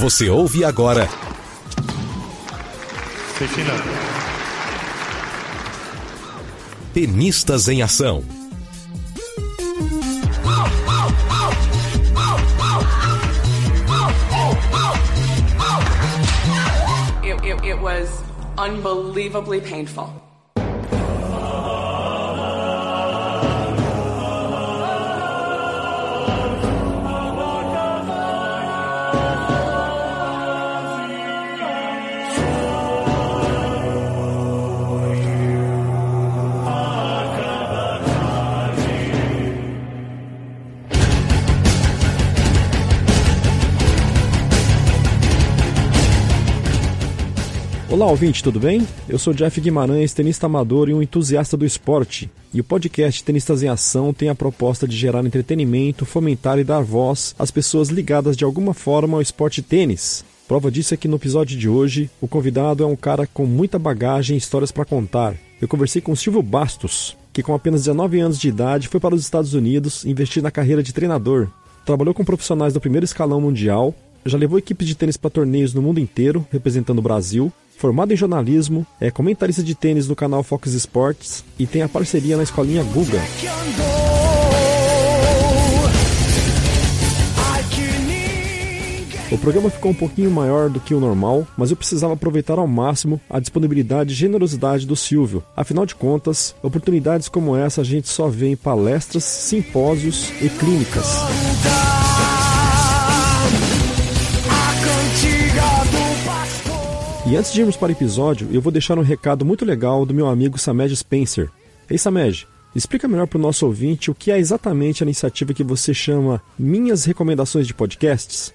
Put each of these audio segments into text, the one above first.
Você ouve agora. Tenistas em Ação. It, it, it was unbelievably painful. Olá, ouvinte, tudo bem? Eu sou Jeff Guimarães, tenista amador e um entusiasta do esporte. E o podcast Tenistas em Ação tem a proposta de gerar entretenimento, fomentar e dar voz às pessoas ligadas de alguma forma ao esporte tênis. Prova disso é que no episódio de hoje, o convidado é um cara com muita bagagem e histórias para contar. Eu conversei com Silvio Bastos, que com apenas 19 anos de idade foi para os Estados Unidos investir na carreira de treinador. Trabalhou com profissionais do primeiro escalão mundial, já levou equipes de tênis para torneios no mundo inteiro, representando o Brasil, formado em jornalismo, é comentarista de tênis no canal Fox Sports e tem a parceria na escolinha Guga. O programa ficou um pouquinho maior do que o normal, mas eu precisava aproveitar ao máximo a disponibilidade e generosidade do Silvio. Afinal de contas, oportunidades como essa a gente só vê em palestras, simpósios e clínicas. E antes de irmos para o episódio, eu vou deixar um recado muito legal do meu amigo Samed Spencer. Ei Samed, explica melhor para o nosso ouvinte o que é exatamente a iniciativa que você chama Minhas Recomendações de Podcasts.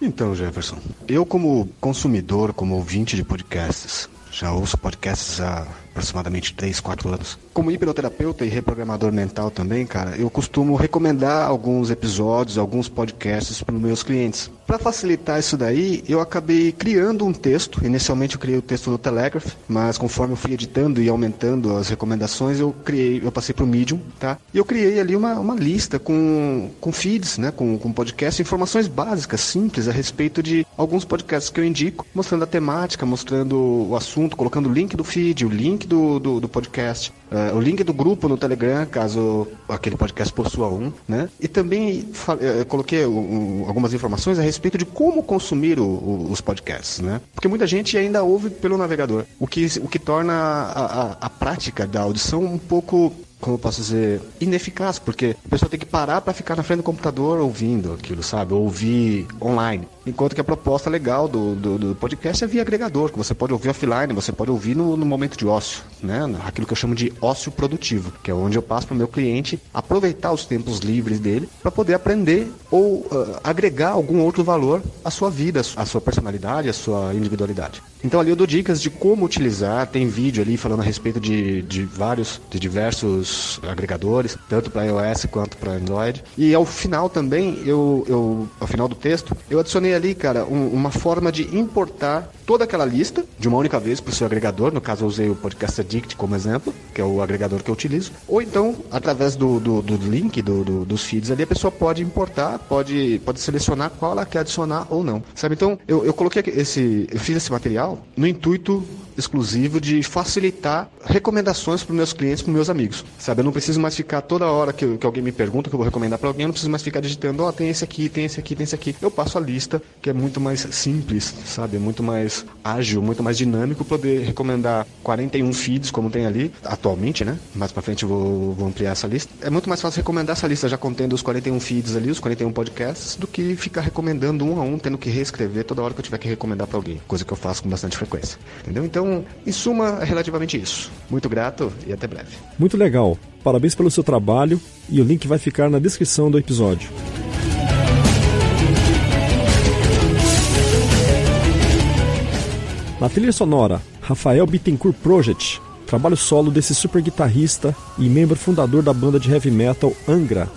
Então, Jefferson, eu como consumidor, como ouvinte de podcasts, já ouço podcasts há aproximadamente 3, 4 anos. Como hipnoterapeuta e reprogramador mental também, cara, eu costumo recomendar alguns episódios, alguns podcasts para os meus clientes. Para facilitar isso daí, eu acabei criando um texto. Inicialmente eu criei o texto no Telegraph, mas conforme eu fui editando e aumentando as recomendações, eu criei, eu passei para o Medium, tá? E eu criei ali uma, uma lista com, com feeds, né, com, com podcasts, informações básicas, simples a respeito de alguns podcasts que eu indico, mostrando a temática, mostrando o assunto, colocando o link do feed, o link do, do, do podcast, uh, o link do grupo no Telegram, caso aquele podcast possua um, né? E também uh, coloquei algumas informações a respeito de como consumir o, os podcasts, né? Porque muita gente ainda ouve pelo navegador, o que, o que torna a, a, a prática da audição um pouco como eu posso dizer, ineficaz, porque a pessoa tem que parar para ficar na frente do computador ouvindo aquilo, sabe? Ouvir online. Enquanto que a proposta legal do, do, do, podcast é via agregador, que você pode ouvir offline, você pode ouvir no, no, momento de ócio, né? Aquilo que eu chamo de ócio produtivo, que é onde eu passo para o meu cliente aproveitar os tempos livres dele para poder aprender ou uh, agregar algum outro valor à sua vida, à sua personalidade, à sua individualidade. Então ali eu dou dicas de como utilizar, tem vídeo ali falando a respeito de, de vários, de diversos agregadores, tanto para iOS quanto para Android. E ao final também, eu, eu, ao final do texto, eu adicionei ali, cara, um, uma forma de importar toda aquela lista de uma única vez para o seu agregador. No caso, eu usei o Podcast Addict como exemplo, que é o agregador que eu utilizo. Ou então, através do, do, do link do, do, dos feeds ali, a pessoa pode importar, pode, pode selecionar qual ela quer adicionar ou não. Sabe? Então, eu, eu coloquei esse, eu fiz esse material no intuito exclusivo de facilitar recomendações para meus clientes, para meus amigos. Sabe, eu não preciso mais ficar toda hora que, que alguém me pergunta que eu vou recomendar para alguém, eu não preciso mais ficar digitando, ó, oh, tem esse aqui, tem esse aqui, tem esse aqui. Eu passo a lista, que é muito mais simples, sabe, é muito mais ágil, muito mais dinâmico poder recomendar 41 feeds como tem ali atualmente, né? Mais para frente eu vou, vou ampliar essa lista. É muito mais fácil recomendar essa lista já contendo os 41 feeds ali, os 41 podcasts, do que ficar recomendando um a um, tendo que reescrever toda hora que eu tiver que recomendar para alguém, coisa que eu faço com bastante frequência. Entendeu? Então, em suma, é relativamente isso. Muito grato e até breve. Muito legal. Parabéns pelo seu trabalho e o link vai ficar na descrição do episódio. Na trilha sonora, Rafael Bittencourt Project, trabalho solo desse super guitarrista e membro fundador da banda de heavy metal Angra.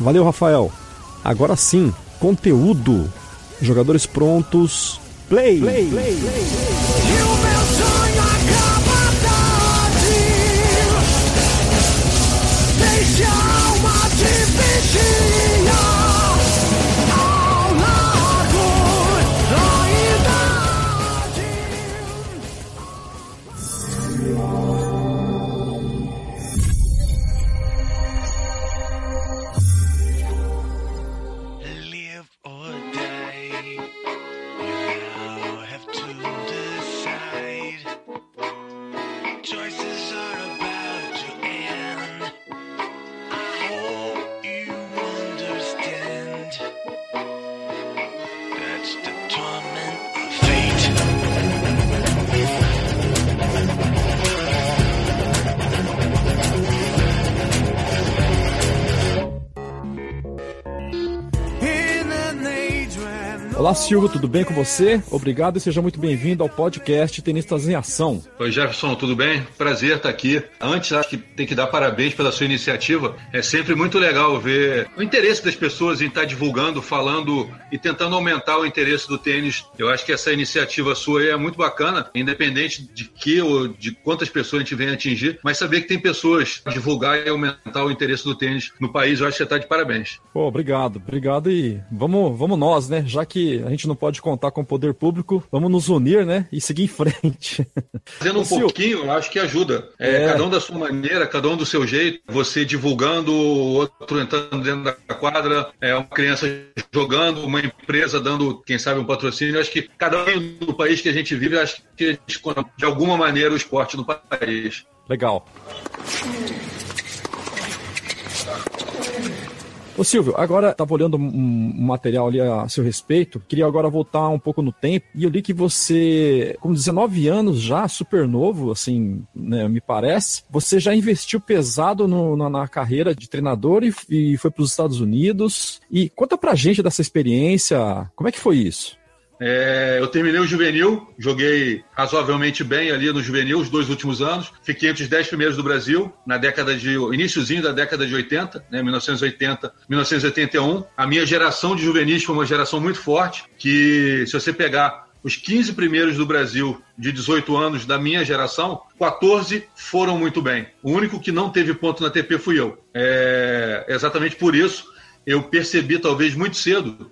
Valeu, Rafael. Agora sim, conteúdo. Jogadores prontos. Play! play, play, play Silvio, tudo bem com você? Obrigado e seja muito bem-vindo ao podcast Tenistas em Ação. Oi, Jefferson, tudo bem? Prazer estar aqui. Antes, acho que tem que dar parabéns pela sua iniciativa. É sempre muito legal ver o interesse das pessoas em estar divulgando, falando e tentando aumentar o interesse do tênis. Eu acho que essa iniciativa sua é muito bacana, independente de que ou de quantas pessoas a gente vem atingir, mas saber que tem pessoas divulgar e aumentar o interesse do tênis no país, eu acho que você está de parabéns. Pô, obrigado, obrigado e vamos, vamos nós, né? Já que a gente não pode contar com o poder público, vamos nos unir, né? E seguir em frente. Fazendo um pouquinho, eu acho que ajuda. É, é. Cada um da sua maneira, cada um do seu jeito. Você divulgando, o outro entrando dentro da quadra, é uma criança jogando, uma empresa dando, quem sabe, um patrocínio. Eu acho que cada um do país que a gente vive, acho que de alguma maneira o esporte no país. Legal. Ô Silvio, agora estava olhando um material ali a seu respeito, queria agora voltar um pouco no tempo, e eu li que você, com 19 anos já, super novo, assim, né, me parece, você já investiu pesado no, na, na, carreira de treinador e, e foi para os Estados Unidos. E conta pra gente dessa experiência, como é que foi isso? É, eu terminei o juvenil, joguei razoavelmente bem ali no juvenil os dois últimos anos. Fiquei entre os dez primeiros do Brasil na década de iníciozinho da década de 80, né, 1980, 1981. A minha geração de juvenis foi uma geração muito forte que se você pegar os 15 primeiros do Brasil de 18 anos da minha geração, 14 foram muito bem. O único que não teve ponto na TP fui eu. É, exatamente por isso eu percebi talvez muito cedo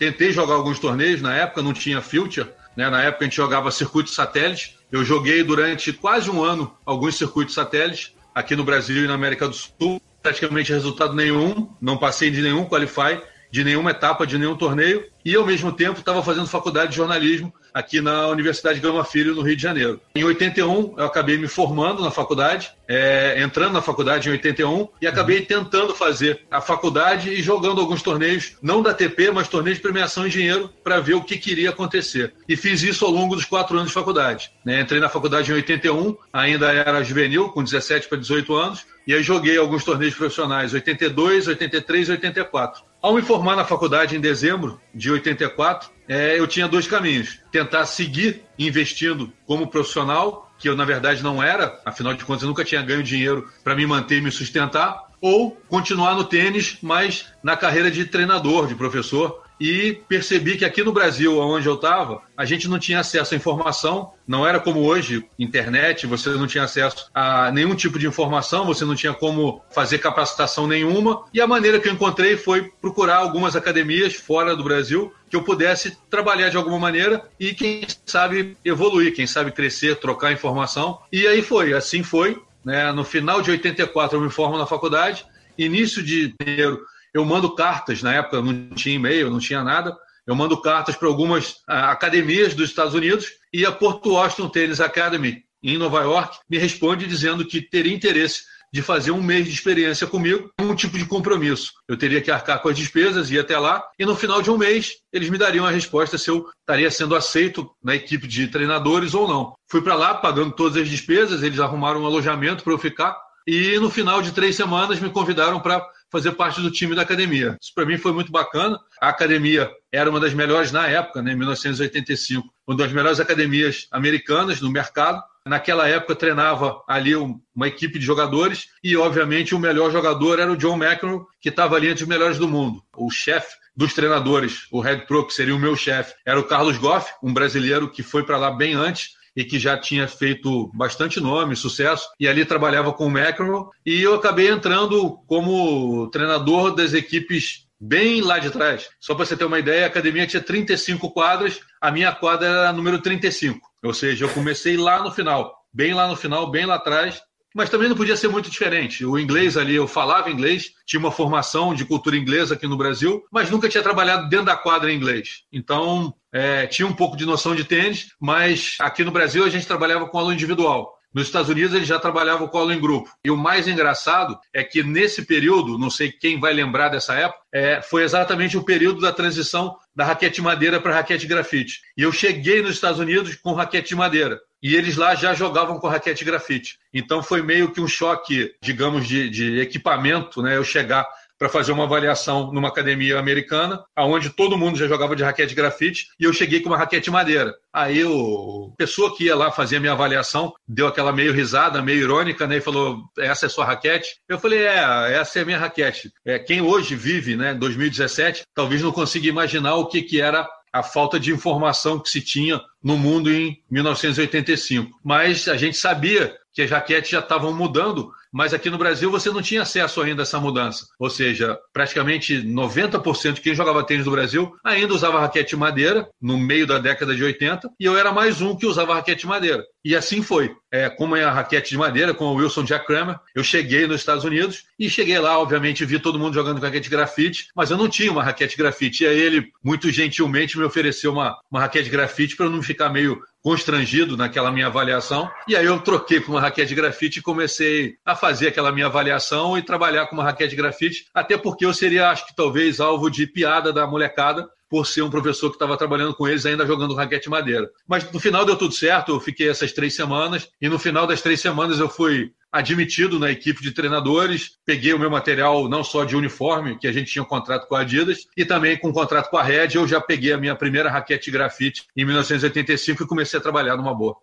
Tentei jogar alguns torneios na época, não tinha future. Né? Na época a gente jogava circuito satélite. Eu joguei durante quase um ano alguns circuitos satélites aqui no Brasil e na América do Sul. Praticamente resultado nenhum, não passei de nenhum qualify, de nenhuma etapa, de nenhum torneio. E ao mesmo tempo estava fazendo faculdade de jornalismo aqui na Universidade Gama Filho, no Rio de Janeiro. Em 81, eu acabei me formando na faculdade, é, entrando na faculdade em 81, e acabei uhum. tentando fazer a faculdade e jogando alguns torneios, não da TP, mas torneios de premiação em dinheiro, para ver o que queria acontecer. E fiz isso ao longo dos quatro anos de faculdade. Né? Entrei na faculdade em 81, ainda era juvenil, com 17 para 18 anos, e aí joguei alguns torneios profissionais, 82, 83 e 84. Ao me formar na faculdade em dezembro de 84, é, eu tinha dois caminhos. Tentar seguir investindo como profissional, que eu na verdade não era, afinal de contas eu nunca tinha ganho dinheiro para me manter e me sustentar, ou continuar no tênis, mas na carreira de treinador, de professor, e percebi que aqui no Brasil, onde eu estava, a gente não tinha acesso à informação, não era como hoje, internet, você não tinha acesso a nenhum tipo de informação, você não tinha como fazer capacitação nenhuma, e a maneira que eu encontrei foi procurar algumas academias fora do Brasil que eu pudesse trabalhar de alguma maneira e quem sabe evoluir, quem sabe crescer, trocar informação. E aí foi, assim foi. Né? No final de 84 eu me formo na faculdade, início de janeiro eu mando cartas, na época não tinha e-mail, não tinha nada, eu mando cartas para algumas uh, academias dos Estados Unidos e a Porto Washington Tennis Academy, em Nova York, me responde dizendo que teria interesse de fazer um mês de experiência comigo, um tipo de compromisso. Eu teria que arcar com as despesas, ir até lá, e no final de um mês eles me dariam a resposta se eu estaria sendo aceito na equipe de treinadores ou não. Fui para lá pagando todas as despesas, eles arrumaram um alojamento para eu ficar, e no final de três semanas me convidaram para fazer parte do time da academia. Isso para mim foi muito bacana. A academia era uma das melhores na época, né, em 1985, uma das melhores academias americanas no mercado. Naquela época treinava ali uma equipe de jogadores e, obviamente, o melhor jogador era o John McEnroe, que estava ali entre os melhores do mundo. O chefe dos treinadores, o head pro, que seria o meu chefe, era o Carlos Goff, um brasileiro que foi para lá bem antes e que já tinha feito bastante nome, sucesso, e ali trabalhava com o McEnroe, e eu acabei entrando como treinador das equipes bem lá de trás. Só para você ter uma ideia, a academia tinha 35 quadras, a minha quadra era a número 35. Ou seja, eu comecei lá no final, bem lá no final, bem lá atrás, mas também não podia ser muito diferente. O inglês ali, eu falava inglês, tinha uma formação de cultura inglesa aqui no Brasil, mas nunca tinha trabalhado dentro da quadra em inglês. Então, é, tinha um pouco de noção de tênis, mas aqui no Brasil a gente trabalhava com aula individual. Nos Estados Unidos eles já trabalhavam com aula em grupo. E o mais engraçado é que nesse período, não sei quem vai lembrar dessa época, é, foi exatamente o período da transição da raquete madeira para raquete grafite. E eu cheguei nos Estados Unidos com raquete de madeira. E eles lá já jogavam com raquete grafite. Então foi meio que um choque, digamos, de, de equipamento, né? Eu chegar para fazer uma avaliação numa academia americana, aonde todo mundo já jogava de raquete grafite, e eu cheguei com uma raquete de madeira. Aí o pessoa que ia lá fazer a minha avaliação deu aquela meio risada, meio irônica, né, e falou: "Essa é sua raquete?". Eu falei: "É, essa é a minha raquete". É, quem hoje vive, né, 2017, talvez não consiga imaginar o que que era a falta de informação que se tinha no mundo em 1985. Mas a gente sabia que as raquetes já estavam mudando, mas aqui no Brasil você não tinha acesso ainda a essa mudança. Ou seja, praticamente 90% de quem jogava tênis no Brasil ainda usava raquete de madeira, no meio da década de 80, e eu era mais um que usava raquete de madeira. E assim foi. É, como é a raquete de madeira, com o Wilson Jack Kramer, eu cheguei nos Estados Unidos e cheguei lá, obviamente, vi todo mundo jogando com raquete grafite, mas eu não tinha uma raquete grafite. E aí ele, muito gentilmente, me ofereceu uma, uma raquete grafite para eu não ficar meio constrangido naquela minha avaliação. E aí eu troquei por uma raquete de grafite e comecei a fazer aquela minha avaliação e trabalhar com uma raquete de grafite, até porque eu seria, acho que talvez, alvo de piada da molecada, por ser um professor que estava trabalhando com eles ainda jogando raquete madeira. Mas no final deu tudo certo, eu fiquei essas três semanas, e no final das três semanas eu fui admitido na equipe de treinadores, peguei o meu material não só de uniforme, que a gente tinha um contrato com a Adidas, e também com um contrato com a Red, eu já peguei a minha primeira raquete grafite em 1985 e comecei a trabalhar numa boa.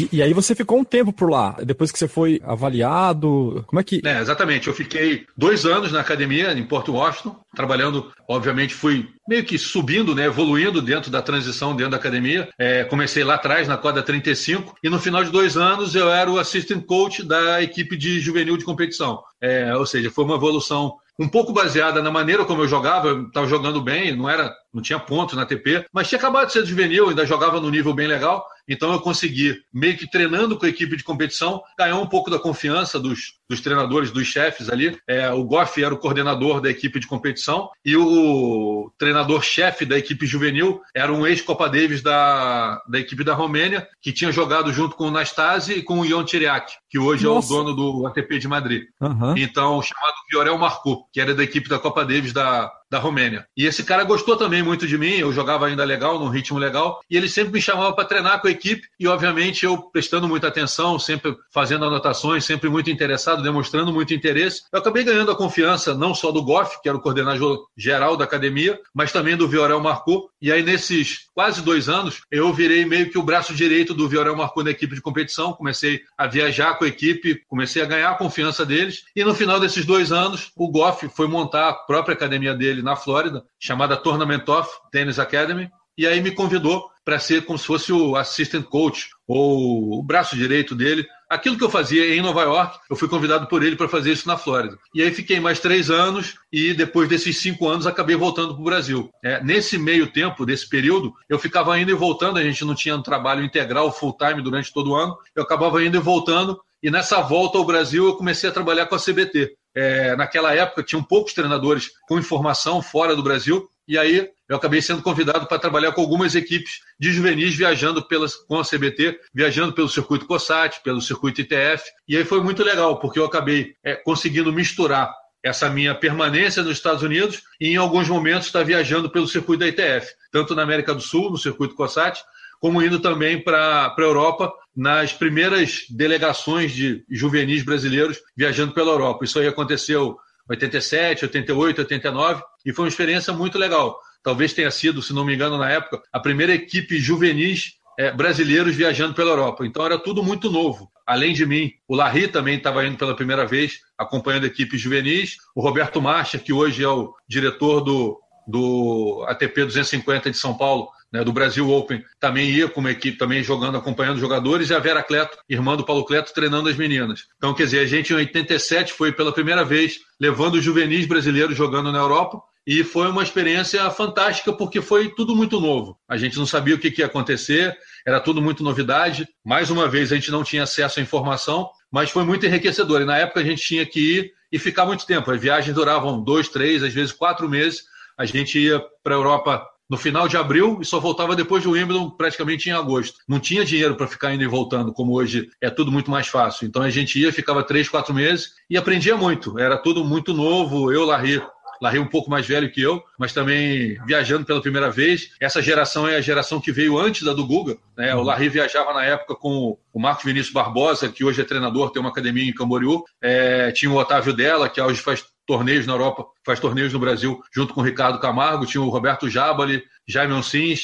E, e, aí você ficou um tempo por lá, depois que você foi avaliado, como é que... É, exatamente, eu fiquei dois anos na academia em Porto Washington, trabalhando, obviamente fui meio que subindo, né, evoluindo dentro da transição dentro da academia. É, comecei lá atrás, na quadra 35, e no final de dois anos eu era o assistant coach da equipe de juvenil de competição. É, ou seja, foi uma evolução um pouco baseada na maneira como eu jogava, eu estava jogando bem, não era, não tinha ponto na TP, mas tinha acabado de ser juvenil, ainda jogava no nível bem legal, então eu consegui, meio que treinando com a equipe de competição, ganhar um pouco da confiança dos, dos treinadores, dos chefes ali. É, o Goff era o coordenador da equipe de competição e o treinador-chefe da equipe juvenil era um ex-Copa Davis da, da equipe da Romênia, que tinha jogado junto com o Nastase e com o Ion Tiriac, que hoje Nossa. é o dono do ATP de Madrid. Uhum. Então, chamado Viorel Marcou, que era da equipe da Copa Davis da, da Romênia. E esse cara gostou também muito de mim, eu jogava ainda legal, num ritmo legal, e ele sempre me chamava para treinar com a equipe, e obviamente eu prestando muita atenção, sempre fazendo anotações, sempre muito interessado, demonstrando muito interesse. Eu acabei ganhando a confiança não só do Goff, que era o coordenador geral da academia, mas também do Viorel Marcou. E aí, nesses quase dois anos, eu virei meio que o braço direito do Viorel Marcou na equipe de competição, comecei a viajar com a equipe, comecei a ganhar a confiança deles, e no final desses dois anos, o Goff foi montar a própria academia dele na Flórida, chamada Tournament of Tennis Academy, e aí me convidou para ser como se fosse o assistant coach ou o braço direito dele. Aquilo que eu fazia em Nova York, eu fui convidado por ele para fazer isso na Flórida. E aí fiquei mais três anos e depois desses cinco anos acabei voltando para o Brasil. É, nesse meio tempo, desse período, eu ficava indo e voltando. A gente não tinha um trabalho integral, full time durante todo o ano. Eu acabava indo e voltando. E nessa volta ao Brasil, eu comecei a trabalhar com a CBT. É, naquela época, tinham poucos treinadores com informação fora do Brasil, e aí eu acabei sendo convidado para trabalhar com algumas equipes de juvenis viajando pelas, com a CBT, viajando pelo circuito COSAT, pelo circuito ITF, e aí foi muito legal, porque eu acabei é, conseguindo misturar essa minha permanência nos Estados Unidos e em alguns momentos estar viajando pelo circuito da ITF, tanto na América do Sul, no circuito COSAT, como indo também para a Europa nas primeiras delegações de juvenis brasileiros viajando pela Europa. Isso aí aconteceu em 87, 88, 89 e foi uma experiência muito legal. Talvez tenha sido, se não me engano, na época, a primeira equipe juvenis é, brasileiros viajando pela Europa. Então era tudo muito novo. Além de mim, o Larry também estava indo pela primeira vez, acompanhando equipes juvenis. O Roberto Marcha, que hoje é o diretor do, do ATP 250 de São Paulo, né, do Brasil Open, também ia com uma equipe, também jogando, acompanhando jogadores, e a Vera Cleto, irmã do Paulo Cleto, treinando as meninas. Então, quer dizer, a gente em 87 foi pela primeira vez levando os juvenis brasileiros jogando na Europa, e foi uma experiência fantástica porque foi tudo muito novo. A gente não sabia o que, que ia acontecer, era tudo muito novidade. Mais uma vez, a gente não tinha acesso à informação, mas foi muito enriquecedor. E na época a gente tinha que ir e ficar muito tempo. As viagens duravam dois, três, às vezes quatro meses. A gente ia para a Europa no final de abril e só voltava depois do Wimbledon praticamente em agosto. Não tinha dinheiro para ficar indo e voltando, como hoje é tudo muito mais fácil. Então a gente ia, ficava três, quatro meses e aprendia muito. Era tudo muito novo. Eu, Larry, Larry um pouco mais velho que eu, mas também viajando pela primeira vez. Essa geração é a geração que veio antes da do Guga. Né? O Larry viajava na época com o Marcos Vinícius Barbosa, que hoje é treinador, tem uma academia em Camboriú. É, tinha o Otávio Della, que hoje faz torneios na Europa, faz torneios no Brasil, junto com o Ricardo Camargo, tinha o Roberto Jabali, Jaime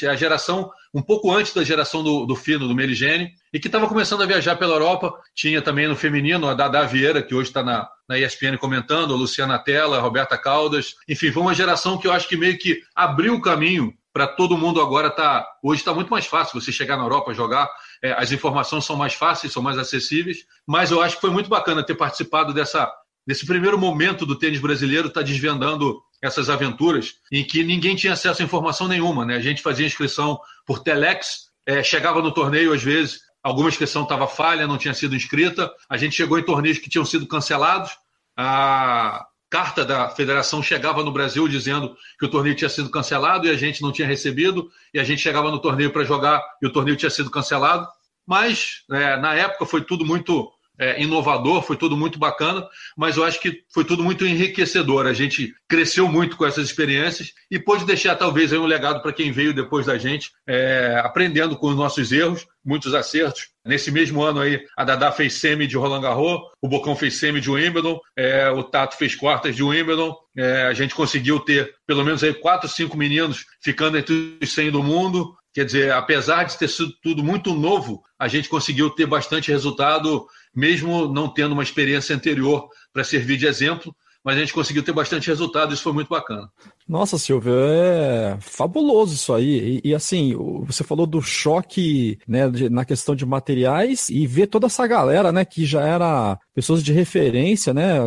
é a geração um pouco antes da geração do, do Fino, do Meligene, e que estava começando a viajar pela Europa. Tinha também no feminino a Dada Vieira, que hoje está na, na ESPN comentando, a Luciana Tella, a Roberta Caldas. Enfim, foi uma geração que eu acho que meio que abriu o caminho para todo mundo agora tá hoje está muito mais fácil você chegar na Europa jogar é, as informações são mais fáceis são mais acessíveis mas eu acho que foi muito bacana ter participado dessa nesse primeiro momento do tênis brasileiro, está desvendando essas aventuras em que ninguém tinha acesso a informação nenhuma. Né? A gente fazia inscrição por telex, é, chegava no torneio às vezes, alguma inscrição estava falha, não tinha sido inscrita. A gente chegou em torneios que tinham sido cancelados. A carta da federação chegava no Brasil dizendo que o torneio tinha sido cancelado e a gente não tinha recebido. E a gente chegava no torneio para jogar e o torneio tinha sido cancelado. Mas, é, na época, foi tudo muito é, inovador, foi tudo muito bacana, mas eu acho que foi tudo muito enriquecedor. A gente cresceu muito com essas experiências e pôde deixar talvez um legado para quem veio depois da gente, é, aprendendo com os nossos erros, muitos acertos. Nesse mesmo ano aí, a Dada fez semi de Roland Garros, o Bocão fez semi de Wimbledon, é, o Tato fez quartas de Wimbledon. É, a gente conseguiu ter pelo menos aí quatro, cinco meninos ficando entre os 100 do mundo. Quer dizer, apesar de ter sido tudo muito novo, a gente conseguiu ter bastante resultado mesmo não tendo uma experiência anterior para servir de exemplo, mas a gente conseguiu ter bastante resultado, isso foi muito bacana. Nossa, Silvio, é fabuloso isso aí. E, e, assim, você falou do choque né, de, na questão de materiais e ver toda essa galera, né, que já era pessoas de referência, né?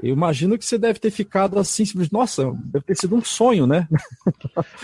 Eu imagino que você deve ter ficado assim, nossa, deve ter sido um sonho, né?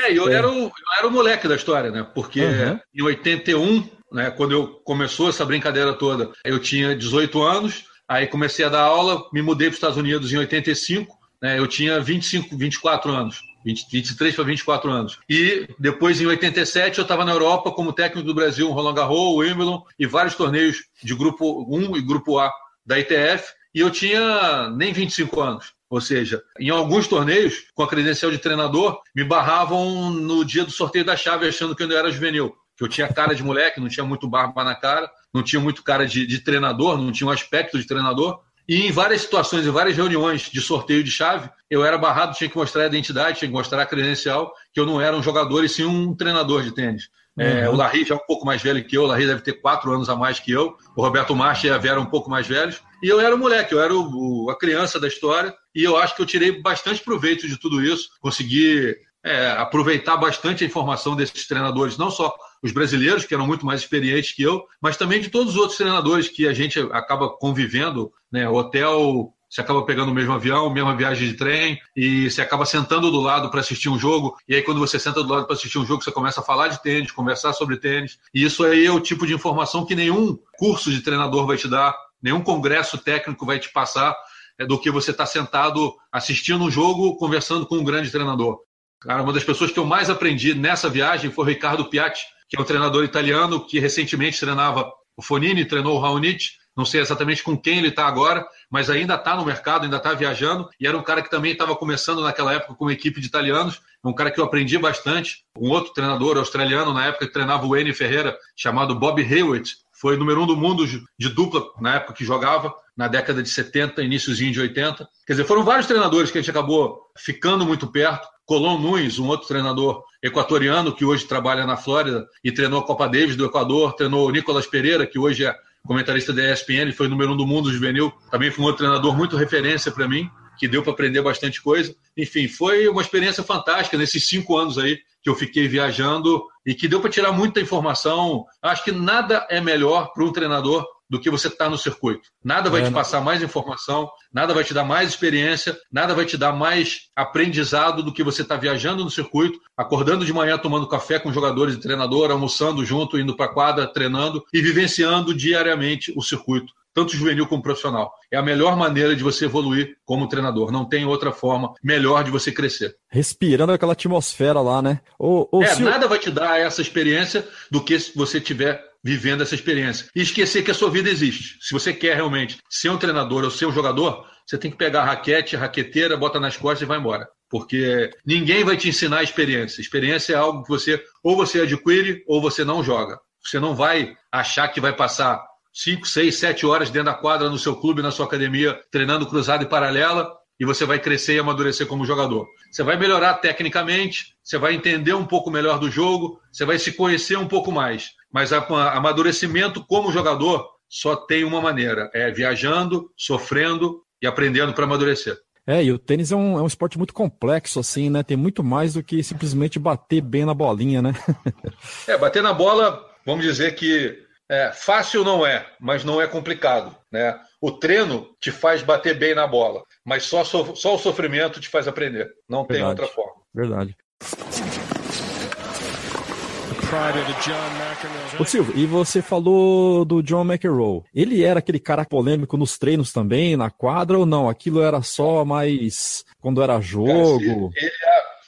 É, eu, é. Era, o, eu era o moleque da história, né? Porque uhum. em 81 né? Quando eu começou essa brincadeira toda, eu tinha 18 anos, aí comecei a dar aula, me mudei para os Estados Unidos em 85, né? Eu tinha 25, 24 anos. 20, 23 para 24 anos. E depois, em 87, eu estava na Europa como técnico do Brasil, Roland Garros, Wimbledon e vários torneios de grupo 1 e grupo A da ITF, e eu tinha nem 25 anos. Ou seja, em alguns torneios, com a credencial de treinador, me barravam no dia do sorteio da chave, achando que eu ainda era juvenil que eu tinha cara de moleque, não tinha muito barba na cara, não tinha muito cara de, de treinador, não tinha um aspecto de treinador. E em várias situações, em várias reuniões de sorteio de chave, eu era barrado, tinha que mostrar a identidade, tinha que mostrar a credencial, que eu não era um jogador e sim um treinador de tênis. É, uhum. o Larry já é um pouco mais velho que eu, o Larry deve ter quatro anos a mais que eu, o Roberto Marcha e a Vera um pouco mais velhos, e eu era o moleque, eu era o, o, a criança da história, e eu acho que eu tirei bastante proveito de tudo isso, consegui é, aproveitar bastante a informação desses treinadores, não só os brasileiros, que eram muito mais experientes que eu, mas também de todos os outros treinadores que a gente acaba convivendo, né? Hotel, você acaba pegando o mesmo avião, mesma viagem de trem, e você acaba sentando do lado para assistir um jogo. E aí, quando você senta do lado para assistir um jogo, você começa a falar de tênis, conversar sobre tênis. E isso aí é o tipo de informação que nenhum curso de treinador vai te dar, nenhum congresso técnico vai te passar, é do que você estar tá sentado assistindo um jogo, conversando com um grande treinador. Cara, uma das pessoas que eu mais aprendi nessa viagem foi o Ricardo Piatti, que é um treinador italiano que recentemente treinava o Fonini, treinou o Raonic. Não sei exatamente com quem ele está agora, mas ainda está no mercado, ainda está viajando. E era um cara que também estava começando naquela época com uma equipe de italianos. Um cara que eu aprendi bastante. Um outro treinador australiano, na época, que treinava o N Ferreira, chamado Bob Hewitt. Foi número um do mundo de dupla na época que jogava, na década de 70, iníciozinho de 80. Quer dizer, foram vários treinadores que a gente acabou ficando muito perto. Colom Nunes, um outro treinador equatoriano que hoje trabalha na Flórida e treinou a Copa Davis do Equador, treinou o Nicolas Pereira, que hoje é comentarista da ESPN, foi número um do mundo juvenil, também foi um outro treinador muito referência para mim, que deu para aprender bastante coisa. Enfim, foi uma experiência fantástica nesses cinco anos aí que eu fiquei viajando e que deu para tirar muita informação. Acho que nada é melhor para um treinador do que você estar tá no circuito. Nada vai é, te passar mais informação, nada vai te dar mais experiência, nada vai te dar mais aprendizado do que você estar tá viajando no circuito, acordando de manhã tomando café com jogadores e treinador, almoçando junto, indo para a quadra, treinando e vivenciando diariamente o circuito tanto juvenil como profissional. É a melhor maneira de você evoluir como treinador. Não tem outra forma melhor de você crescer. Respirando aquela atmosfera lá, né? é, nada vai te dar essa experiência do que se você tiver vivendo essa experiência. E esquecer que a sua vida existe. Se você quer realmente ser um treinador ou ser um jogador, você tem que pegar a raquete, a raqueteira, bota nas costas e vai embora. Porque ninguém vai te ensinar a experiência. Experiência é algo que você ou você adquire ou você não joga. Você não vai achar que vai passar 5, 6, 7 horas dentro da quadra no seu clube, na sua academia, treinando cruzado e paralela, e você vai crescer e amadurecer como jogador. Você vai melhorar tecnicamente, você vai entender um pouco melhor do jogo, você vai se conhecer um pouco mais. Mas amadurecimento como jogador só tem uma maneira: é viajando, sofrendo e aprendendo para amadurecer. É, e o tênis é um, é um esporte muito complexo, assim, né? Tem muito mais do que simplesmente bater bem na bolinha, né? é, bater na bola, vamos dizer que é, fácil não é, mas não é complicado, né? O treino te faz bater bem na bola, mas só, só o sofrimento te faz aprender. Não Verdade. tem outra forma. Verdade. Ô Silvio, e você falou do John McEnroe. Ele era aquele cara polêmico nos treinos também, na quadra, ou não? Aquilo era só mais quando era jogo? Cara, ele,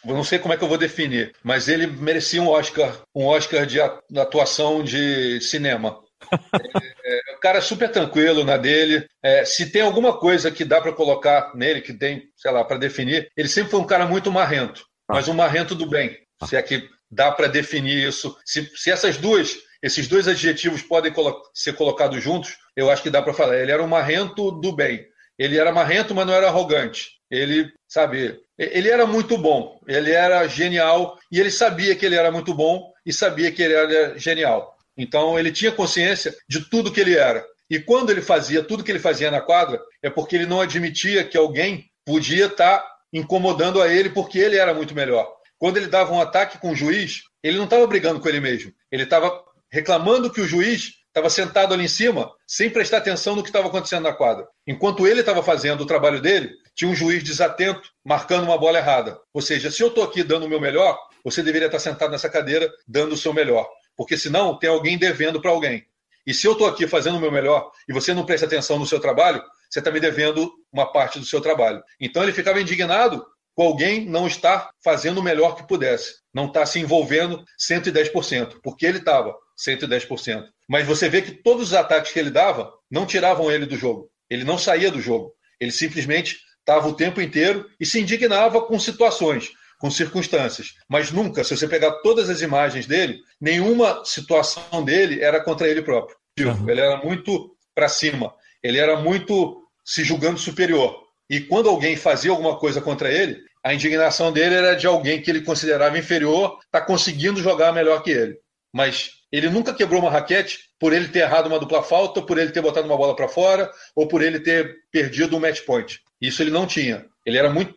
ele, não sei como é que eu vou definir, mas ele merecia um Oscar, um Oscar de atuação de cinema. é, o cara é super tranquilo na dele. É, se tem alguma coisa que dá para colocar nele, que tem, sei lá, para definir, ele sempre foi um cara muito marrento, ah. mas um marrento do bem. Ah. Se é que dá para definir isso. Se, se essas duas, esses dois adjetivos podem colo ser colocados juntos, eu acho que dá para falar. Ele era um marrento do bem. Ele era marrento, mas não era arrogante. Ele, sabe, ele era muito bom, ele era genial e ele sabia que ele era muito bom e sabia que ele era genial. Então ele tinha consciência de tudo que ele era. E quando ele fazia tudo que ele fazia na quadra, é porque ele não admitia que alguém podia estar tá incomodando a ele porque ele era muito melhor. Quando ele dava um ataque com o juiz, ele não estava brigando com ele mesmo. Ele estava reclamando que o juiz estava sentado ali em cima, sem prestar atenção no que estava acontecendo na quadra. Enquanto ele estava fazendo o trabalho dele, tinha um juiz desatento marcando uma bola errada. Ou seja, se eu estou aqui dando o meu melhor, você deveria estar sentado nessa cadeira dando o seu melhor. Porque senão tem alguém devendo para alguém. E se eu estou aqui fazendo o meu melhor e você não presta atenção no seu trabalho, você está me devendo uma parte do seu trabalho. Então ele ficava indignado com alguém não estar fazendo o melhor que pudesse, não estar se envolvendo 110%, porque ele estava 110%. Mas você vê que todos os ataques que ele dava não tiravam ele do jogo. Ele não saía do jogo. Ele simplesmente estava o tempo inteiro e se indignava com situações, com circunstâncias. Mas nunca, se você pegar todas as imagens dele, nenhuma situação dele era contra ele próprio. Uhum. Ele era muito para cima. Ele era muito se julgando superior. E quando alguém fazia alguma coisa contra ele, a indignação dele era de alguém que ele considerava inferior, tá conseguindo jogar melhor que ele. Mas ele nunca quebrou uma raquete por ele ter errado uma dupla falta, por ele ter botado uma bola para fora, ou por ele ter perdido um match point. Isso ele não tinha. Ele era muito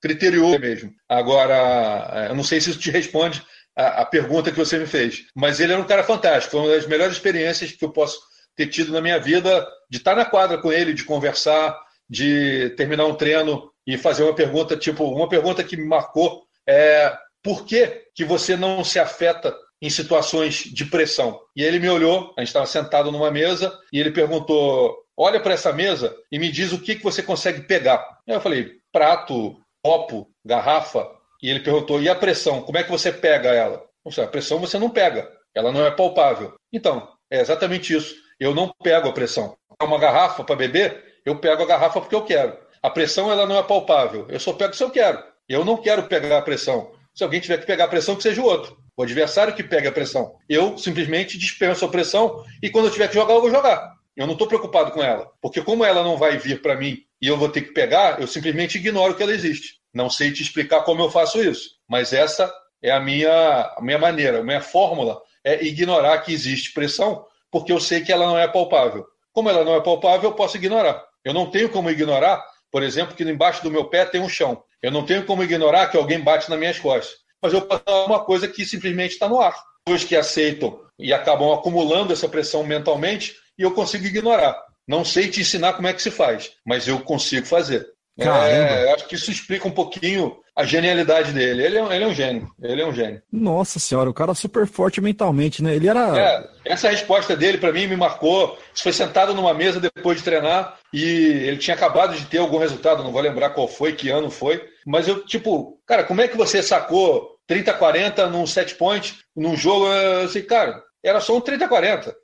criterioso mesmo. Agora, eu não sei se isso te responde a, a pergunta que você me fez, mas ele era um cara fantástico. Foi uma das melhores experiências que eu posso ter tido na minha vida de estar na quadra com ele, de conversar, de terminar um treino e fazer uma pergunta, tipo, uma pergunta que me marcou é por que, que você não se afeta em situações de pressão? E ele me olhou, a gente estava sentado numa mesa, e ele perguntou: olha para essa mesa e me diz o que, que você consegue pegar. Eu falei: prato, copo, garrafa. E ele perguntou: e a pressão? Como é que você pega ela? A pressão você não pega, ela não é palpável. Então, é exatamente isso. Eu não pego a pressão. Uma garrafa para beber, eu pego a garrafa porque eu quero. A pressão ela não é palpável. Eu só pego se eu quero. Eu não quero pegar a pressão. Se alguém tiver que pegar a pressão, que seja o outro. O adversário que pega a pressão. Eu simplesmente dispenso a pressão e quando eu tiver que jogar, eu vou jogar. Eu não estou preocupado com ela. Porque como ela não vai vir para mim e eu vou ter que pegar, eu simplesmente ignoro que ela existe. Não sei te explicar como eu faço isso. Mas essa é a minha, a minha maneira, a minha fórmula é ignorar que existe pressão, porque eu sei que ela não é palpável. Como ela não é palpável, eu posso ignorar. Eu não tenho como ignorar, por exemplo, que embaixo do meu pé tem um chão. Eu não tenho como ignorar que alguém bate nas minhas costas. Mas eu posso uma coisa que simplesmente está no ar. Pessoas que aceitam e acabam acumulando essa pressão mentalmente e eu consigo ignorar. Não sei te ensinar como é que se faz, mas eu consigo fazer. É, acho que isso explica um pouquinho a genialidade dele. Ele é, ele é um gênio. Ele é um gênio. Nossa senhora, o cara é super forte mentalmente, né? Ele era. É, essa resposta dele, para mim, me marcou. Isso foi sentado numa mesa depois de treinar e ele tinha acabado de ter algum resultado, não vou lembrar qual foi, que ano foi. Mas eu, tipo, cara, como é que você sacou 30, 40 num set point, num jogo? Eu sei, cara, era só um 30-40.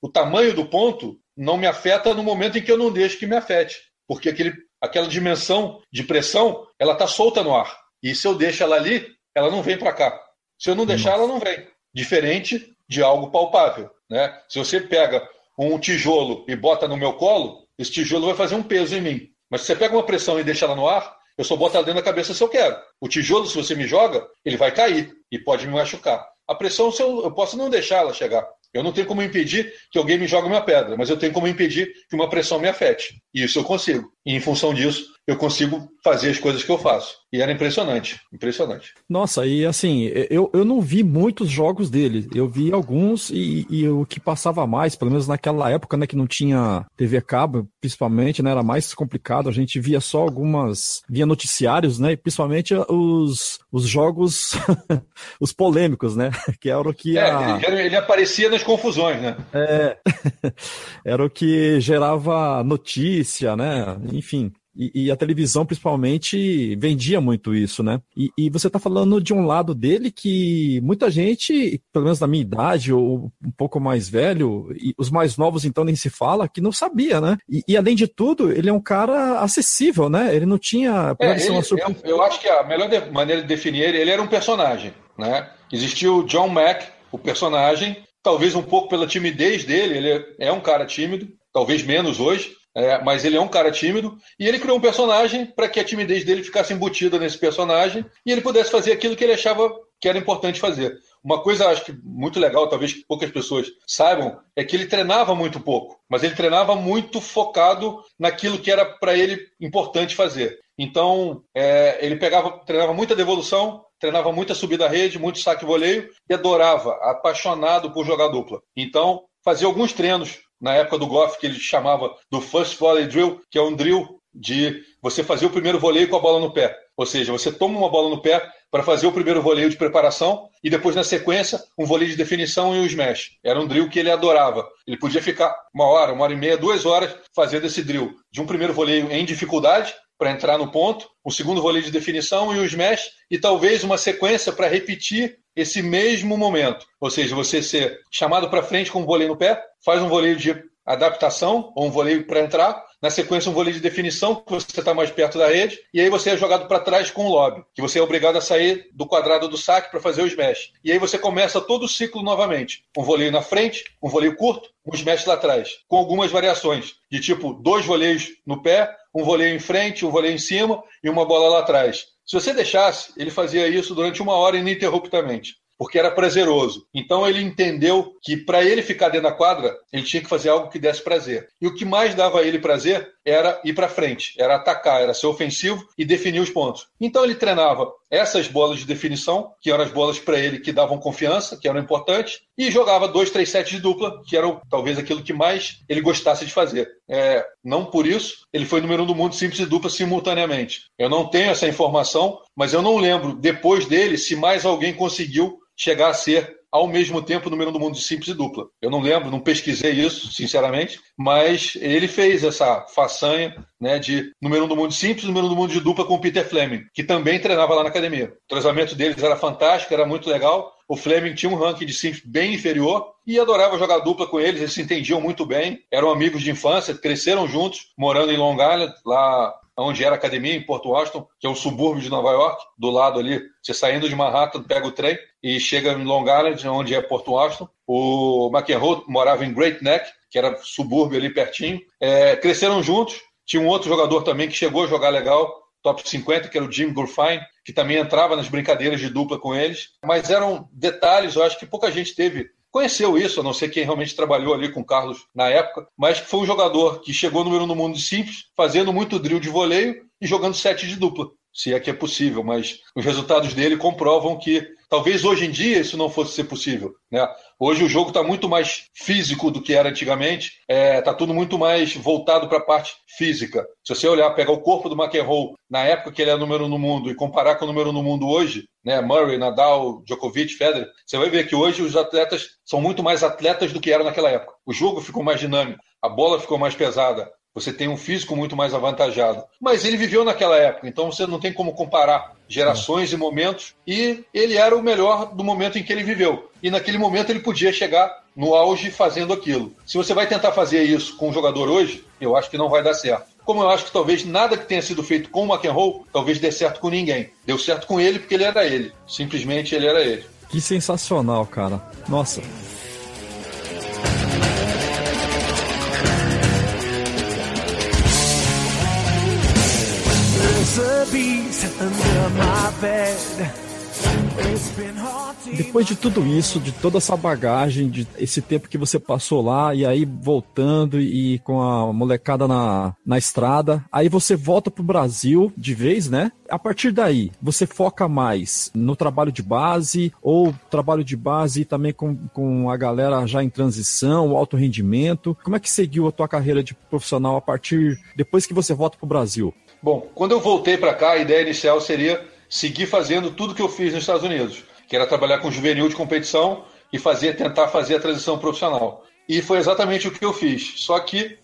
O tamanho do ponto não me afeta no momento em que eu não deixo que me afete. Porque aquele, aquela dimensão de pressão, ela está solta no ar. E se eu deixo ela ali, ela não vem para cá. Se eu não deixar, ela não vem. Diferente de algo palpável. Né? Se você pega um tijolo e bota no meu colo, esse tijolo vai fazer um peso em mim. Mas se você pega uma pressão e deixa ela no ar, eu só boto ela dentro da cabeça se eu quero. O tijolo, se você me joga, ele vai cair e pode me machucar. A pressão, eu posso não deixar ela chegar. Eu não tenho como impedir que alguém me jogue uma pedra, mas eu tenho como impedir que uma pressão me afete. E isso eu consigo. E em função disso, eu consigo fazer as coisas que eu faço. E era impressionante, impressionante. Nossa, e assim, eu, eu não vi muitos jogos dele. Eu vi alguns e, e o que passava mais, pelo menos naquela época, né, que não tinha TV cabo, principalmente, né, era mais complicado. A gente via só algumas, via noticiários, né, e principalmente os, os jogos, os polêmicos, né, que era o que... É, a... ele, ele aparecia nas confusões, né? É, era o que gerava notícia, né, enfim. E, e, a televisão, principalmente, vendia muito isso, né? E, e você está falando de um lado dele que muita gente, pelo menos na minha idade, ou um pouco mais velho, e os mais novos então nem se fala, que não sabia, né? E, e além de tudo, ele é um cara acessível, né? Ele não tinha. É, ele, eu, eu, acho que a melhor maneira de definir ele, ele era um personagem, né? Existiu o John Mack, o personagem, talvez um pouco pela timidez dele, ele é um cara tímido, talvez menos hoje é, mas ele é um cara tímido e ele criou um personagem para que a timidez dele ficasse embutida nesse personagem e ele pudesse fazer aquilo que ele achava que era importante fazer. Uma coisa acho que muito legal, talvez que poucas pessoas saibam, é que ele treinava muito pouco, mas ele treinava muito focado naquilo que era para ele importante fazer. Então, é, ele pegava, treinava muita devolução, treinava muita subida à rede, muito saque voleio e adorava, apaixonado por jogar dupla. Então, fazia alguns treinos na época do golfe que ele chamava do First Volley Drill, que é um drill de você fazer o primeiro voleio com a bola no pé. Ou seja, você toma uma bola no pé para fazer o primeiro voleio de preparação e depois, na sequência, um voleio de definição e o smash. Era um drill que ele adorava. Ele podia ficar uma hora, uma hora e meia, duas horas fazendo esse drill. De um primeiro voleio em dificuldade, para entrar no ponto, o segundo voleio de definição e o smash, e talvez uma sequência para repetir esse mesmo momento. Ou seja, você ser chamado para frente com um voleio no pé, faz um voleio de adaptação, ou um voleio para entrar, na sequência um voleio de definição, que você está mais perto da rede, e aí você é jogado para trás com o lobby, que você é obrigado a sair do quadrado do saque para fazer o smash. E aí você começa todo o ciclo novamente. Um voleio na frente, um voleio curto, um smash lá atrás, com algumas variações, de tipo dois voleios no pé, um voleio em frente, um voleio em cima e uma bola lá atrás. Se você deixasse, ele fazia isso durante uma hora ininterruptamente porque era prazeroso. Então ele entendeu que para ele ficar dentro da quadra, ele tinha que fazer algo que desse prazer. E o que mais dava a ele prazer era ir para frente, era atacar, era ser ofensivo e definir os pontos. Então ele treinava essas bolas de definição, que eram as bolas para ele que davam confiança, que eram importantes, e jogava dois, três sets de dupla, que eram talvez aquilo que mais ele gostasse de fazer. É, não por isso ele foi número um do mundo simples e dupla simultaneamente. Eu não tenho essa informação, mas eu não lembro depois dele se mais alguém conseguiu chegar a ser ao mesmo tempo número do mundo de simples e dupla. Eu não lembro, não pesquisei isso, sinceramente, mas ele fez essa façanha né, de número do mundo de simples número do mundo de dupla com o Peter Fleming, que também treinava lá na academia. O treinamento deles era fantástico, era muito legal. O Fleming tinha um ranking de simples bem inferior e adorava jogar dupla com eles, eles se entendiam muito bem, eram amigos de infância, cresceram juntos, morando em Long Island, lá onde era a academia, em Porto Washington, que é um subúrbio de Nova York, do lado ali. Você saindo de Manhattan, pega o trem e chega em Long Island, onde é Porto Washington. O McEnroe morava em Great Neck, que era subúrbio ali pertinho. É, cresceram juntos. Tinha um outro jogador também que chegou a jogar legal, top 50, que era o Jim Gurfine, que também entrava nas brincadeiras de dupla com eles. Mas eram detalhes, eu acho que pouca gente teve conheceu isso, a não ser quem realmente trabalhou ali com o Carlos na época, mas foi um jogador que chegou número no mundo de simples, fazendo muito drill de voleio e jogando sete de dupla, se é que é possível, mas os resultados dele comprovam que talvez hoje em dia isso não fosse ser possível. Né? Hoje o jogo está muito mais físico do que era antigamente, está é, tá tudo muito mais voltado para a parte física. Se você olhar, pegar o corpo do McEnroe na época que ele é número no mundo e comparar com o número no mundo hoje, né, Murray, Nadal, Djokovic, Federer, você vai ver que hoje os atletas são muito mais atletas do que eram naquela época. O jogo ficou mais dinâmico, a bola ficou mais pesada, você tem um físico muito mais avantajado. Mas ele viveu naquela época, então você não tem como comparar gerações e momentos, e ele era o melhor do momento em que ele viveu. E naquele momento ele podia chegar no auge fazendo aquilo. Se você vai tentar fazer isso com um jogador hoje, eu acho que não vai dar certo. Como eu acho que talvez nada que tenha sido feito com o McEnroe, talvez dê certo com ninguém. Deu certo com ele porque ele era ele. Simplesmente ele era ele. Que sensacional, cara. Nossa, Depois de tudo isso, de toda essa bagagem, de esse tempo que você passou lá, e aí voltando e com a molecada na, na estrada, aí você volta pro Brasil de vez, né? A partir daí, você foca mais no trabalho de base, ou trabalho de base também com, com a galera já em transição, alto rendimento? Como é que seguiu a tua carreira de profissional a partir, depois que você volta pro Brasil? Bom, quando eu voltei para cá, a ideia inicial seria seguir fazendo tudo que eu fiz nos Estados Unidos, que era trabalhar com juvenil de competição e fazer, tentar fazer a transição profissional. E foi exatamente o que eu fiz. Só que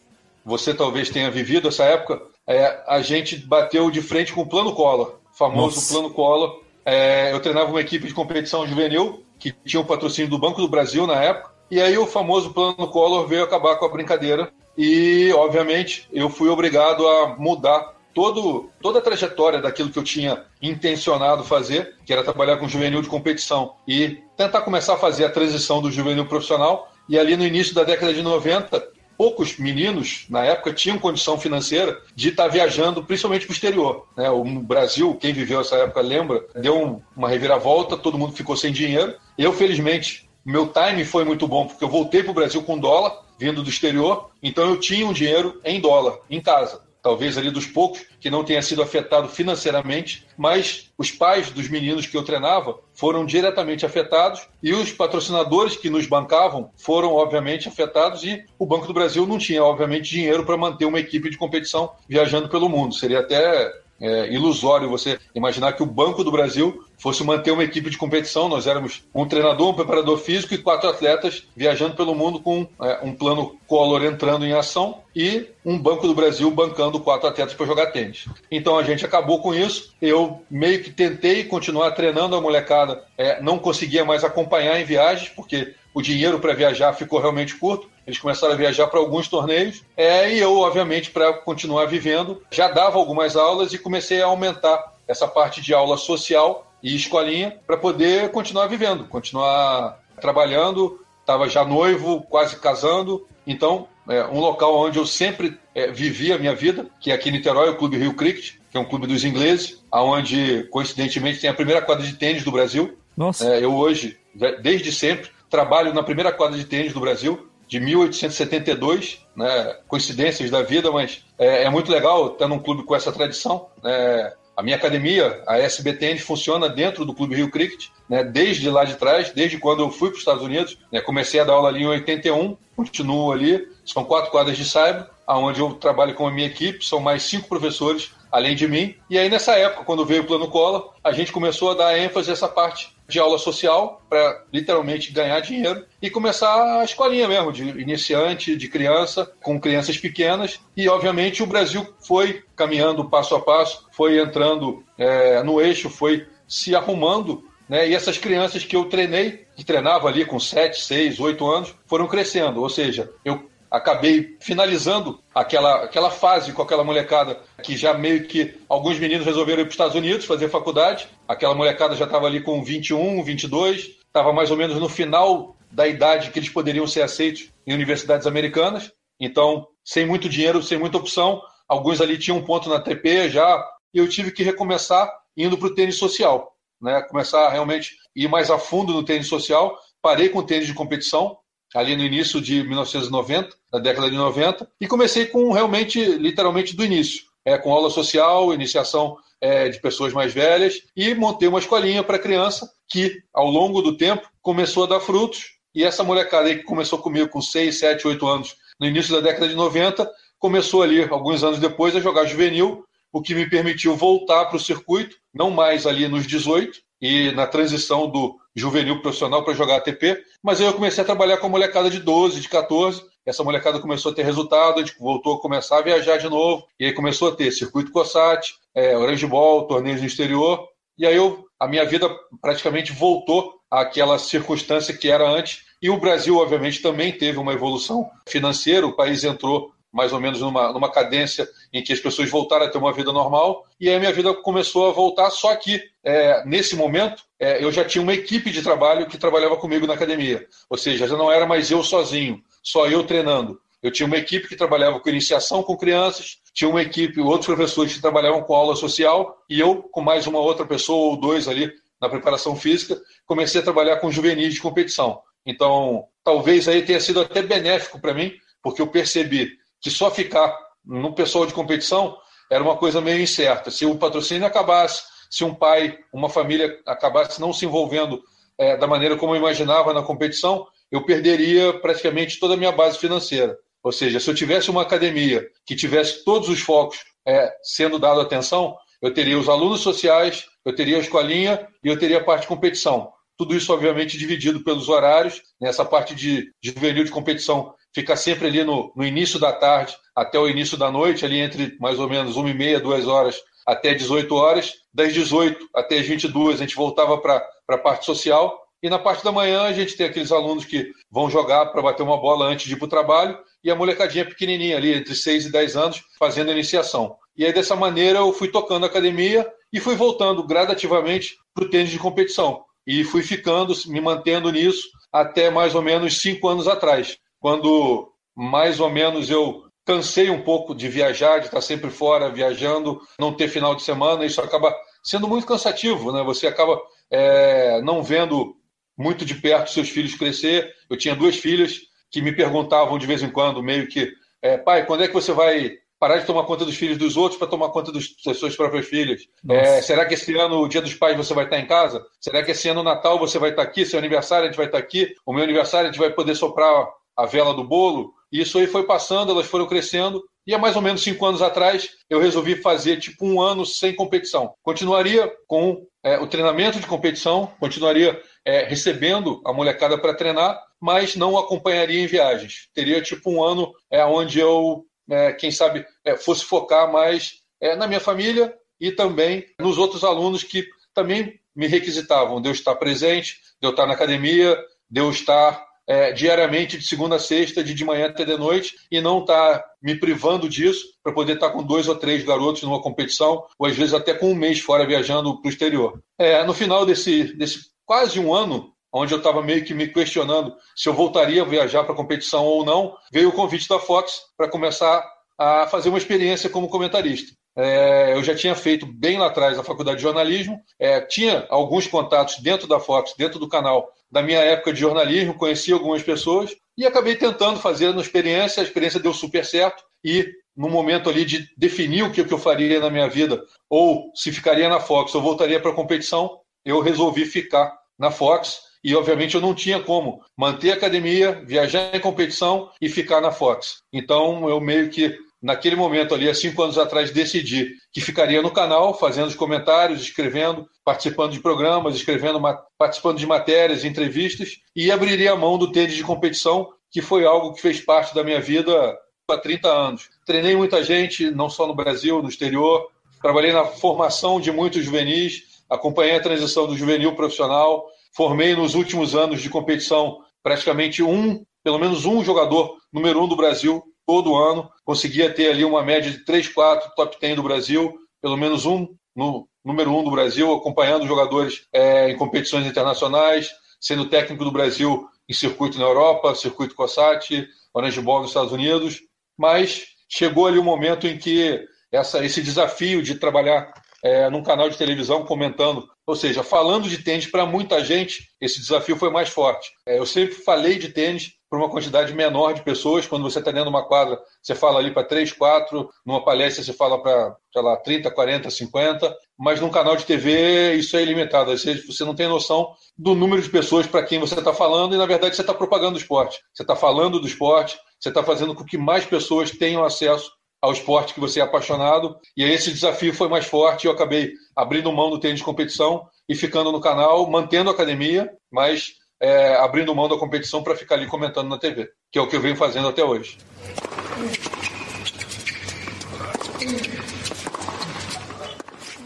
você talvez tenha vivido essa época, é, a gente bateu de frente com o Plano Collor, famoso Nossa. Plano Collor. É, eu treinava uma equipe de competição juvenil que tinha o um patrocínio do Banco do Brasil na época. E aí o famoso Plano Collor veio acabar com a brincadeira. E, obviamente, eu fui obrigado a mudar todo, toda a trajetória daquilo que eu tinha intencionado fazer, que era trabalhar com juvenil de competição e tentar começar a fazer a transição do juvenil profissional. E ali no início da década de 90, poucos meninos, na época, tinham condição financeira de estar viajando, principalmente para o exterior. Né? O Brasil, quem viveu essa época lembra, deu uma reviravolta, todo mundo ficou sem dinheiro. Eu, felizmente, meu time foi muito bom, porque eu voltei para o Brasil com dólar, vindo do exterior, então eu tinha um dinheiro em dólar, em casa talvez ali dos poucos que não tenha sido afetado financeiramente, mas os pais dos meninos que eu treinava foram diretamente afetados e os patrocinadores que nos bancavam foram obviamente afetados e o Banco do Brasil não tinha obviamente dinheiro para manter uma equipe de competição viajando pelo mundo. Seria até é, ilusório você imaginar que o Banco do Brasil fosse manter uma equipe de competição. Nós éramos um treinador, um preparador físico e quatro atletas viajando pelo mundo com é, um plano Collor entrando em ação e um Banco do Brasil bancando quatro atletas para jogar tênis. Então a gente acabou com isso. Eu meio que tentei continuar treinando a molecada, é, não conseguia mais acompanhar em viagens, porque o dinheiro para viajar ficou realmente curto. Eles começaram a viajar para alguns torneios. É, e eu, obviamente, para continuar vivendo, já dava algumas aulas e comecei a aumentar essa parte de aula social e escolinha para poder continuar vivendo, continuar trabalhando. Estava já noivo, quase casando. Então, é, um local onde eu sempre é, vivi a minha vida, que é aqui em Niterói, o Clube Rio Cricket, que é um clube dos ingleses, aonde coincidentemente tem a primeira quadra de tênis do Brasil. Nossa. É, eu hoje, desde sempre, trabalho na primeira quadra de tênis do Brasil, de 1872, né? coincidências da vida, mas é, é, muito legal estar num clube com essa tradição. Né? A minha academia, a SBTN, funciona dentro do Clube Rio Cricket, né? desde lá de trás, desde quando eu fui para os Estados Unidos. Né? Comecei a dar aula ali em 81, continuo ali. São quatro quadras de saibro, onde eu trabalho com a minha equipe, são mais cinco professores além de mim. E aí, nessa época, quando veio o Plano Collor, a gente começou a dar ênfase a essa parte de aula social para literalmente ganhar dinheiro e começar a escolinha mesmo, de iniciante, de criança, com crianças pequenas. E, obviamente, o Brasil foi caminhando passo a passo, foi entrando é, no eixo, foi se arrumando. Né? E essas crianças que eu treinei, que treinava ali com 7, 6, 8 anos, foram crescendo. Ou seja, eu acabei finalizando aquela, aquela fase com aquela molecada que já meio que alguns meninos resolveram ir para os Estados Unidos fazer faculdade. Aquela molecada já estava ali com 21, 22, estava mais ou menos no final da idade que eles poderiam ser aceitos em universidades americanas. Então, sem muito dinheiro, sem muita opção, alguns ali tinham um ponto na TP já, e eu tive que recomeçar indo para o tênis social, né? Começar a realmente ir mais a fundo no tênis social. Parei com o tênis de competição, ali no início de 1990, na década de 90, e comecei com realmente, literalmente do início, é, com aula social, iniciação é, de pessoas mais velhas, e montei uma escolinha para criança que, ao longo do tempo, começou a dar frutos, e essa molecada aí que começou comigo com 6, 7, 8 anos, no início da década de 90, começou ali, alguns anos depois, a jogar juvenil, o que me permitiu voltar para o circuito, não mais ali nos 18, e na transição do juvenil profissional para jogar ATP, mas aí eu comecei a trabalhar com a molecada de 12, de 14, essa molecada começou a ter resultado, a gente voltou a começar a viajar de novo, e aí começou a ter circuito COSAT, é, Orange Ball, torneios no exterior, e aí eu, a minha vida praticamente voltou àquela circunstância que era antes, e o Brasil, obviamente, também teve uma evolução financeira, o país entrou mais ou menos numa, numa cadência em que as pessoas voltaram a ter uma vida normal, e aí minha vida começou a voltar, só que é, nesse momento é, eu já tinha uma equipe de trabalho que trabalhava comigo na academia, ou seja, já não era mais eu sozinho, só eu treinando. Eu tinha uma equipe que trabalhava com iniciação com crianças, tinha uma equipe, outros professores que trabalhavam com aula social, e eu, com mais uma outra pessoa ou dois ali na preparação física, comecei a trabalhar com juvenis de competição. Então, talvez aí tenha sido até benéfico para mim, porque eu percebi que só ficar no pessoal de competição era uma coisa meio incerta. Se o patrocínio acabasse, se um pai, uma família acabasse não se envolvendo é, da maneira como eu imaginava na competição, eu perderia praticamente toda a minha base financeira. Ou seja, se eu tivesse uma academia que tivesse todos os focos é, sendo dado atenção, eu teria os alunos sociais, eu teria a escolinha e eu teria a parte de competição. Tudo isso, obviamente, dividido pelos horários. Nessa parte de juvenil de competição fica sempre ali no, no, início da tarde até o início da noite, ali entre mais ou menos uma e meia, duas horas até 18 horas. Das 18 até as 22 a gente voltava para a parte social. E na parte da manhã a gente tem aqueles alunos que vão jogar para bater uma bola antes de ir para o trabalho e a molecadinha pequenininha ali, entre 6 e 10 anos, fazendo a iniciação. E aí dessa maneira eu fui tocando a academia e fui voltando gradativamente para o tênis de competição e fui ficando, me mantendo nisso até mais ou menos cinco anos atrás, quando mais ou menos eu cansei um pouco de viajar, de estar sempre fora viajando, não ter final de semana, isso acaba sendo muito cansativo, né? Você acaba é, não vendo muito de perto seus filhos crescer. Eu tinha duas filhas que me perguntavam de vez em quando, meio que, é, pai, quando é que você vai parar de tomar conta dos filhos dos outros para tomar conta dos, das suas próprias filhas. É, será que esse ano, o dia dos pais, você vai estar em casa? Será que esse ano, o Natal, você vai estar aqui? Seu aniversário, a gente vai estar aqui? O meu aniversário, a gente vai poder soprar a vela do bolo? E isso aí foi passando, elas foram crescendo. E há mais ou menos cinco anos atrás, eu resolvi fazer tipo um ano sem competição. Continuaria com é, o treinamento de competição, continuaria é, recebendo a molecada para treinar, mas não acompanharia em viagens. Teria tipo um ano é, onde eu é, quem sabe, é, fosse focar mais é, na minha família e também nos outros alunos que também me requisitavam de eu estar presente, de eu estar na academia, de eu estar é, diariamente de segunda a sexta, de de manhã até de noite, e não estar me privando disso para poder estar com dois ou três garotos numa competição, ou às vezes até com um mês fora viajando para o exterior. É, no final desse, desse quase um ano, onde eu estava meio que me questionando se eu voltaria a viajar para a competição ou não, veio o convite da Fox para começar a fazer uma experiência como comentarista. É, eu já tinha feito bem lá atrás a faculdade de jornalismo, é, tinha alguns contatos dentro da Fox, dentro do canal, da minha época de jornalismo, conheci algumas pessoas e acabei tentando fazer uma experiência, a experiência deu super certo e no momento ali de definir o que, eu faria na minha vida, ou se ficaria na Fox ou voltaria para a competição, eu resolvi ficar na Fox e obviamente eu não tinha como manter a academia, viajar em competição e ficar na Fox. Então eu meio que naquele momento ali, há cinco anos atrás, decidi que ficaria no canal, fazendo os comentários, escrevendo, participando de programas, escrevendo, participando de matérias, entrevistas, e abriria a mão do tênis de competição, que foi algo que fez parte da minha vida há 30 anos. Treinei muita gente, não só no Brasil, no exterior, trabalhei na formação de muitos juvenis, acompanhei a transição do juvenil profissional, Formei nos últimos anos de competição praticamente um, pelo menos um jogador número um do Brasil todo ano. Conseguia ter ali uma média de 3, 4 top 10 do Brasil, pelo menos um no número um do Brasil, acompanhando jogadores é, em competições internacionais, sendo técnico do Brasil em circuito na Europa, circuito COSAT, Orange Ball nos Estados Unidos. Mas chegou ali o um momento em que essa, esse desafio de trabalhar é, num canal de televisão comentando, ou seja, falando de tênis para muita gente, esse desafio foi mais forte. É, eu sempre falei de tênis para uma quantidade menor de pessoas. Quando você está dentro de uma quadra, você fala ali para 3, 4, numa palestra você fala para, sei lá, 30, 40, 50, mas num canal de TV isso é ilimitado. Você, você não tem noção do número de pessoas para quem você está falando e, na verdade, você está propagando o esporte. Você está falando do esporte, você está fazendo com que mais pessoas tenham acesso ao esporte que você é apaixonado. E aí esse desafio foi mais forte eu acabei abrindo mão do tênis de competição e ficando no canal, mantendo a academia, mas é, abrindo mão da competição para ficar ali comentando na TV. que é o que eu venho fazendo até hoje.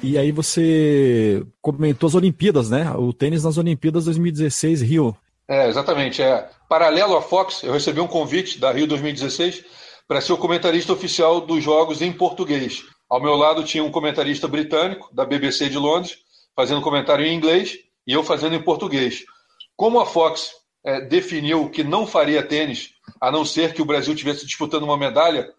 E aí você comentou as Olimpíadas, né? O tênis nas Olimpíadas 2016 Rio. É, exatamente. É. Paralelo à Fox, eu recebi um convite da Rio 2016 para ser o comentarista oficial dos jogos em português. Ao meu lado tinha um comentarista britânico, da BBC de Londres, fazendo comentário em inglês e eu fazendo em português. Como a Fox é, definiu que não faria tênis, a não ser que o Brasil estivesse disputando uma medalha,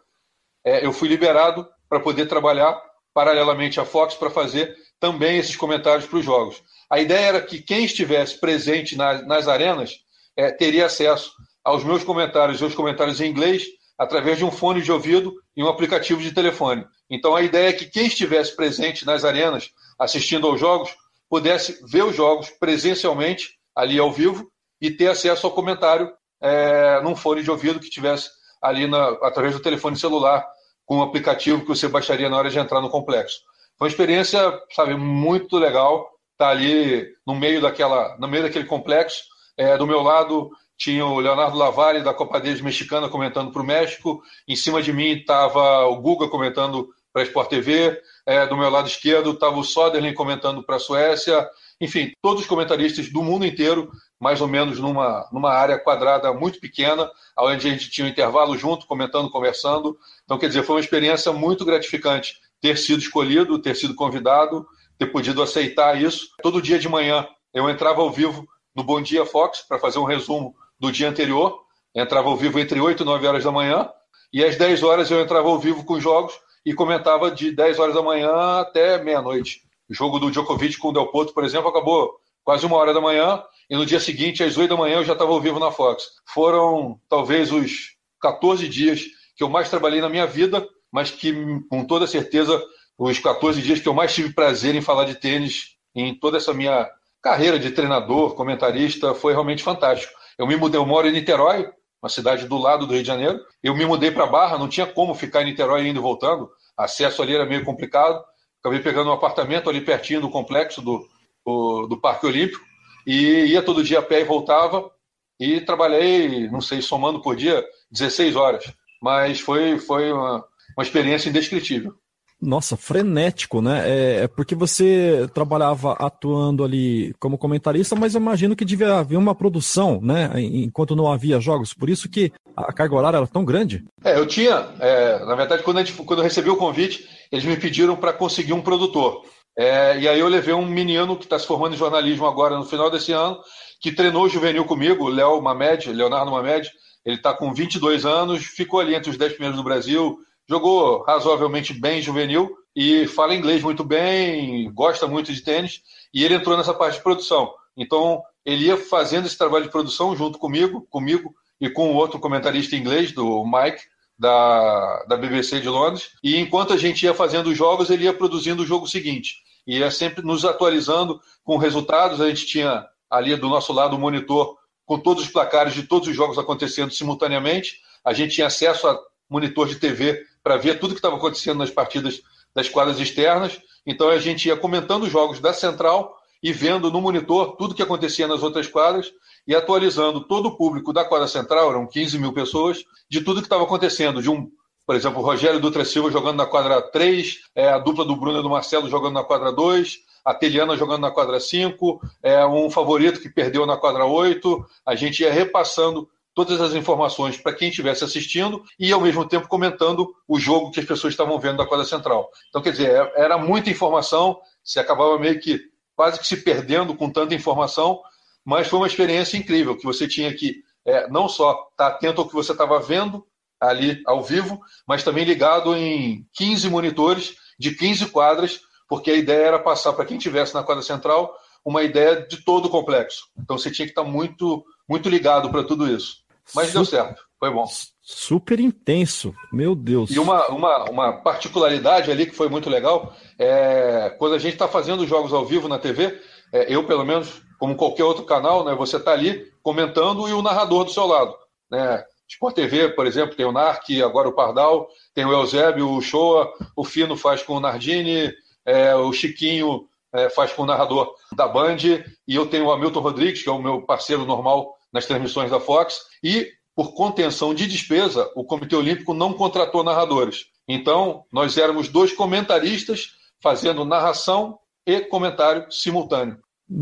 é, eu fui liberado para poder trabalhar paralelamente à Fox para fazer também esses comentários para os jogos. A ideia era que quem estivesse presente na, nas arenas é, teria acesso aos meus comentários aos comentários em inglês através de um fone de ouvido e um aplicativo de telefone. Então a ideia é que quem estivesse presente nas arenas assistindo aos jogos pudesse ver os jogos presencialmente ali ao vivo e ter acesso ao comentário é, num fone de ouvido que tivesse ali na, através do telefone celular com um aplicativo que você baixaria na hora de entrar no complexo. Foi uma experiência, sabe, muito legal estar ali no meio daquela, no meio daquele complexo. É, do meu lado tinha o Leonardo Lavalle da Copa Davis mexicana comentando para o México. Em cima de mim estava o Guga comentando para a Sport TV. É, do meu lado esquerdo estava o Soderling comentando para a Suécia. Enfim, todos os comentaristas do mundo inteiro, mais ou menos numa, numa área quadrada muito pequena, onde a gente tinha um intervalo junto, comentando, conversando. Então, quer dizer, foi uma experiência muito gratificante ter sido escolhido, ter sido convidado, ter podido aceitar isso. Todo dia de manhã eu entrava ao vivo no Bom Dia Fox para fazer um resumo do dia anterior. Entrava ao vivo entre 8 e 9 horas da manhã. E às 10 horas eu entrava ao vivo com os jogos e comentava de 10 horas da manhã até meia-noite. O jogo do Djokovic com o Del Potro, por exemplo, acabou quase uma hora da manhã, e no dia seguinte, às 8 da manhã, eu já estava ao vivo na Fox. Foram talvez os 14 dias que eu mais trabalhei na minha vida, mas que, com toda certeza, os 14 dias que eu mais tive prazer em falar de tênis em toda essa minha carreira de treinador, comentarista, foi realmente fantástico. Eu me mudei, eu moro em Niterói, uma cidade do lado do Rio de Janeiro. Eu me mudei para Barra, não tinha como ficar em Niterói indo e voltando. Acesso ali era meio complicado. Acabei pegando um apartamento ali pertinho do complexo do, do, do Parque Olímpico e ia todo dia a pé e voltava. E trabalhei, não sei, somando por dia, 16 horas. Mas foi, foi uma, uma experiência indescritível. Nossa, frenético, né? É, é, porque você trabalhava atuando ali como comentarista, mas eu imagino que devia haver uma produção, né? Enquanto não havia jogos. Por isso que a carga horária era tão grande. É, eu tinha. É, na verdade, quando, gente, quando eu recebi o convite, eles me pediram para conseguir um produtor. É, e aí eu levei um menino que está se formando em jornalismo agora no final desse ano, que treinou juvenil comigo, Léo Mamed, Leonardo Mamed. Ele está com 22 anos, ficou ali entre os 10 primeiros do Brasil, jogou razoavelmente bem juvenil e fala inglês muito bem, gosta muito de tênis, e ele entrou nessa parte de produção. Então, ele ia fazendo esse trabalho de produção junto comigo, comigo e com o outro comentarista inglês, do Mike, da, da BBC de Londres. E enquanto a gente ia fazendo os jogos, ele ia produzindo o jogo seguinte. E ia sempre nos atualizando com resultados. A gente tinha ali do nosso lado o monitor com todos os placares de todos os jogos acontecendo simultaneamente. A gente tinha acesso a monitor de TV para ver tudo que estava acontecendo nas partidas das quadras externas. Então a gente ia comentando os jogos da central e vendo no monitor tudo que acontecia nas outras quadras e atualizando todo o público da quadra central, eram 15 mil pessoas, de tudo que estava acontecendo, de um por exemplo, o Rogério Dutra Silva jogando na quadra 3, é, a dupla do Bruno e do Marcelo jogando na quadra 2, a Teliana jogando na quadra 5, é, um favorito que perdeu na quadra 8. A gente ia repassando todas as informações para quem estivesse assistindo e, ao mesmo tempo, comentando o jogo que as pessoas estavam vendo da quadra central. Então, quer dizer, é, era muita informação, se acabava meio que quase que se perdendo com tanta informação, mas foi uma experiência incrível, que você tinha que é, não só estar atento ao que você estava vendo ali ao vivo, mas também ligado em 15 monitores de 15 quadras, porque a ideia era passar para quem estivesse na quadra central uma ideia de todo o complexo. Então você tinha que estar muito, muito ligado para tudo isso. Mas deu certo, foi bom. Super intenso, meu Deus. E uma, uma, uma particularidade ali que foi muito legal é quando a gente está fazendo jogos ao vivo na TV, é, eu pelo menos, como qualquer outro canal, né, você está ali comentando e o narrador do seu lado. Né? Sport TV, por exemplo, tem o Narc, agora o Pardal, tem o Eusébio, o Shoa, o Fino faz com o Nardini, é, o Chiquinho é, faz com o narrador da Band, e eu tenho o Hamilton Rodrigues, que é o meu parceiro normal nas transmissões da Fox. E por contenção de despesa, o Comitê Olímpico não contratou narradores. Então, nós éramos dois comentaristas fazendo narração e comentário simultâneo.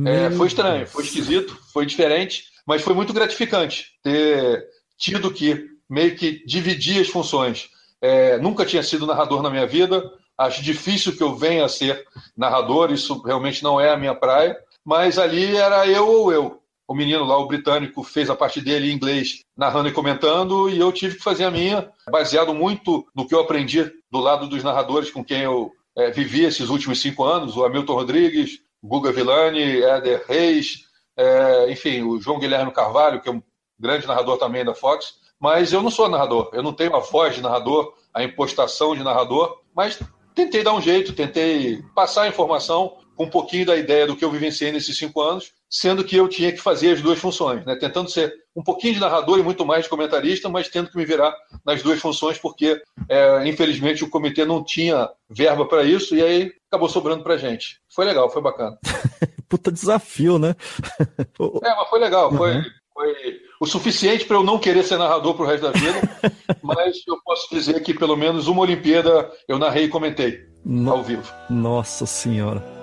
É, foi estranho, foi esquisito, foi diferente, mas foi muito gratificante ter tido que meio que dividir as funções. É, nunca tinha sido narrador na minha vida, acho difícil que eu venha a ser narrador, isso realmente não é a minha praia, mas ali era eu ou eu. O menino lá, o britânico, fez a parte dele em inglês, narrando e comentando, e eu tive que fazer a minha, baseado muito no que eu aprendi do lado dos narradores com quem eu é, vivi esses últimos cinco anos, o Hamilton Rodrigues, Guga Villani, Éder Reis, é, enfim, o João Guilherme Carvalho, que é um grande narrador também da Fox, mas eu não sou narrador, eu não tenho a voz de narrador, a impostação de narrador, mas tentei dar um jeito, tentei passar a informação com um pouquinho da ideia do que eu vivenciei nesses cinco anos, sendo que eu tinha que fazer as duas funções, né? tentando ser um pouquinho de narrador e muito mais de comentarista, mas tendo que me virar nas duas funções, porque é, infelizmente o comitê não tinha verba para isso, e aí acabou sobrando para gente. Foi legal, foi bacana. Puta desafio, né? é, mas foi legal, uhum. foi, foi o suficiente para eu não querer ser narrador para o resto da vida, mas eu posso dizer que pelo menos uma Olimpíada eu narrei e comentei no... ao vivo. Nossa Senhora.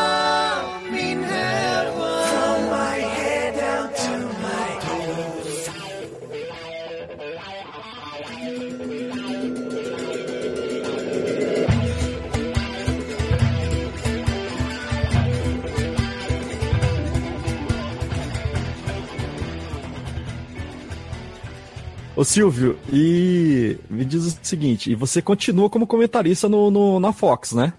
Ô Silvio, e me diz o seguinte, e você continua como comentarista no, no na Fox, né?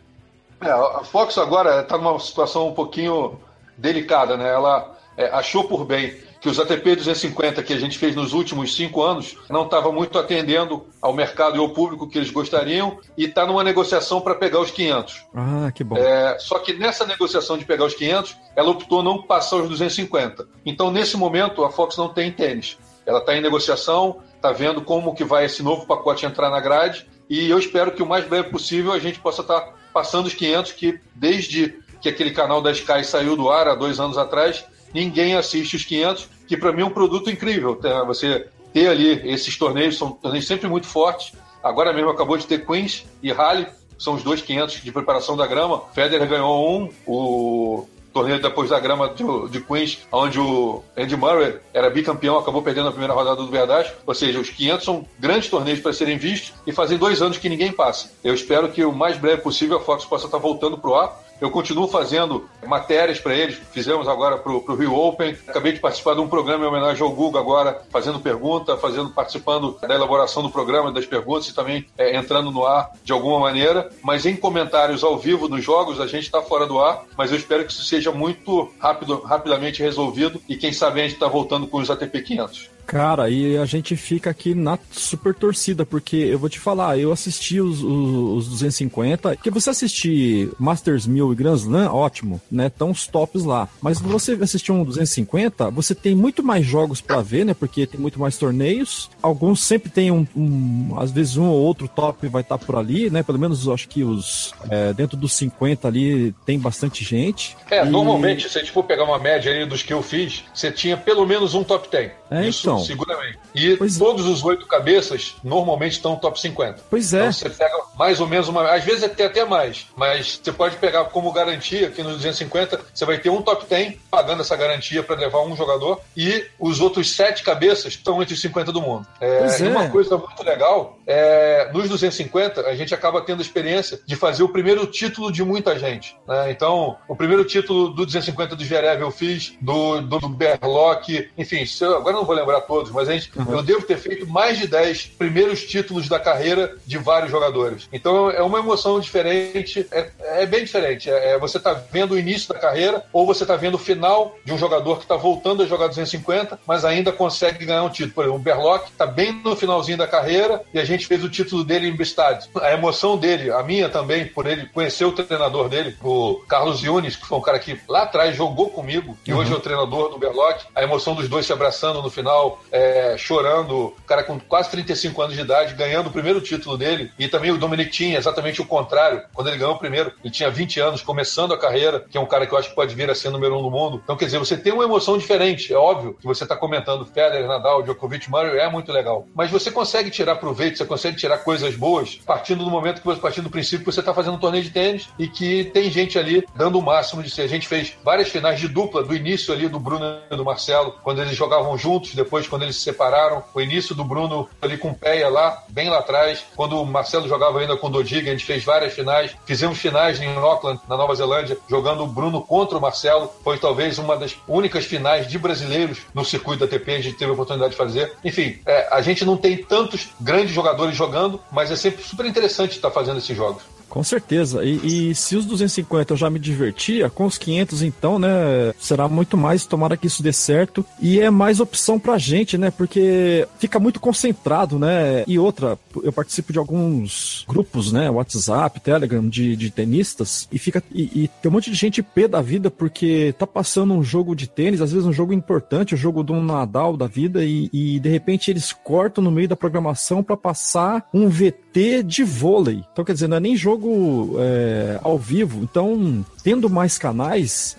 É, a Fox agora está numa situação um pouquinho delicada, né? Ela é, achou por bem que os ATP 250 que a gente fez nos últimos cinco anos não estava muito atendendo ao mercado e ao público que eles gostariam e está numa negociação para pegar os 500. Ah, que bom. É, só que nessa negociação de pegar os 500, ela optou não passar os 250. Então, nesse momento, a Fox não tem tênis. Ela está em negociação, está vendo como que vai esse novo pacote entrar na grade e eu espero que o mais breve possível a gente possa estar tá passando os 500 que desde que aquele canal da Sky saiu do ar há dois anos atrás, ninguém assiste os 500, que para mim é um produto incrível. Você ter ali esses torneios, são torneios sempre muito fortes. Agora mesmo acabou de ter Queens e Rally, são os dois 500 de preparação da grama. Federer ganhou um, o torneio depois da grama de, de Queens, onde o Andy Murray era bicampeão, acabou perdendo a primeira rodada do Verdade. Ou seja, os 500 são grandes torneios para serem vistos e fazem dois anos que ninguém passa. Eu espero que o mais breve possível a Fox possa estar voltando para o ar eu continuo fazendo matérias para eles. Fizemos agora para o Rio Open. Acabei de participar de um programa em homenagem ao Google agora, fazendo pergunta, fazendo, participando da elaboração do programa, das perguntas e também é, entrando no ar de alguma maneira. Mas em comentários ao vivo nos jogos, a gente está fora do ar. Mas eu espero que isso seja muito rápido, rapidamente resolvido e quem sabe a gente está voltando com os ATP 500. Cara, e a gente fica aqui na super torcida, porque eu vou te falar, eu assisti os, os, os 250, porque você assistir Masters 1000 e Grand Slam, ótimo, né? Estão os tops lá. Mas você assistir um 250, você tem muito mais jogos para ver, né? Porque tem muito mais torneios. Alguns sempre tem um, um às vezes um ou outro top vai estar tá por ali, né? Pelo menos acho que os é, dentro dos 50 ali tem bastante gente. É, e... normalmente, se a gente for pegar uma média ali dos que eu fiz, você tinha pelo menos um top 10. É, Isso então. Seguramente. E pois é. todos é. os oito cabeças normalmente estão no top 50. Pois é. Então você pega mais ou menos uma. Às vezes até, até mais. Mas você pode pegar como garantia que no 250 você vai ter um top 10 pagando essa garantia para levar um jogador. E os outros sete cabeças estão entre os 50 do mundo. É, é. E uma coisa muito legal é nos 250 a gente acaba tendo a experiência de fazer o primeiro título de muita gente. Né? Então, o primeiro título do 250 do Zverev eu fiz, do, do, do Berlock, enfim, agora não vou lembrar todos, mas a gente, uhum. eu devo ter feito mais de 10 primeiros títulos da carreira de vários jogadores. Então é uma emoção diferente, é, é bem diferente. É, é você está vendo o início da carreira ou você está vendo o final de um jogador que está voltando a jogar 250, mas ainda consegue ganhar um título. Por exemplo, o Berlock está bem no finalzinho da carreira e a gente fez o título dele em Bistad. A emoção dele, a minha também, por ele conhecer o treinador dele, o Carlos Yunis, que foi um cara que lá atrás jogou comigo e uhum. hoje é o treinador do Berlock. A emoção dos dois se abraçando no final, É, chorando, cara com quase 35 anos de idade, ganhando o primeiro título dele, e também o Dominic tinha exatamente o contrário, quando ele ganhou o primeiro, ele tinha 20 anos, começando a carreira, que é um cara que eu acho que pode vir a ser número um do mundo. Então, quer dizer, você tem uma emoção diferente, é óbvio que você está comentando Federer, Nadal, Djokovic, Murray, é muito legal, mas você consegue tirar proveito, você consegue tirar coisas boas, partindo do momento que você, partindo do princípio que você está fazendo um torneio de tênis e que tem gente ali dando o máximo de si. A gente fez várias finais de dupla, do início ali do Bruno e do Marcelo, quando eles jogavam juntos, depois quando eles se separaram, o início do Bruno ali com o Peia lá, bem lá atrás, quando o Marcelo jogava ainda com o Dodiga, a gente fez várias finais, fizemos finais em Auckland, na Nova Zelândia, jogando o Bruno contra o Marcelo, foi talvez uma das únicas finais de brasileiros no circuito da TP, a gente teve a oportunidade de fazer. Enfim, é, a gente não tem tantos grandes jogadores jogando, mas é sempre super interessante estar fazendo esses jogos. Com certeza. E, e, se os 250 eu já me divertia, com os 500 então, né, será muito mais. Tomara que isso dê certo. E é mais opção pra gente, né, porque fica muito concentrado, né. E outra, eu participo de alguns grupos, né, WhatsApp, Telegram, de, de tenistas, e fica. E, e, tem um monte de gente pé da vida porque tá passando um jogo de tênis, às vezes um jogo importante, o um jogo do Nadal da vida, e, e de repente eles cortam no meio da programação para passar um VT de vôlei. Então, quer dizer, não é nem jogo jogo é, ao vivo. Então, tendo mais canais,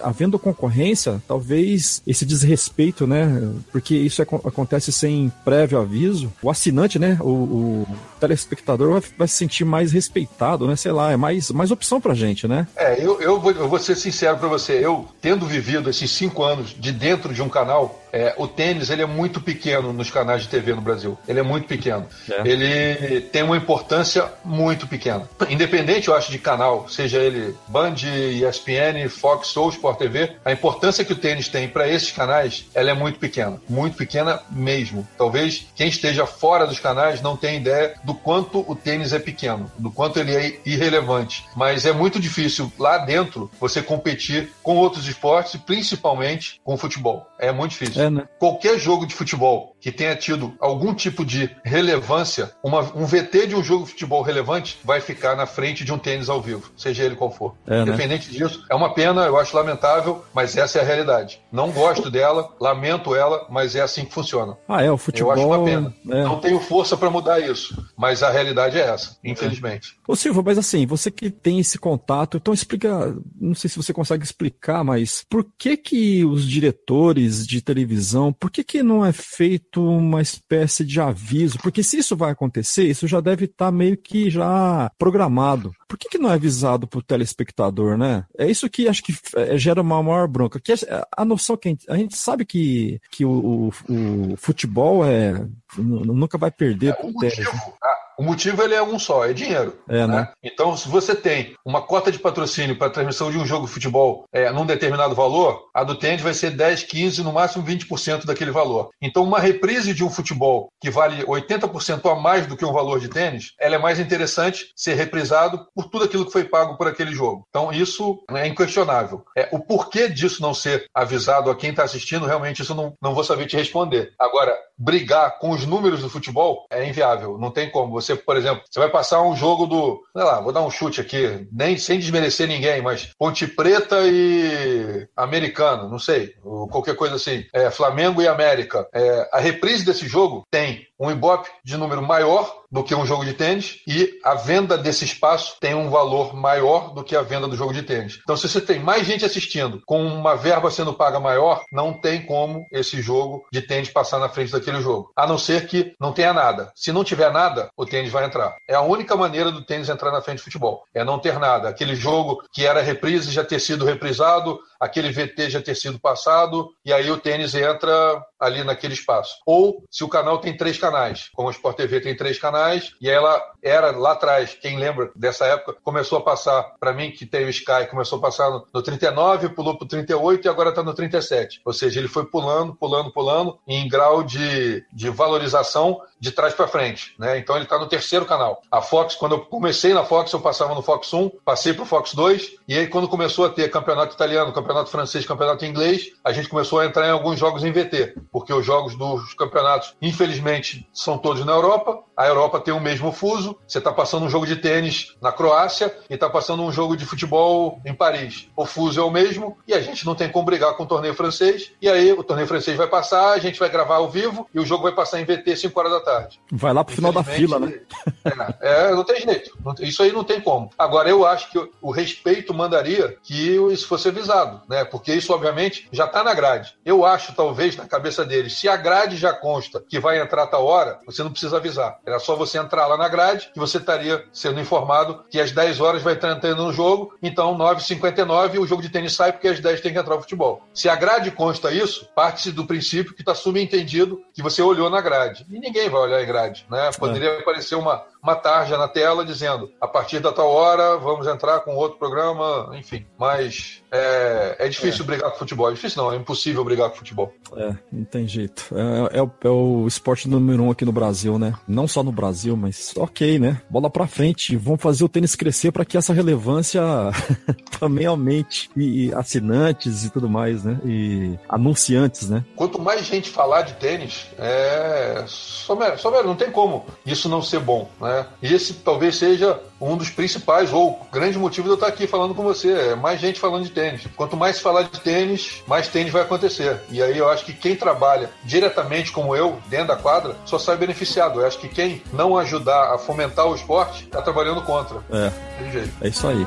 havendo concorrência, talvez esse desrespeito, né? Porque isso é, acontece sem prévio aviso. O assinante, né? O, o telespectador vai, vai, se sentir mais respeitado, né? Sei lá, é mais, mais opção pra gente, né? É, eu, eu, vou, eu vou ser sincero pra você. Eu, tendo vivido esses cinco anos de dentro de um canal, é, o tênis ele é muito pequeno nos canais de TV no Brasil. Ele é muito pequeno. É. Ele tem uma importância muito pequena. Independente, eu acho, de canal, seja ele Band, ESPN, Fox ou Sport TV, a importância que o tênis tem para esses canais, ela é muito pequena. Muito pequena mesmo. Talvez quem esteja fora dos canais não tenha ideia do quanto o tênis é pequeno, do quanto ele é irrelevante. Mas é muito difícil lá dentro você competir com outros esportes, principalmente com o futebol. É muito difícil. É, né? Qualquer jogo de futebol que tenha tido algum tipo de relevância, uma, um VT de um jogo de futebol relevante vai ficar na frente de um tênis ao vivo, seja ele qual for. É, né? Independente né? disso, é uma pena, eu acho lamentável, mas essa é a realidade. Não gosto dela, lamento ela, mas é assim que funciona. Ah, é, o futebol. Eu acho uma pena. É. Não tenho força para mudar isso, mas a realidade é essa, infelizmente. Ô Silva, mas assim, você que tem esse contato, então explica, não sei se você consegue explicar, mas por que que os diretores de televisão, por que que não é feito uma espécie de aviso? Porque se isso vai acontecer, isso já deve estar tá meio que já programado. Por que que não é avisado pro telespectador, né? É isso que acho que é, gera uma maior bronca. Que a noção que a gente, a gente sabe que, que o, o, o futebol é nunca vai perder. É, o motivo, o motivo ele é um só, é dinheiro. É, né? né? Então, se você tem uma cota de patrocínio para transmissão de um jogo de futebol é, num determinado valor, a do tênis vai ser 10, 15, no máximo 20% daquele valor. Então, uma reprise de um futebol que vale 80% a mais do que um valor de tênis, ela é mais interessante ser reprisado por tudo aquilo que foi pago por aquele jogo. Então, isso é inquestionável. É, o porquê disso não ser avisado a quem está assistindo, realmente isso não, não vou saber te responder. Agora, brigar com os números do futebol é inviável, não tem como. Você, por exemplo, você vai passar um jogo do, sei lá, vou dar um chute aqui, nem sem desmerecer ninguém, mas Ponte Preta e Americano, não sei, qualquer coisa assim, é, Flamengo e América. É, a reprise desse jogo? Tem um Ibope de número maior do que um jogo de tênis e a venda desse espaço tem um valor maior do que a venda do jogo de tênis. Então, se você tem mais gente assistindo com uma verba sendo paga maior, não tem como esse jogo de tênis passar na frente daquele jogo. A não ser que não tenha nada. Se não tiver nada, o tênis vai entrar. É a única maneira do tênis entrar na frente do futebol. É não ter nada. Aquele jogo que era reprise já ter sido reprisado, aquele VT já ter sido passado, e aí o tênis entra ali naquele espaço. Ou se o canal tem três canais, como o Sport TV tem três canais, e ela era lá atrás, quem lembra dessa época, começou a passar, para mim que tem o Sky, começou a passar no, no 39, pulou pro 38 e agora está no 37. Ou seja, ele foi pulando, pulando, pulando, em grau de, de valorização de trás para frente, né? Então ele está no terceiro canal. A Fox, quando eu comecei na Fox, eu passava no Fox 1, passei para o Fox 2, e aí quando começou a ter campeonato italiano, campeonato francês, campeonato inglês, a gente começou a entrar em alguns jogos em VT, porque os jogos dos campeonatos, infelizmente, são todos na Europa, a Europa tem o mesmo fuso, você está passando um jogo de tênis na Croácia e está passando um jogo de futebol em Paris. O fuso é o mesmo e a gente não tem como brigar com o torneio francês. E aí o torneio francês vai passar, a gente vai gravar ao vivo e o jogo vai passar em VT 5 horas da tarde. Vai lá pro final da fila, né? É, é, não tem jeito. Isso aí não tem como. Agora, eu acho que o respeito mandaria que isso fosse avisado, né? Porque isso, obviamente, já está na grade. Eu acho, talvez, na cabeça deles, se a grade já consta que vai entrar tal hora, você não precisa avisar. Era só você entrar lá na grade que você estaria sendo informado que às 10 horas vai estar entrando no jogo, então 9h59 o jogo de tênis sai porque às 10 tem que entrar o futebol. Se a grade consta isso, parte-se do princípio que está subentendido que você olhou na grade. E ninguém vai olhar em grade, né? Poderia é. aparecer uma, uma tarja na tela dizendo a partir da tal hora vamos entrar com outro programa, enfim. Mas é, é difícil é. brigar com futebol. É difícil não, é impossível brigar com futebol. É, não tem jeito. É, é, o, é o esporte número um aqui no Brasil, né? Não só no Brasil, mas ok, né? Bola pra frente. Vamos fazer o tênis crescer para que essa relevância também aumente. E, e, assinantes e tudo mais, né? E anunciantes, né? Quanto mais gente falar de tênis, é. Só, só não tem como isso não ser bom, né? Né? E esse talvez seja um dos principais, ou grande motivo de eu estar aqui falando com você. É mais gente falando de tênis. Quanto mais se falar de tênis, mais tênis vai acontecer. E aí eu acho que quem trabalha diretamente como eu, dentro da quadra, só sai beneficiado. Eu acho que quem não ajudar a fomentar o esporte está trabalhando contra. É. É isso aí.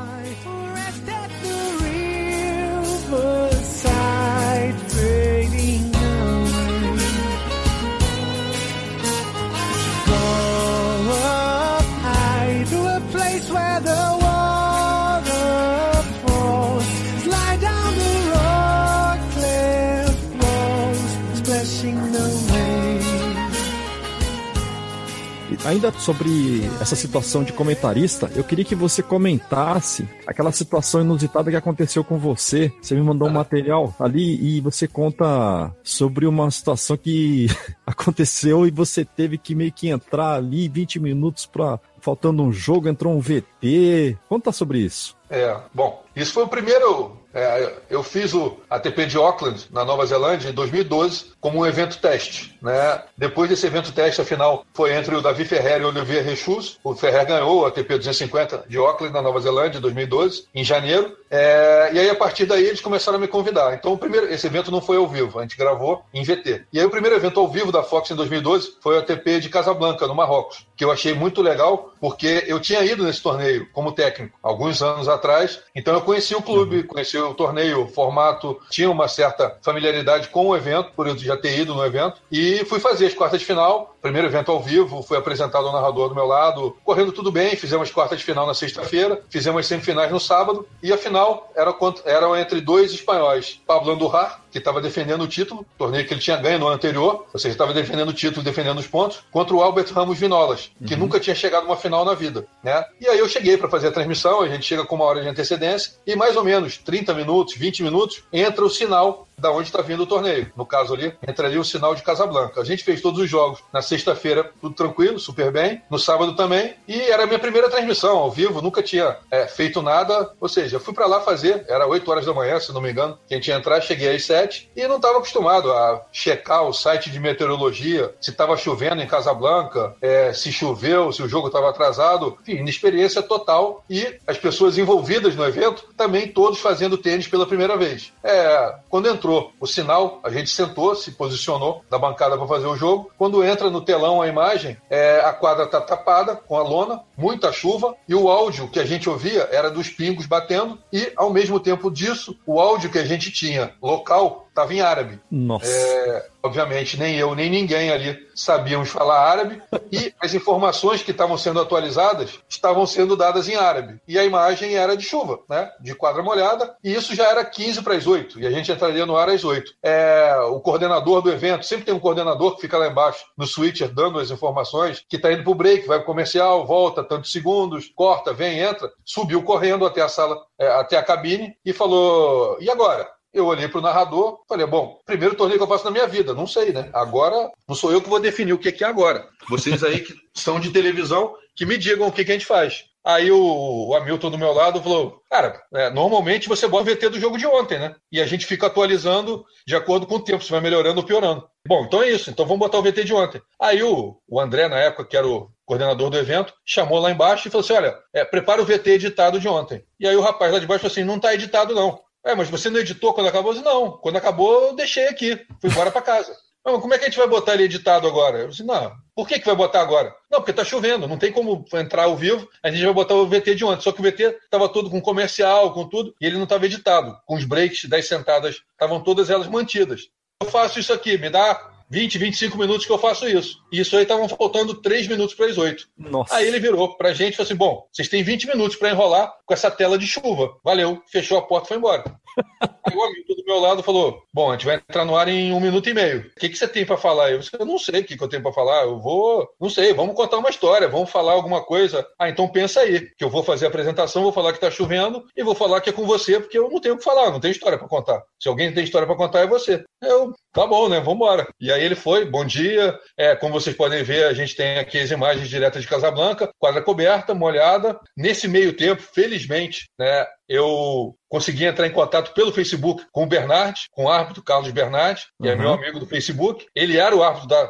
Ainda sobre essa situação de comentarista, eu queria que você comentasse aquela situação inusitada que aconteceu com você. Você me mandou um material ali e você conta sobre uma situação que aconteceu e você teve que meio que entrar ali 20 minutos para faltando um jogo, entrou um VT. Conta sobre isso. É, bom, isso foi o primeiro é, eu fiz o ATP de Auckland, na Nova Zelândia, em 2012, como um evento teste. Né? Depois desse evento teste, a final foi entre o Davi Ferrer e o Olivier Rechus. O Ferrer ganhou o ATP 250 de Auckland, na Nova Zelândia, em 2012, em janeiro. É, e aí, a partir daí, eles começaram a me convidar. Então, o primeiro, esse evento não foi ao vivo, a gente gravou em VT. E aí, o primeiro evento ao vivo da Fox em 2012 foi o ATP de Casablanca, no Marrocos, que eu achei muito legal, porque eu tinha ido nesse torneio como técnico, alguns anos atrás. Então, eu conheci o clube, conheci o torneio, o formato, tinha uma certa familiaridade com o evento, por eu já ter ido no evento, e fui fazer as quartas de final. Primeiro evento ao vivo, fui apresentado ao narrador do meu lado, correndo tudo bem, fizemos quartas de final na sexta-feira, fizemos as semifinais no sábado, e a final era, era entre dois espanhóis, Pablo Andurrar, que estava defendendo o título, torneio que ele tinha ganho no ano anterior, ou seja, estava defendendo o título, defendendo os pontos, contra o Albert Ramos Vinolas, que uhum. nunca tinha chegado a uma final na vida, né? E aí eu cheguei para fazer a transmissão, a gente chega com uma hora de antecedência, e mais ou menos 30 minutos, 20 minutos, entra o sinal da onde está vindo o torneio. No caso ali, entraria o sinal de Casablanca. A gente fez todos os jogos na sexta-feira, tudo tranquilo, super bem. No sábado também. E era a minha primeira transmissão ao vivo, nunca tinha é, feito nada. Ou seja, fui para lá fazer, era 8 horas da manhã, se não me engano. Quem tinha entrar, cheguei às 7 e não estava acostumado a checar o site de meteorologia, se estava chovendo em Casablanca, é, se choveu, se o jogo estava atrasado. Enfim, inexperiência total. E as pessoas envolvidas no evento também todos fazendo tênis pela primeira vez. É, quando entrou entrou o sinal, a gente sentou, se posicionou na bancada para fazer o jogo. Quando entra no telão a imagem, é, a quadra está tapada com a lona, muita chuva, e o áudio que a gente ouvia era dos pingos batendo, e ao mesmo tempo disso, o áudio que a gente tinha local estava em árabe. Nossa. É, obviamente, nem eu nem ninguém ali sabíamos falar árabe e as informações que estavam sendo atualizadas estavam sendo dadas em árabe. E a imagem era de chuva, né? De quadra molhada, e isso já era 15 para as 8, e a gente entraria no ar às 8. É, o coordenador do evento, sempre tem um coordenador que fica lá embaixo no switcher dando as informações, que está indo para o break, vai para o comercial, volta tantos segundos, corta, vem, entra, subiu correndo até a sala, é, até a cabine e falou: e agora? Eu olhei para o narrador, falei, bom, primeiro torneio que eu faço na minha vida, não sei, né? Agora, não sou eu que vou definir o que é agora. Vocês aí que são de televisão, que me digam o que, que a gente faz. Aí o, Hamilton do meu lado falou: Cara, é, normalmente você bota o VT do jogo de ontem, né? E a gente fica atualizando de acordo com o tempo, se vai melhorando ou piorando. Bom, então é isso. Então vamos botar o VT de ontem. Aí o, o André, na época, que era o coordenador do evento, chamou lá embaixo e falou assim: olha, é, prepara o VT editado de ontem. E aí o rapaz lá de baixo falou assim: não está editado, não. É, mas você não editou quando acabou? Disse, não, quando acabou eu deixei aqui, fui embora para casa. Não, como é que a gente vai botar ele editado agora? Eu disse, não, por que, que vai botar agora? Não, porque tá chovendo, não tem como entrar ao vivo, a gente vai botar o VT de ontem. Só que o VT estava todo com comercial, com tudo, e ele não estava editado. Com os breaks das sentadas, estavam todas elas mantidas. Eu faço isso aqui, me dá 20, 25 minutos que eu faço isso. E isso aí estavam faltando 3 minutos para as 8. Nossa. Aí ele virou pra gente e falou assim: bom, vocês têm 20 minutos para enrolar com essa tela de chuva. Valeu, fechou a porta e foi embora. Aí o amigo do meu lado falou: Bom, a gente vai entrar no ar em um minuto e meio. O que, que você tem para falar? Eu Eu não sei o que, que eu tenho para falar. Eu vou, não sei, vamos contar uma história, vamos falar alguma coisa. Ah, então pensa aí, que eu vou fazer a apresentação, vou falar que tá chovendo e vou falar que é com você, porque eu não tenho o que falar, não tenho história para contar. Se alguém tem história para contar, é você. Eu, tá bom, né? Vamos embora. E aí ele foi: Bom dia. É, como vocês podem ver, a gente tem aqui as imagens diretas de Casablanca, quadra coberta, molhada. Nesse meio tempo, felizmente, né? Eu consegui entrar em contato pelo Facebook com o Bernard, com o árbitro Carlos Bernard, que uhum. é meu amigo do Facebook. Ele era o árbitro da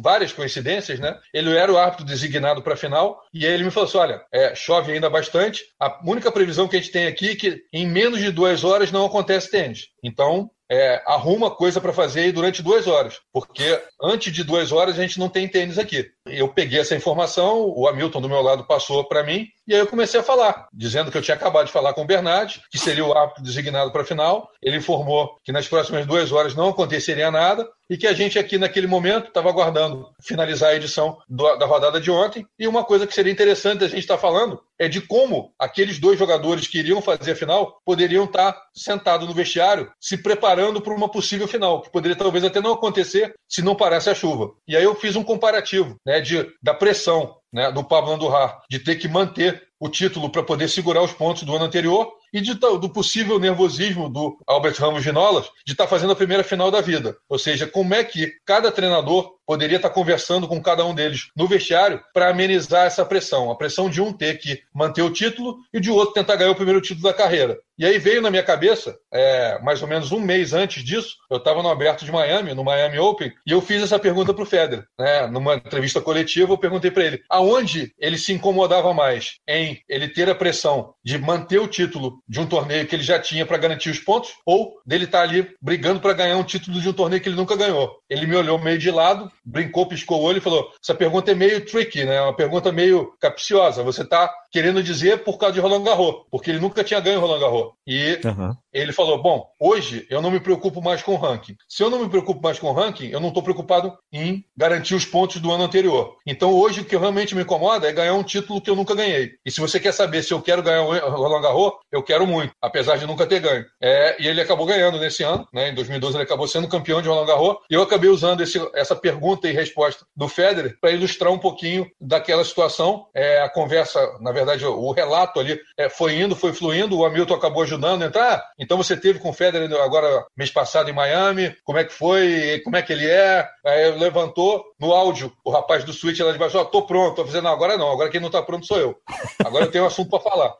várias coincidências, né? Ele era o árbitro designado para a final e aí ele me falou assim: olha, é, chove ainda bastante. A única previsão que a gente tem aqui é que em menos de duas horas não acontece tênis. Então é, arruma coisa para fazer aí durante duas horas, porque antes de duas horas a gente não tem tênis aqui. Eu peguei essa informação, o Hamilton do meu lado passou para mim, e aí eu comecei a falar, dizendo que eu tinha acabado de falar com o Bernard, que seria o árbitro designado para a final. Ele informou que nas próximas duas horas não aconteceria nada e que a gente aqui naquele momento estava aguardando finalizar a edição do, da rodada de ontem. E uma coisa que seria interessante a gente estar tá falando é de como aqueles dois jogadores que iriam fazer a final poderiam estar tá sentados no vestiário se preparando para uma possível final, que poderia talvez até não acontecer se não parasse a chuva. E aí eu fiz um comparativo né, de, da pressão né, do Pablo Andurra de ter que manter o título para poder segurar os pontos do ano anterior e de, do possível nervosismo do Albert Ramos Ginolas de estar tá fazendo a primeira final da vida. Ou seja, como é que cada treinador poderia estar tá conversando com cada um deles no vestiário para amenizar essa pressão. A pressão de um ter que manter o título e de outro tentar ganhar o primeiro título da carreira. E aí veio na minha cabeça, é, mais ou menos um mês antes disso, eu estava no Aberto de Miami, no Miami Open, e eu fiz essa pergunta para o Federer. Né? Numa entrevista coletiva, eu perguntei para ele aonde ele se incomodava mais em ele ter a pressão de manter o título de um torneio que ele já tinha para garantir os pontos, ou dele estar tá ali brigando para ganhar um título de um torneio que ele nunca ganhou. Ele me olhou meio de lado, brincou, piscou o olho e falou: essa pergunta é meio tricky, né? É uma pergunta meio capciosa. Você está querendo dizer por causa de Roland Garros, porque ele nunca tinha ganho Roland Garros. E uhum. ele falou: bom, hoje eu não me preocupo mais com o ranking. Se eu não me preocupo mais com o ranking, eu não estou preocupado em garantir os pontos do ano anterior. Então hoje o que realmente me incomoda é ganhar um título que eu nunca ganhei. E se você quer saber se eu quero ganhar o Roland Garros, eu quero muito, apesar de nunca ter ganho. É, e ele acabou ganhando nesse ano, né? Em 2012 ele acabou sendo campeão de Roland Garros. E eu acabei usando esse, essa pergunta e resposta do Federer para ilustrar um pouquinho daquela situação. É, a conversa, na verdade, o relato ali é, foi indo, foi fluindo. O Hamilton acabou ajudando a entrar. Ah, então você teve com o Federer agora mês passado em Miami. Como é que foi? Como é que ele é? Aí levantou no áudio o rapaz do Switch lá de baixo. Ó, oh, tô pronto. Tô dizendo, não, agora não. Agora quem não tá pronto sou eu. Agora eu tenho um assunto para falar.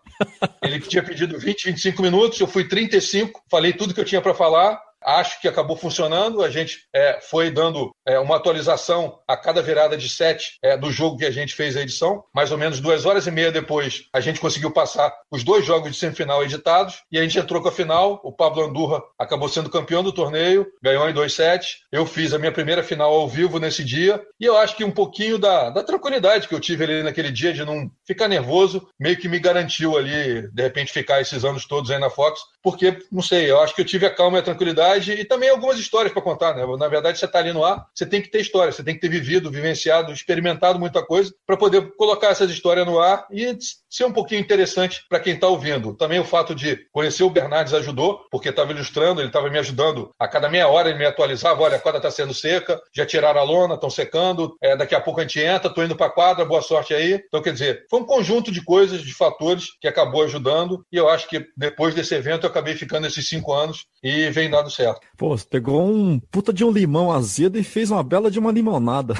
Ele tinha pedido 20, 25 minutos. Eu fui 35. Falei tudo que eu tinha para falar. Acho que acabou funcionando. A gente é, foi dando é, uma atualização a cada virada de sete é, do jogo que a gente fez a edição. Mais ou menos duas horas e meia depois, a gente conseguiu passar os dois jogos de semifinal editados e a gente entrou com a final. O Pablo Andurra acabou sendo campeão do torneio, ganhou em dois sets. Eu fiz a minha primeira final ao vivo nesse dia e eu acho que um pouquinho da, da tranquilidade que eu tive ali naquele dia de não ficar nervoso meio que me garantiu ali, de repente, ficar esses anos todos aí na Fox, porque, não sei, eu acho que eu tive a calma e a tranquilidade e também algumas histórias para contar, né? Na verdade, você está ali no ar, você tem que ter história, você tem que ter vivido, vivenciado, experimentado muita coisa para poder colocar essas histórias no ar e ser um pouquinho interessante para quem está ouvindo. Também o fato de conhecer o Bernardes ajudou, porque estava ilustrando, ele estava me ajudando a cada meia hora, ele me atualizava, olha, a quadra está sendo seca, já tiraram a lona, estão secando, é, daqui a pouco a gente entra, estou indo para a quadra, boa sorte aí. Então, quer dizer, foi um conjunto de coisas, de fatores que acabou ajudando e eu acho que depois desse evento eu acabei ficando esses cinco anos e vem dando certo. Pô, você pegou um puta de um limão azedo e fez uma bela de uma limonada.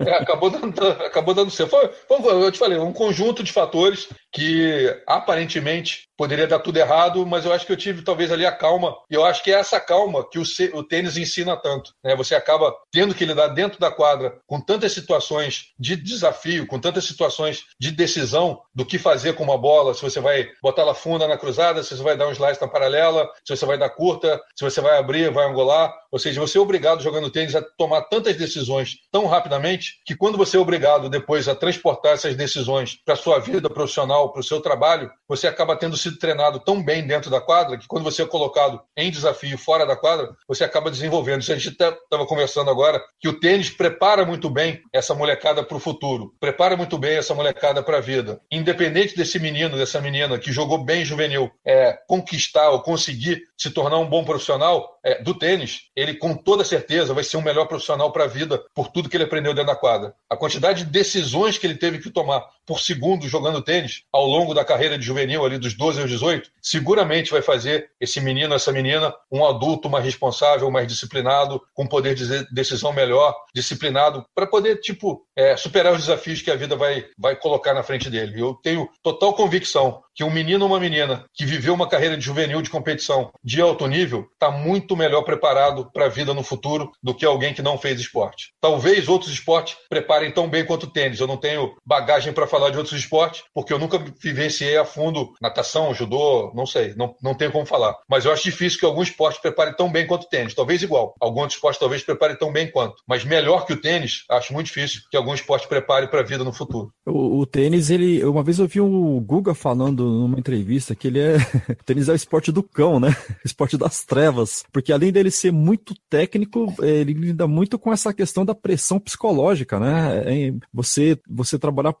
É, acabou dando, acabou dando certo. Foi, foi, eu te falei, um conjunto de fatores que aparentemente poderia dar tudo errado, mas eu acho que eu tive talvez ali a calma. E eu acho que é essa calma que o, o tênis ensina tanto. Né? Você acaba tendo que lidar dentro da quadra com tantas situações de desafio, com tantas situações de decisão do que fazer com uma bola, se você vai botar ela funda na cruzada, se você vai dar um slice na paralela, se você vai dar curta, se você vai abrir, vai angolar. Ou seja, você é obrigado jogando tênis a tomar tantas decisões tão rapidamente que quando você é obrigado depois a transportar essas decisões para sua vida profissional, para o seu trabalho, você acaba tendo sido treinado tão bem dentro da quadra que quando você é colocado em desafio fora da quadra, você acaba desenvolvendo. Isso a gente estava conversando agora, que o tênis prepara muito bem essa molecada para o futuro, prepara muito bem essa molecada para a vida. Independente desse menino, dessa menina que jogou bem juvenil, é, conquistar ou conseguir se tornar um bom profissional é, do tênis, ele com toda certeza vai ser um melhor profissional para a vida por tudo que ele aprendeu dentro da quadra. A quantidade de decisões que ele teve que tomar por segundo jogando tênis ao longo da carreira de juvenil, ali dos 12 aos 18, seguramente vai fazer esse menino, essa menina, um adulto mais responsável, mais disciplinado, com poder de decisão melhor, disciplinado, para poder, tipo, é, superar os desafios que a vida vai, vai colocar na frente dele. Eu tenho total convicção que um menino ou uma menina que viveu uma carreira de juvenil de competição de alto nível está muito melhor preparado para a vida no futuro do que alguém que não fez esporte. Talvez outros esportes preparem tão bem quanto o tênis. Eu não tenho bagagem para falar de outros esportes, porque eu nunca vivenciei a fundo natação, judô, não sei, não, não tenho como falar. Mas eu acho difícil que algum esporte prepare tão bem quanto o tênis. Talvez igual. Algum outro esporte talvez prepare tão bem quanto. Mas melhor que o tênis, acho muito difícil que algum esporte prepare para a vida no futuro. O, o, tênis, ele. Uma vez eu vi o Guga falando numa entrevista que ele é. o tênis é o esporte do cão, né? esporte das trevas. Porque além dele ser muito técnico, ele lida muito com essa questão da pressão psicológica, né? É, você, você trabalhar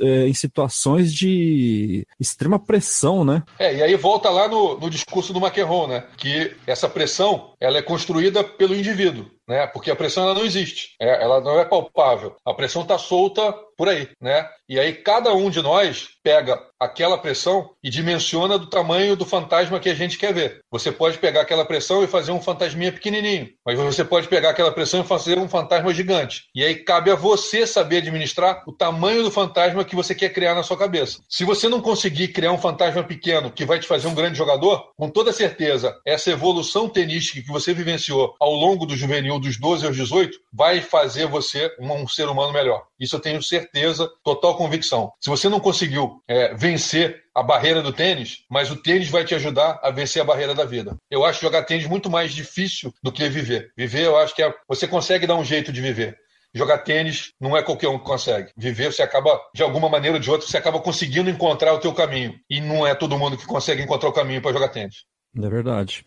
é, em situações de extrema pressão, né? É, e aí volta lá no, no discurso do McEnroe, né? Que essa pressão ela é construída pelo indivíduo né? Porque a pressão ela não existe, é, ela não é palpável. A pressão está solta por aí, né? E aí cada um de nós pega aquela pressão e dimensiona do tamanho do fantasma que a gente quer ver. Você pode pegar aquela pressão e fazer um fantasminha pequenininho, mas você pode pegar aquela pressão e fazer um fantasma gigante. E aí cabe a você saber administrar o tamanho do fantasma que você quer criar na sua cabeça. Se você não conseguir criar um fantasma pequeno que vai te fazer um grande jogador, com toda certeza, essa evolução tenística que você vivenciou ao longo do juvenil dos 12 aos 18 vai fazer você um ser humano melhor. Isso eu tenho certeza, total convicção. Se você não conseguiu é, vencer a barreira do tênis, mas o tênis vai te ajudar a vencer a barreira da vida. Eu acho jogar tênis muito mais difícil do que viver. Viver, eu acho que é, você consegue dar um jeito de viver. Jogar tênis não é qualquer um que consegue. Viver, você acaba, de alguma maneira ou de outra, você acaba conseguindo encontrar o teu caminho. E não é todo mundo que consegue encontrar o caminho para jogar tênis. É verdade.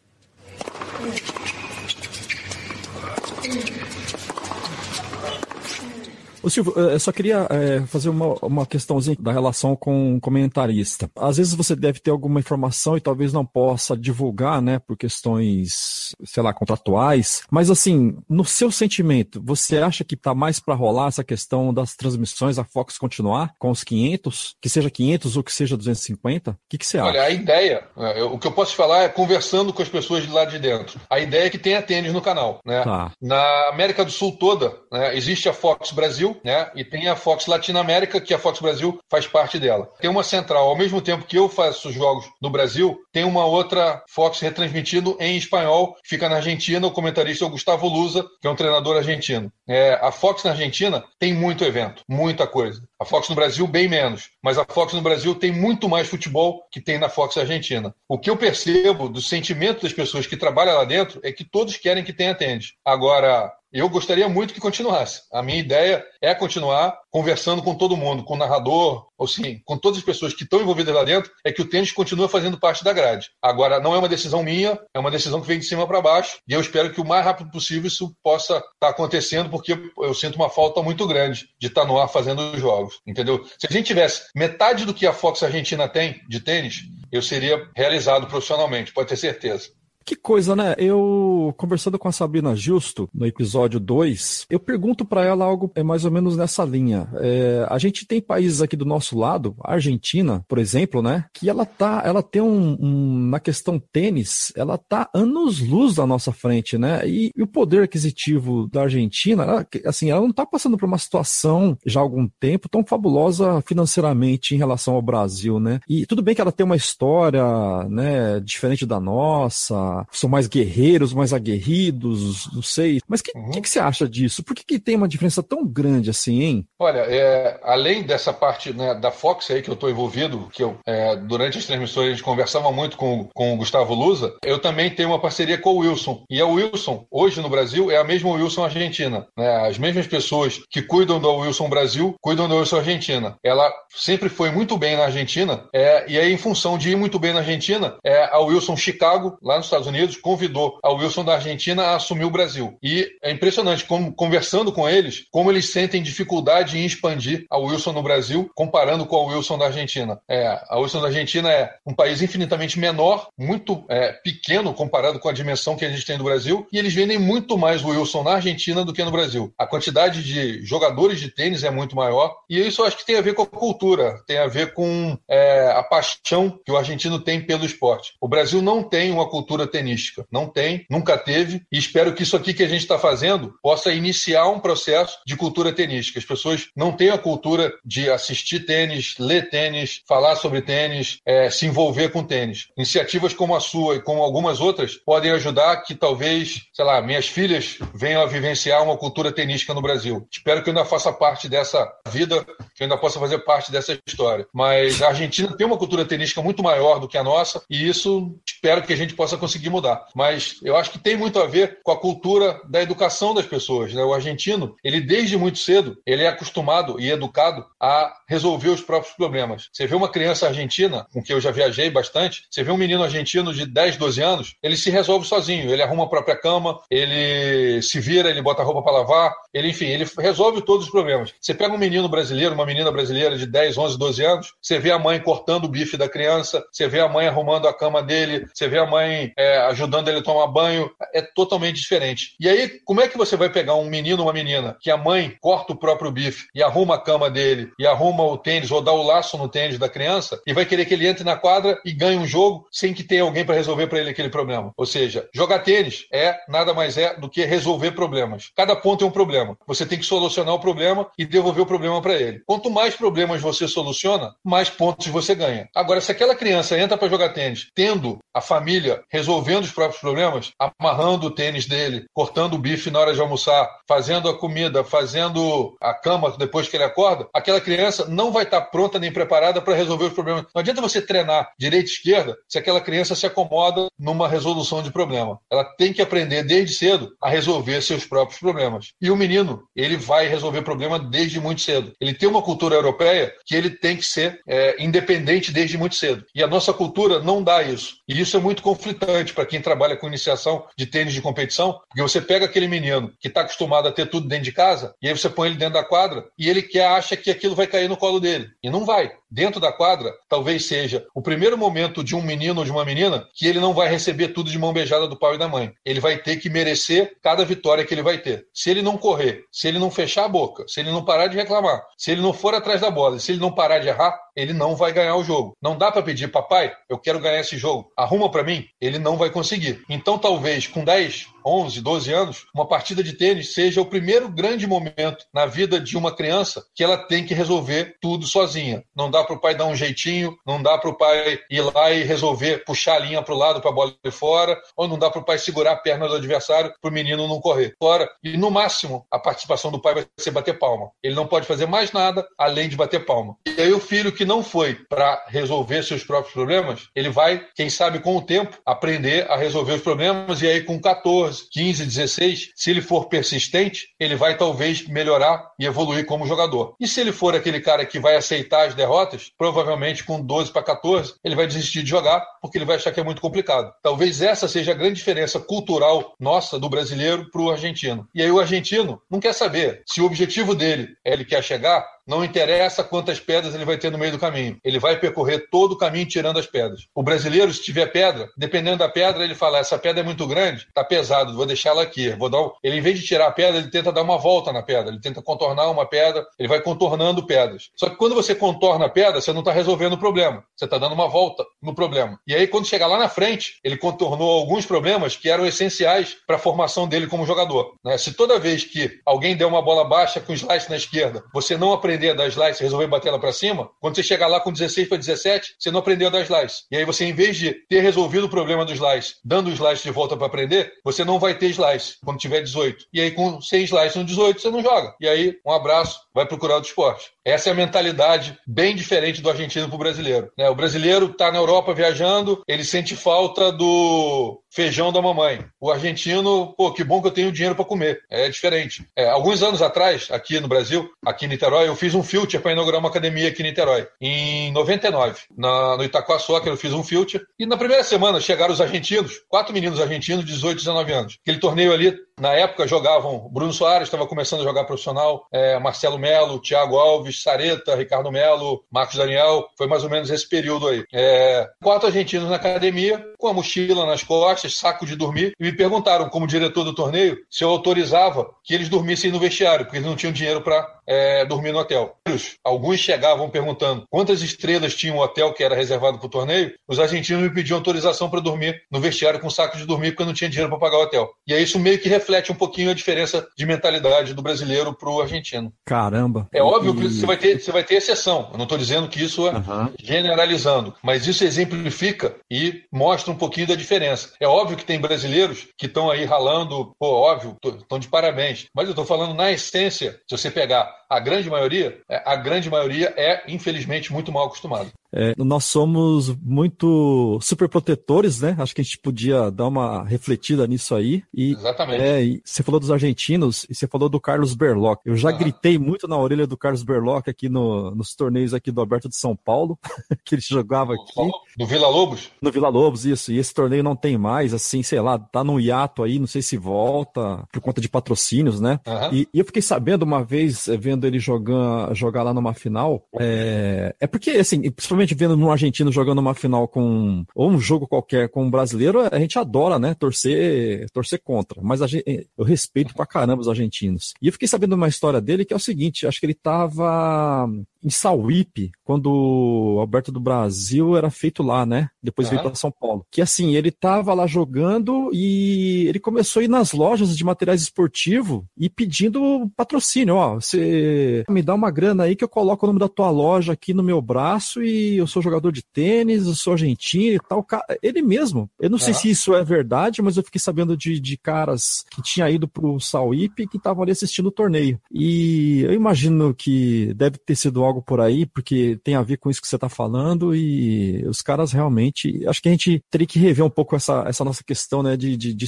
Ô Silvio, eh, eu só queria é, fazer uma, uma questãozinha da relação com o comentarista. Às vezes você deve ter alguma informação e talvez não possa divulgar, né, por questões, sei lá, contratuais. Mas assim, no seu sentimento, você acha que tá mais para rolar essa questão das transmissões, a Fox continuar com os 500, que seja 500 ou que seja 250? O que, que você acha? Olha, a ideia, é, o que eu posso falar é conversando com as pessoas de lá de dentro. A ideia é que tenha tênis no canal, né? Tá. Na América do Sul toda, né, existe a Fox Brasil, né? E tem a Fox Latinoamérica, que a Fox Brasil faz parte dela. Tem uma central, ao mesmo tempo que eu faço os jogos no Brasil, tem uma outra Fox retransmitido em espanhol, fica na Argentina, o comentarista é o Gustavo Lusa, que é um treinador argentino. É, a Fox na Argentina tem muito evento, muita coisa. A Fox no Brasil, bem menos. Mas a Fox no Brasil tem muito mais futebol que tem na Fox Argentina. O que eu percebo do sentimento das pessoas que trabalham lá dentro é que todos querem que tenha tênis. Agora, eu gostaria muito que continuasse. A minha ideia é continuar conversando com todo mundo, com o narrador, ou sim, com todas as pessoas que estão envolvidas lá dentro, é que o tênis continua fazendo parte da grade. Agora, não é uma decisão minha, é uma decisão que vem de cima para baixo, e eu espero que o mais rápido possível isso possa estar tá acontecendo, porque eu sinto uma falta muito grande de estar tá no ar fazendo os jogos, entendeu? Se a gente tivesse metade do que a Fox Argentina tem de tênis, eu seria realizado profissionalmente, pode ter certeza. Que coisa, né? Eu, conversando com a Sabrina Justo, no episódio 2, eu pergunto para ela algo é mais ou menos nessa linha. É, a gente tem países aqui do nosso lado, a Argentina, por exemplo, né? Que ela tá, ela tem um, um na questão tênis, ela tá anos-luz da nossa frente, né? E, e, o poder aquisitivo da Argentina, ela, assim, ela não tá passando por uma situação já há algum tempo tão fabulosa financeiramente em relação ao Brasil, né? E tudo bem que ela tem uma história, né, diferente da nossa, são mais guerreiros, mais aguerridos, não sei. Mas o que, uhum. que, que, você acha disso? Por que, que tem uma diferença tão grande assim, hein? Olha, é, além dessa parte né, da Fox aí que eu estou envolvido, que eu, é, durante as transmissões a gente conversava muito com, com o Gustavo Lusa, eu também tenho uma parceria com o Wilson. E a Wilson, hoje no Brasil, é a mesma Wilson Argentina. Né? As mesmas pessoas que cuidam do Wilson Brasil cuidam do Wilson Argentina. Ela sempre foi muito bem na Argentina, é, e aí, em função de ir muito bem na Argentina, é, a Wilson Chicago, lá nos Estados Unidos, convidou a Wilson da Argentina a assumir o Brasil. E é impressionante, como, conversando com eles, como eles sentem dificuldade em expandir a Wilson no Brasil, comparando com a Wilson da Argentina. É, a Wilson da Argentina é um país infinitamente menor, muito é, pequeno comparado com a dimensão que a gente tem do Brasil, e eles vendem muito mais Wilson na Argentina do que no Brasil. A quantidade de jogadores de tênis é muito maior, e isso acho que tem a ver com a cultura, tem a ver com é, a paixão que o argentino tem pelo esporte. O Brasil não tem uma cultura tenística, não tem, nunca teve, e espero que isso aqui que a gente está fazendo possa iniciar um processo de cultura tenística. As pessoas não têm a cultura de assistir tênis, ler tênis, falar sobre tênis, é, se envolver com tênis. Iniciativas como a sua e como algumas outras podem ajudar que talvez, sei lá, minhas filhas venham a vivenciar uma cultura tenística no Brasil. Espero que eu ainda faça parte dessa vida, que eu ainda possa fazer parte dessa história. Mas a Argentina tem uma cultura tenística muito maior do que a nossa e isso espero que a gente possa conseguir mudar. Mas eu acho que tem muito a ver com a cultura da educação das pessoas. Né? O argentino, ele desde muito cedo, ele é acostumado e educado a resolver os próprios problemas. Você vê uma criança argentina, com quem eu já viajei bastante, você vê um menino argentino de 10, 12 anos, ele se resolve sozinho, ele arruma a própria cama, ele se vira, ele bota a roupa para lavar, ele, enfim, ele resolve todos os problemas. Você pega um menino brasileiro, uma menina brasileira de 10, 11, 12 anos, você vê a mãe cortando o bife da criança, você vê a mãe arrumando a cama dele, você vê a mãe é, ajudando ele a tomar banho, é totalmente diferente. E aí, como é que você vai pegar um menino ou uma menina que a mãe corta o próprio bife e arruma a cama dele e arruma o tênis ou dá o laço no tênis da criança e vai querer que ele entre na quadra e ganhe um jogo sem que tenha alguém para resolver para ele aquele problema? Ou seja, jogar tênis é nada mais é do que resolver problemas. Cada ponto é um problema. Você tem que solucionar o problema e devolver o problema para ele. Quanto mais problemas você soluciona, mais pontos você ganha. Agora, se aquela criança entra para jogar tênis tendo a família resolvendo os próprios problemas, amarrando o tênis dele, cortando o bife na hora de almoçar, fazendo a comida, fazendo a cama depois que ele acorda, aquela criança não vai estar pronta nem preparada para resolver os problemas. Não adianta você treinar direita e esquerda se aquela criança se acomoda numa resolução de problema. Ela tem que aprender desde cedo a resolver seus próprios problemas. E o menino, ele vai resolver problema desde muito cedo. Ele tem uma cultura europeia que ele tem que ser é, independente desde muito cedo. E a nossa cultura não dá isso. E isso é muito conflitante para quem trabalha com iniciação de tênis de competição, porque você pega aquele menino que está acostumado a ter tudo dentro de casa, e aí você põe ele dentro da quadra, e ele quer, acha que aquilo vai cair no colo dele. E não vai. Dentro da quadra, talvez seja o primeiro momento de um menino ou de uma menina que ele não vai receber tudo de mão beijada do pai e da mãe. Ele vai ter que merecer cada vitória que ele vai ter. Se ele não correr, se ele não fechar a boca, se ele não parar de reclamar, se ele não for atrás da bola, se ele não parar de errar, ele não vai ganhar o jogo. Não dá para pedir, papai, eu quero ganhar esse jogo. Arruma para mim. Ele não vai conseguir. Então, talvez com 10, 11, 12 anos, uma partida de tênis seja o primeiro grande momento na vida de uma criança que ela tem que resolver tudo sozinha. Não dá para o pai dar um jeitinho, não dá para o pai ir lá e resolver puxar a linha para o lado para a bola ir fora, ou não dá para o pai segurar a perna do adversário para o menino não correr fora. E no máximo, a participação do pai vai ser bater palma. Ele não pode fazer mais nada além de bater palma. E aí o filho que não foi para resolver seus próprios problemas, ele vai, quem sabe com o tempo, aprender a resolver os problemas e aí com 14 14, 15, 16, se ele for persistente, ele vai talvez melhorar e evoluir como jogador. E se ele for aquele cara que vai aceitar as derrotas, provavelmente com 12 para 14, ele vai desistir de jogar porque ele vai achar que é muito complicado. Talvez essa seja a grande diferença cultural nossa do brasileiro para o argentino. E aí o argentino não quer saber se o objetivo dele é ele quer chegar não interessa quantas pedras ele vai ter no meio do caminho. Ele vai percorrer todo o caminho tirando as pedras. O brasileiro, se tiver pedra, dependendo da pedra, ele fala: essa pedra é muito grande, tá pesado, vou deixar ela aqui. Vou dar. Ele, em vez de tirar a pedra, ele tenta dar uma volta na pedra, ele tenta contornar uma pedra, ele vai contornando pedras. Só que quando você contorna a pedra, você não está resolvendo o problema. Você está dando uma volta no problema. E aí, quando chegar lá na frente, ele contornou alguns problemas que eram essenciais para a formação dele como jogador. Né? Se toda vez que alguém der uma bola baixa com slice na esquerda, você não aprender a dar slice resolver bater ela para cima, quando você chegar lá com 16 para 17, você não aprendeu a dar slice. E aí você, em vez de ter resolvido o problema do slice, dando o slice de volta para aprender, você não vai ter slice quando tiver 18. E aí, com 100 slice no 18, você não joga. E aí, um abraço, vai procurar outro esporte. Essa é a mentalidade bem diferente do argentino para o brasileiro. Né? O brasileiro está na Europa viajando, ele sente falta do feijão da mamãe. O argentino, pô, que bom que eu tenho dinheiro para comer. É diferente. É, alguns anos atrás, aqui no Brasil, aqui em Niterói, eu fiz um filter para inaugurar uma academia aqui em Niterói. Em 99, na, no Itaquaçoca, eu fiz um filter. E na primeira semana chegaram os argentinos, quatro meninos argentinos, 18, 19 anos. Aquele torneio ali, na época, jogavam Bruno Soares, estava começando a jogar profissional, é, Marcelo Melo, Thiago Alves, Sareta, Ricardo Melo, Marcos Daniel. Foi mais ou menos esse período aí. É, quatro argentinos na academia, com a mochila nas costas, saco de dormir, e me perguntaram, como diretor do torneio, se eu autorizava que eles dormissem no vestiário, porque eles não tinham dinheiro para é, dormir no hotel. Alguns chegavam perguntando quantas estrelas tinha o um hotel que era reservado para o torneio. Os argentinos me pediam autorização para dormir no vestiário com saco de dormir, porque eu não tinha dinheiro para pagar o hotel. E aí isso meio que reflete um pouquinho a diferença de mentalidade do brasileiro para o argentino. Caramba! É óbvio que você vai ter, você vai ter exceção. Eu não estou dizendo que isso é uhum. generalizando, mas isso exemplifica e mostra um pouquinho da diferença. É óbvio que tem brasileiros que estão aí ralando, pô, óbvio, estão de parabéns. Mas eu estou falando na essência, se você pegar a grande maioria, é, a grande maioria é, infelizmente, muito mal acostumado. É, nós somos muito super protetores, né? Acho que a gente podia dar uma refletida nisso aí. E, Exatamente. É, e você falou dos argentinos e você falou do Carlos Berloc. Eu já ah. gritei muito na orelha do Carlos Berloc aqui no, nos torneios aqui do Alberto de São Paulo, que ele jogava aqui. No Vila Lobos? No Vila Lobos, isso. E esse torneio não tem mais, assim, sei lá, tá no hiato aí, não sei se volta, por conta de patrocínios, né? Uhum. E, e, eu fiquei sabendo uma vez, vendo ele jogar, jogar lá numa final, é, é porque, assim, principalmente principalmente vendo um argentino jogando uma final com ou um jogo qualquer com um brasileiro, a gente adora, né, torcer, torcer contra. Mas gente, eu respeito pra caramba os argentinos. E eu fiquei sabendo uma história dele que é o seguinte, acho que ele tava em Sauípe, quando o Alberto do Brasil era feito lá, né? Depois uhum. veio para São Paulo. Que assim, ele tava lá jogando e ele começou a ir nas lojas de materiais esportivos e pedindo patrocínio, ó, você me dá uma grana aí que eu coloco o nome da tua loja aqui no meu braço e eu sou jogador de tênis, eu sou argentino e tal. Ele mesmo. Eu não uhum. sei se isso é verdade, mas eu fiquei sabendo de, de caras que tinha ido pro Sauípe e que estavam ali assistindo o torneio. E eu imagino que deve ter sido algo por aí, porque tem a ver com isso que você está falando e os caras realmente. Acho que a gente teria que rever um pouco essa, essa nossa questão né, de, de, de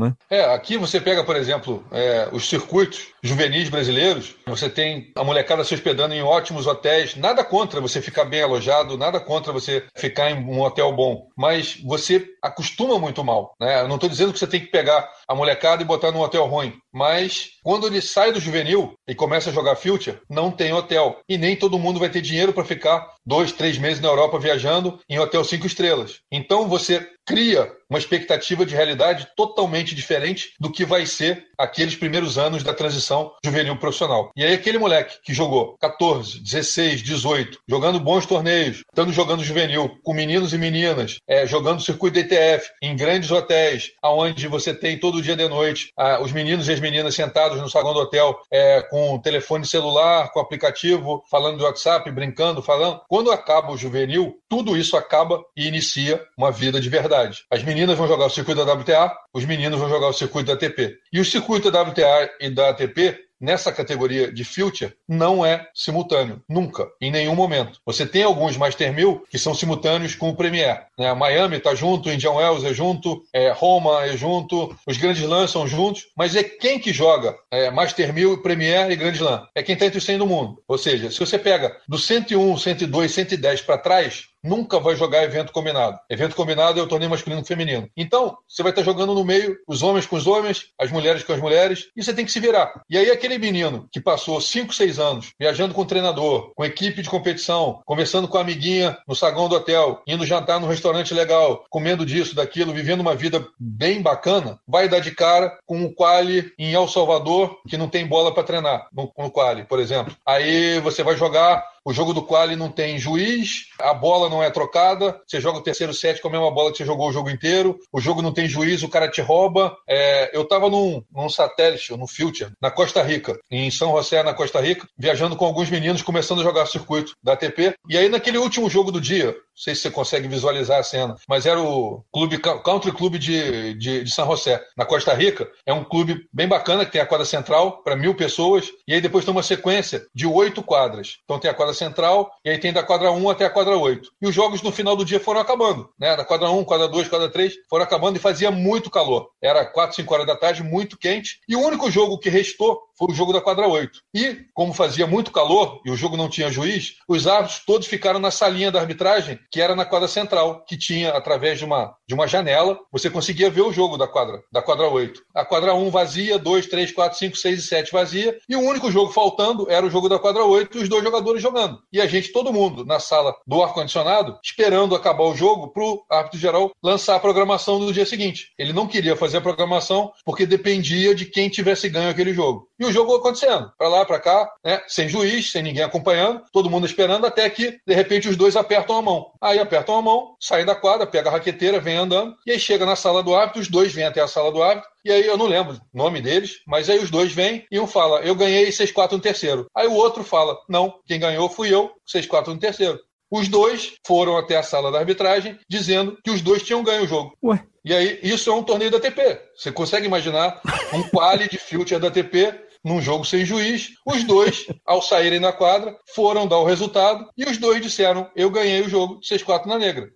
né? É, aqui você pega, por exemplo, é, os circuitos juvenis brasileiros, você tem a molecada se hospedando em ótimos hotéis, nada contra você ficar bem alojado, nada contra você ficar em um hotel bom, mas você acostuma muito mal, né? Eu não estou dizendo que você tem que pegar a molecada e botar num hotel ruim, mas quando ele sai do juvenil e começa a jogar future, não tem hotel. E nem todo mundo vai ter dinheiro para ficar dois, três meses na Europa viajando em hotel cinco estrelas. Então você cria uma expectativa de realidade totalmente diferente do que vai ser aqueles primeiros anos da transição juvenil profissional. E aí aquele moleque que jogou 14, 16, 18, jogando bons torneios, estando jogando juvenil com meninos e meninas, é, jogando circuito DTF em grandes hotéis, aonde você tem todo dia de noite os meninos e as meninas sentados no saguão do hotel é, com telefone celular, com aplicativo, falando do WhatsApp, brincando, falando. Quando acaba o juvenil, tudo isso acaba e inicia uma vida de verdade. As meninas vão jogar o circuito da WTA, os meninos vão jogar o circuito da ATP. E o circuito da WTA e da ATP nessa categoria de future não é simultâneo, nunca, em nenhum momento. Você tem alguns Master 1000 que são simultâneos com o Premier. Né? Miami está junto, Indian Wells é junto, é, Roma é junto, os Grandes Lãs são juntos, mas é quem que joga é, Master 1000, Premier e Grand Slam? É quem está entre os 100 do mundo. Ou seja, se você pega do 101, 102, 110 para trás, nunca vai jogar evento combinado. Evento combinado é o torneio masculino e feminino. Então, você vai estar jogando no meio, os homens com os homens, as mulheres com as mulheres, e você tem que se virar. E aí, aquele menino que passou 5, 6 anos viajando com o treinador, com equipe de competição, conversando com a amiguinha no saguão do hotel, indo jantar num restaurante legal, comendo disso, daquilo, vivendo uma vida bem bacana, vai dar de cara com um quali em El Salvador que não tem bola para treinar no, no quali, por exemplo. Aí você vai jogar o jogo do quali não tem juiz, a bola não é trocada, você joga o terceiro set com a mesma bola que você jogou o jogo inteiro, o jogo não tem juiz, o cara te rouba. É, eu estava num, num satélite, no Future, na Costa Rica, em São José, na Costa Rica, viajando com alguns meninos, começando a jogar circuito da ATP. E aí, naquele último jogo do dia, sei se você consegue visualizar a cena, mas era o clube Country Club de, de, de São José, na Costa Rica. É um clube bem bacana, que tem a quadra central para mil pessoas, e aí depois tem uma sequência de oito quadras. Então tem a quadra central, e aí tem da quadra 1 até a quadra 8. E os jogos no final do dia foram acabando, né? Da quadra 1, quadra 2, quadra 3, foram acabando e fazia muito calor. Era 4, 5 horas da tarde, muito quente. E o único jogo que restou foi o jogo da quadra 8. E, como fazia muito calor e o jogo não tinha juiz, os árbitros todos ficaram na salinha da arbitragem, que era na quadra central, que tinha, através de uma, de uma janela, você conseguia ver o jogo da quadra, da quadra 8. A quadra 1 vazia, 2, 3, 4, 5, 6 e 7 vazia, e o único jogo faltando era o jogo da quadra 8 e os dois jogadores jogando. E a gente, todo mundo, na sala do ar-condicionado, esperando acabar o jogo para o árbitro geral lançar a programação do dia seguinte. Ele não queria fazer a programação porque dependia de quem tivesse ganho aquele jogo. E o jogo acontecendo, para lá, para cá, né? sem juiz, sem ninguém acompanhando, todo mundo esperando, até que, de repente, os dois apertam a mão. Aí apertam a mão, saem da quadra, pega a raqueteira, vem andando, e aí chega na sala do árbitro, os dois vêm até a sala do árbitro, e aí eu não lembro o nome deles, mas aí os dois vêm e um fala, eu ganhei 6-4 no terceiro. Aí o outro fala, não, quem ganhou fui eu, 6-4 no terceiro. Os dois foram até a sala da arbitragem dizendo que os dois tinham ganho o jogo. Ué. E aí, isso é um torneio da ATP. Você consegue imaginar um quali de future da ATP num jogo sem juiz. Os dois, ao saírem da quadra, foram dar o resultado e os dois disseram: Eu ganhei o jogo 6-4 na negra.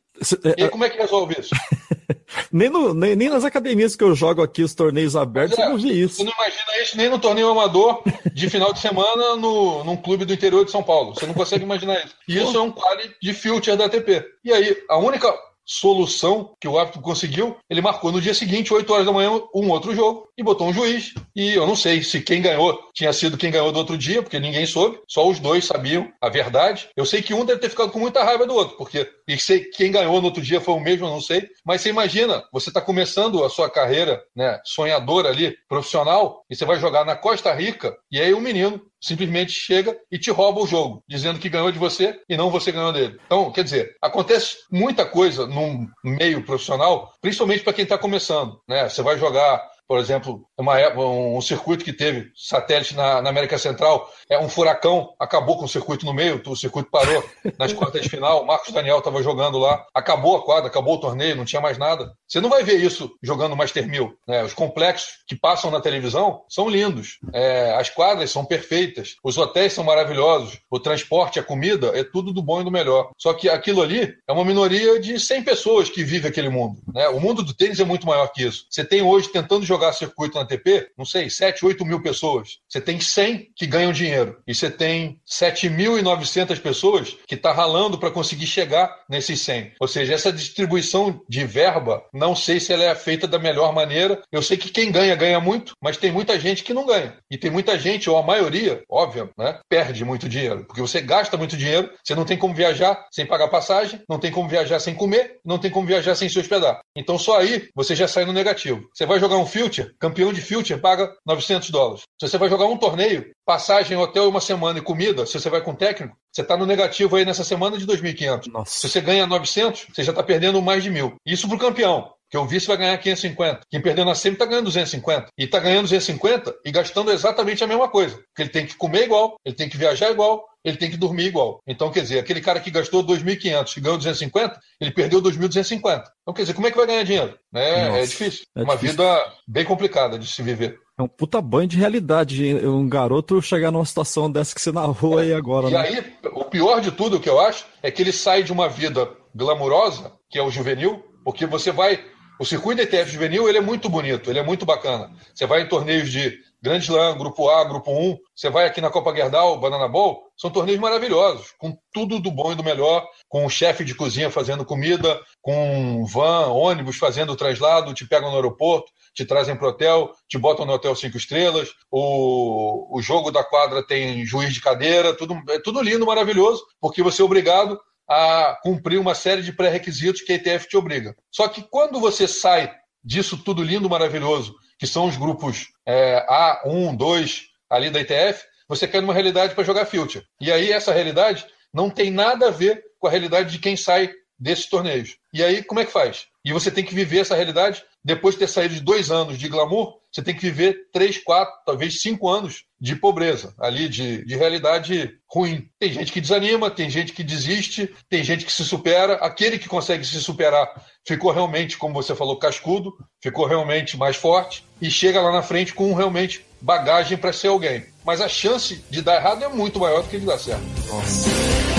E aí, como é que resolve isso? nem, no, nem, nem, nas academias que eu jogo aqui, os torneios abertos, é, eu não vi isso. Você não imagina isso nem no torneio amador de final de semana no, num clube do interior de São Paulo. Você não consegue imaginar isso. E isso é um quali de filter da ATP. E aí, a única solução que o árbitro conseguiu, ele marcou no dia seguinte, 8 horas da manhã, um outro jogo e botou um juiz. E eu não sei se quem ganhou tinha sido quem ganhou do outro dia, porque ninguém soube, só os dois sabiam a verdade. Eu sei que um deve ter ficado com muita raiva do outro, porque e sei quem ganhou no outro dia foi o mesmo, não sei. Mas você imagina, você está começando a sua carreira, né, sonhadora ali, profissional, e você vai jogar na Costa Rica, e aí um menino simplesmente chega e te rouba o jogo, dizendo que ganhou de você e não você ganhou dele. Então, quer dizer, acontece muita coisa num meio profissional, principalmente para quem está começando. Né? Você vai jogar por exemplo, uma, um circuito que teve satélite na, na, América Central, é um furacão, acabou com o circuito no meio, o circuito parou nas quartas de final, o Marcos Daniel estava jogando lá, acabou a quadra, acabou o torneio, não tinha mais nada. Você não vai ver isso jogando Master 1000. Né? Os complexos que passam na televisão são lindos, é, as quadras são perfeitas, os hotéis são maravilhosos, o transporte, a comida, é tudo do bom e do melhor. Só que aquilo ali é uma minoria de 100 pessoas que vive aquele mundo. Né? O mundo do tênis é muito maior que isso. Você tem hoje tentando jogar jogar circuito na ATP, não sei, 7, 8 mil pessoas. Você tem 100 que ganham dinheiro. E você tem 7.900 pessoas que tá ralando para conseguir chegar nesses 100. Ou seja, essa distribuição de verba, não sei se ela é feita da melhor maneira. Eu sei que quem ganha, ganha muito, mas tem muita gente que não ganha. E tem muita gente, ou a maioria, óbvio, né, perde muito dinheiro. Porque você gasta muito dinheiro, você não tem como viajar sem pagar passagem, não tem como viajar sem comer, não tem como viajar sem se hospedar. Então só aí você já sai no negativo. Você vai jogar um filme Future, campeão de Future, paga 900 dólares. Se você vai jogar um torneio, passagem, hotel uma semana e comida, se você vai com técnico, você está no negativo aí nessa semana de 2.500. Se você ganha 900, você já está perdendo mais de mil. Isso para o campeão. Que o vice vai ganhar 550. Quem perdeu na semi está ganhando 250. E está ganhando 250 e gastando exatamente a mesma coisa. Porque ele tem que comer igual, ele tem que viajar igual, ele tem que dormir igual. Então, quer dizer, aquele cara que gastou 2.500 e ganhou 250, ele perdeu 2.250. Então, quer dizer, como é que vai ganhar dinheiro? É, é difícil. É Uma difícil. vida bem complicada de se viver. É um puta banho de realidade. Um garoto chegar numa situação dessa que você narrou é, aí agora. E né? aí, o pior de tudo, que eu acho, é que ele sai de uma vida glamurosa, que é o juvenil, porque você vai O circuito ITF juvenil ele é muito bonito, ele é muito bacana. Você vai em torneios de Grand Slam, Grupo A, Grupo 1, você vai aqui na Copa Gerdau, Banana Bowl, são torneios maravilhosos, com tudo do bom e do melhor, com o chefe de cozinha fazendo comida, com van, ônibus fazendo o traslado, te pegam no aeroporto, te trazem para o hotel, te botam no hotel cinco estrelas, o, o jogo da quadra tem juiz de cadeira, tudo, é tudo lindo, maravilhoso, porque você é obrigado a cumprir uma série de pré-requisitos que a ETF te obriga. Só que quando você sai disso tudo lindo, maravilhoso, que são os grupos é, A1, 2 ali da ITF, você quer uma realidade para jogar future. E aí essa realidade não tem nada a ver com a realidade de quem sai desses torneios. E aí como é que faz? E você tem que viver essa realidade depois de ter saído de dois anos de glamour, você tem que viver três, quatro, talvez cinco anos de pobreza, ali, de, de realidade ruim. Tem gente que desanima, tem gente que desiste, tem gente que se supera. Aquele que consegue se superar ficou realmente, como você falou, cascudo, ficou realmente mais forte e chega lá na frente com realmente bagagem para ser alguém. Mas a chance de dar errado é muito maior do que de dar certo. Nossa.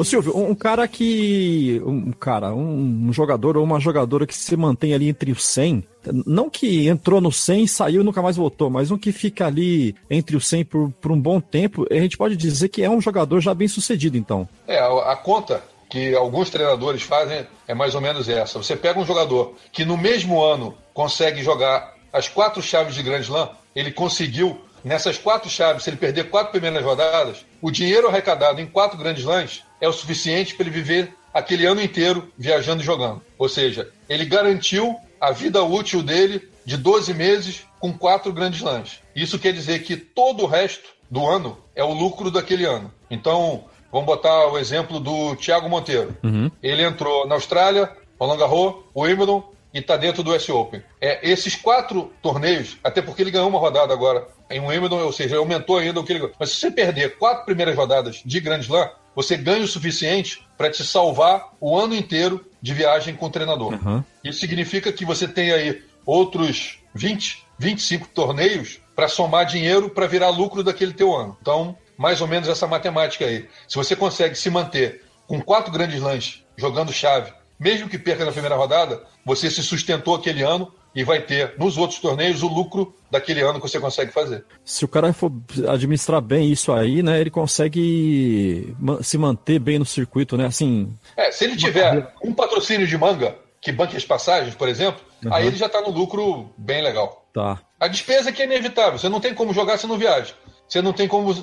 Ô Silvio, um cara que. Um cara, um jogador ou uma jogadora que se mantém ali entre os 100, não que entrou no 100, saiu e nunca mais voltou, mas um que fica ali entre os 100 por, por um bom tempo, a gente pode dizer que é um jogador já bem sucedido, então. É, a, a conta que alguns treinadores fazem é mais ou menos essa. Você pega um jogador que no mesmo ano consegue jogar as quatro chaves de Grand Slam, ele conseguiu nessas quatro chaves, se ele perder quatro primeiras rodadas, o dinheiro arrecadado em quatro grandes lãs é o suficiente para ele viver aquele ano inteiro viajando e jogando. Ou seja, ele garantiu a vida útil dele de 12 meses com quatro grandes lãs. Isso quer dizer que todo o resto do ano é o lucro daquele ano. Então, vamos botar o exemplo do Thiago Monteiro. Uhum. Ele entrou na Austrália, Roland Garros, Wimbledon e está dentro do US Open. É, esses quatro torneios, até porque ele ganhou uma rodada agora em Wimbledon, ou seja, aumentou ainda o que ele. Mas se você perder quatro primeiras rodadas de Grand Slam, você ganha o suficiente para te salvar o ano inteiro de viagem com o treinador. Uhum. Isso significa que você tem aí outros 20, 25 torneios para somar dinheiro para virar lucro daquele teu ano. Então, mais ou menos essa matemática aí. Se você consegue se manter com quatro grandes lanches jogando chave, mesmo que perca na primeira rodada, você se sustentou aquele ano e vai ter nos outros torneios o lucro daquele ano que você consegue fazer. Se o cara for administrar bem isso aí, né, ele consegue se manter bem no circuito, né? Assim. É, se ele tiver um patrocínio de manga que banque as passagens, por exemplo, uhum. aí ele já está no lucro bem legal. Tá. A despesa é que é inevitável. Você não tem como jogar se não viaja. Você não tem como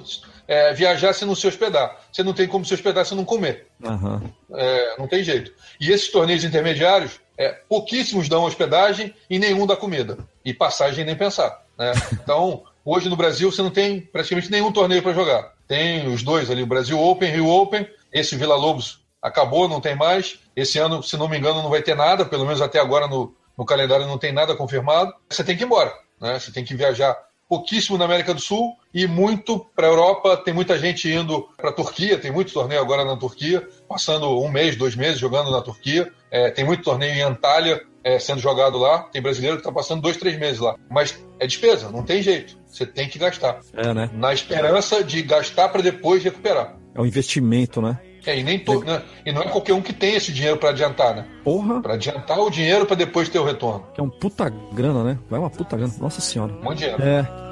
é, viajar se não se hospedar. Você não tem como se hospedar se não comer. Uhum. É, não tem jeito. E esses torneios intermediários, é, pouquíssimos dão hospedagem e nenhum dá comida. E passagem nem pensar. Né? Então, hoje no Brasil você não tem praticamente nenhum torneio para jogar. Tem os dois ali, o Brasil Open, Rio Open. Esse Vila Lobos acabou, não tem mais. Esse ano, se não me engano, não vai ter nada, pelo menos até agora no, no calendário não tem nada confirmado. Você tem que ir embora. Né? Você tem que viajar pouquíssimo na América do Sul e muito para a Europa. Tem muita gente indo para a Turquia, tem muito torneio agora na Turquia, passando um mês, dois meses jogando na Turquia. É, tem muito torneio em Antália é, sendo jogado lá. Tem brasileiro que está passando dois, três meses lá. Mas é despesa, não tem jeito. Você tem que gastar. É, né? Na esperança de gastar para depois recuperar. É um investimento, né? É, e nem to, né? E não é qualquer um que tem esse dinheiro para adiantar, né? Porra! Para adiantar o dinheiro para depois ter o retorno. Que é um puta grana, né? Vai uma puta grana. Nossa senhora. Um monte de dinheiro. É.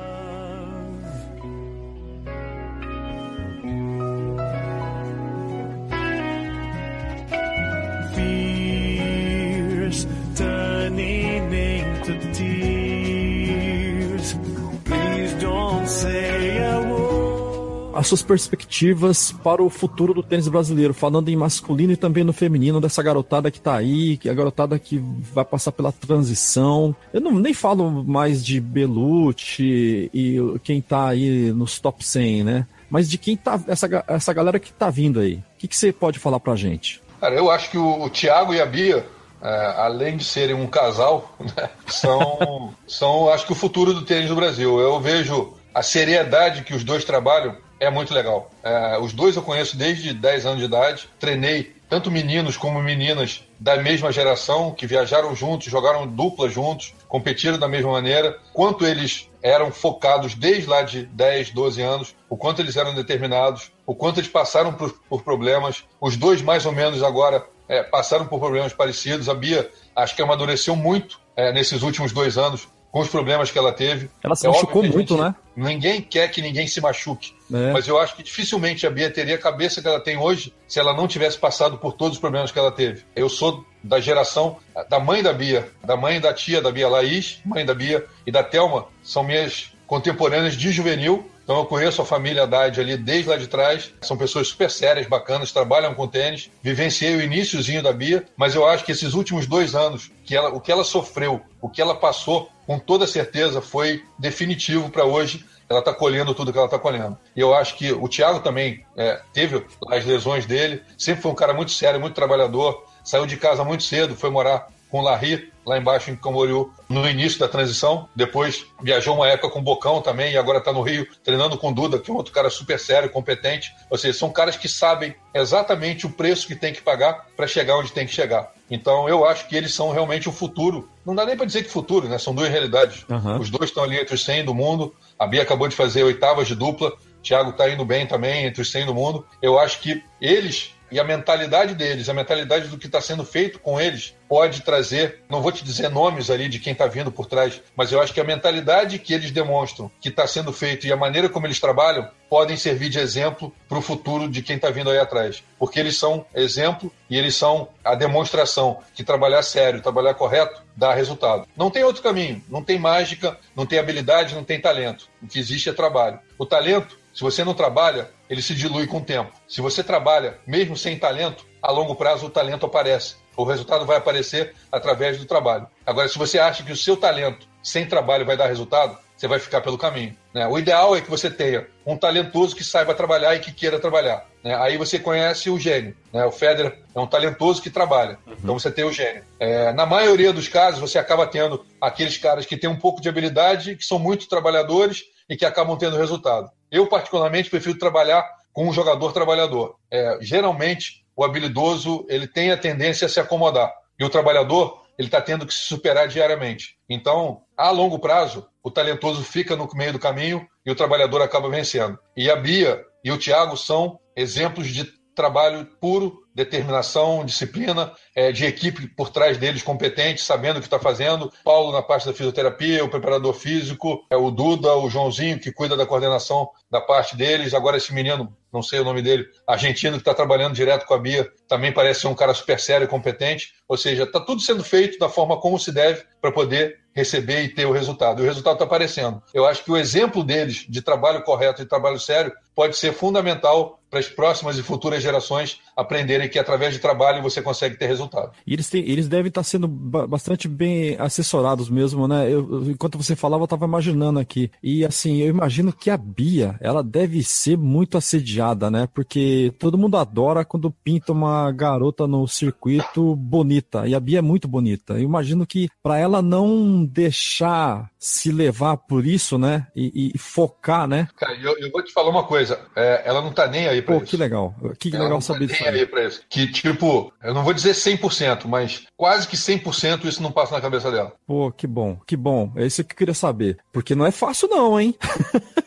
as suas perspectivas para o futuro do tênis brasileiro, falando em masculino e também no feminino, dessa garotada que tá aí, a garotada que vai passar pela transição. Eu não nem falo mais de Belucci e quem tá aí nos top 100, né? Mas de quem tá, essa, essa galera que tá vindo aí. O que, que você pode falar pra gente? Cara, eu acho que o, o Thiago e a Bia, é, além de serem um casal, né, são, são, acho que, o futuro do tênis do Brasil. Eu vejo a seriedade que os dois trabalham é muito legal. É, os dois eu conheço desde 10 anos de idade, treinei tanto meninos como meninas da mesma geração, que viajaram juntos, jogaram dupla juntos, competiram da mesma maneira, quanto eles eram focados desde lá de 10, 12 anos, o quanto eles eram determinados, o quanto eles passaram por, por problemas. Os dois, mais ou menos, agora é, passaram por problemas parecidos. A Bia, acho que amadureceu muito é, nesses últimos dois anos com os problemas que ela teve. Ela se é machucou muito, né? Ninguém quer que ninguém se machuque. É. Mas eu acho que dificilmente a Bia teria a cabeça que ela tem hoje se ela não tivesse passado por todos os problemas que ela teve. Eu sou da geração da mãe da Bia, da mãe da tia da Bia Laís, mãe da Bia e da Telma, são minhas contemporâneas de juvenil. Então eu conheço a família Haddad ali desde lá de trás. São pessoas super sérias, bacanas, trabalham com tênis. Vivenciei o iníciozinho da Bia, mas eu acho que esses últimos dois anos, que ela, o que ela sofreu, o que ela passou, com toda certeza foi definitivo para hoje ela está colhendo tudo que ela está colhendo. E eu acho que o Thiago também é, teve as lesões dele, sempre foi um cara muito sério, muito trabalhador, saiu de casa muito cedo, foi morar com o Larry, lá embaixo em Camboriú, no início da transição. Depois viajou uma época com o Bocão também e agora está no Rio treinando com o Duda, que é um outro cara super sério, competente. Ou seja, são caras que sabem exatamente o preço que tem que pagar para chegar onde tem que chegar. Então eu acho que eles são realmente o futuro. Não dá nem para dizer que futuro, né? São duas realidades. Uhum. Os dois estão ali entre os 100 do mundo. A Bia acabou de fazer oitavas de dupla. Thiago está indo bem também entre os 100 do mundo. Eu acho que eles e a mentalidade deles, a mentalidade do que está sendo feito com eles, pode trazer, não vou te dizer nomes ali de quem está vindo por trás, mas eu acho que a mentalidade que eles demonstram, que está sendo feito e a maneira como eles trabalham, podem servir de exemplo para o futuro de quem está vindo aí atrás. Porque eles são exemplo e eles são a demonstração que trabalhar sério, trabalhar correto, dá resultado. Não tem outro caminho, não tem mágica, não tem habilidade, não tem talento. O que existe é trabalho. O talento se você não trabalha, ele se dilui com o tempo. Se você trabalha, mesmo sem talento, a longo prazo o talento aparece. O resultado vai aparecer através do trabalho. Agora, se você acha que o seu talento sem trabalho vai dar resultado, você vai ficar pelo caminho. Né? O ideal é que você tenha um talentoso que saiba trabalhar e que queira trabalhar. Né? Aí você conhece o gênio. Né? O Federer é um talentoso que trabalha. Uhum. Então você tem o gênio. É, na maioria dos casos, você acaba tendo aqueles caras que têm um pouco de habilidade, que são muito trabalhadores e que acabam tendo resultado. Eu, particularmente, prefiro trabalhar com um jogador trabalhador. É, geralmente, o habilidoso ele tem a tendência a se acomodar. E o trabalhador ele está tendo que se superar diariamente. Então, a longo prazo, o talentoso fica no meio do caminho e o trabalhador acaba vencendo. E a Bia e o Thiago são exemplos de trabalho puro, determinação, disciplina, é, de equipe por trás deles competente, sabendo o que está fazendo. Paulo na parte da fisioterapia, o preparador físico, é o Duda, o Joãozinho que cuida da coordenação da parte deles. Agora esse menino, não sei o nome dele, argentino que está trabalhando direto com a Bia, também parece ser um cara super sério e competente. Ou seja, está tudo sendo feito da forma como se deve para poder receber e ter o resultado. E o resultado está aparecendo. Eu acho que o exemplo deles de trabalho correto e trabalho sério pode ser fundamental para as próximas e futuras gerações aprenderem que através de trabalho você consegue ter resultado. E eles, têm, eles devem estar sendo bastante bem assessorados mesmo, né? Eu, enquanto você falava, eu estava imaginando aqui. E assim, eu imagino que a Bia, ela deve ser muito assediada, né? Porque todo mundo adora quando pinta uma garota no circuito bonita. E a Bia é muito bonita. Eu imagino que para ela não deixar se levar por isso, né? E, e focar, né? Cara, eu, eu, vou te falar uma coisa. É, ela não tá nem aí pra Pô, isso. que legal. Que ela legal saber tá disso. Nem aí pra isso. Que, tipo, eu não vou dizer 100%, mas quase que 100% isso não passa na cabeça dela. Pô, que bom, que bom. É isso que eu queria saber. Porque não é fácil não, hein?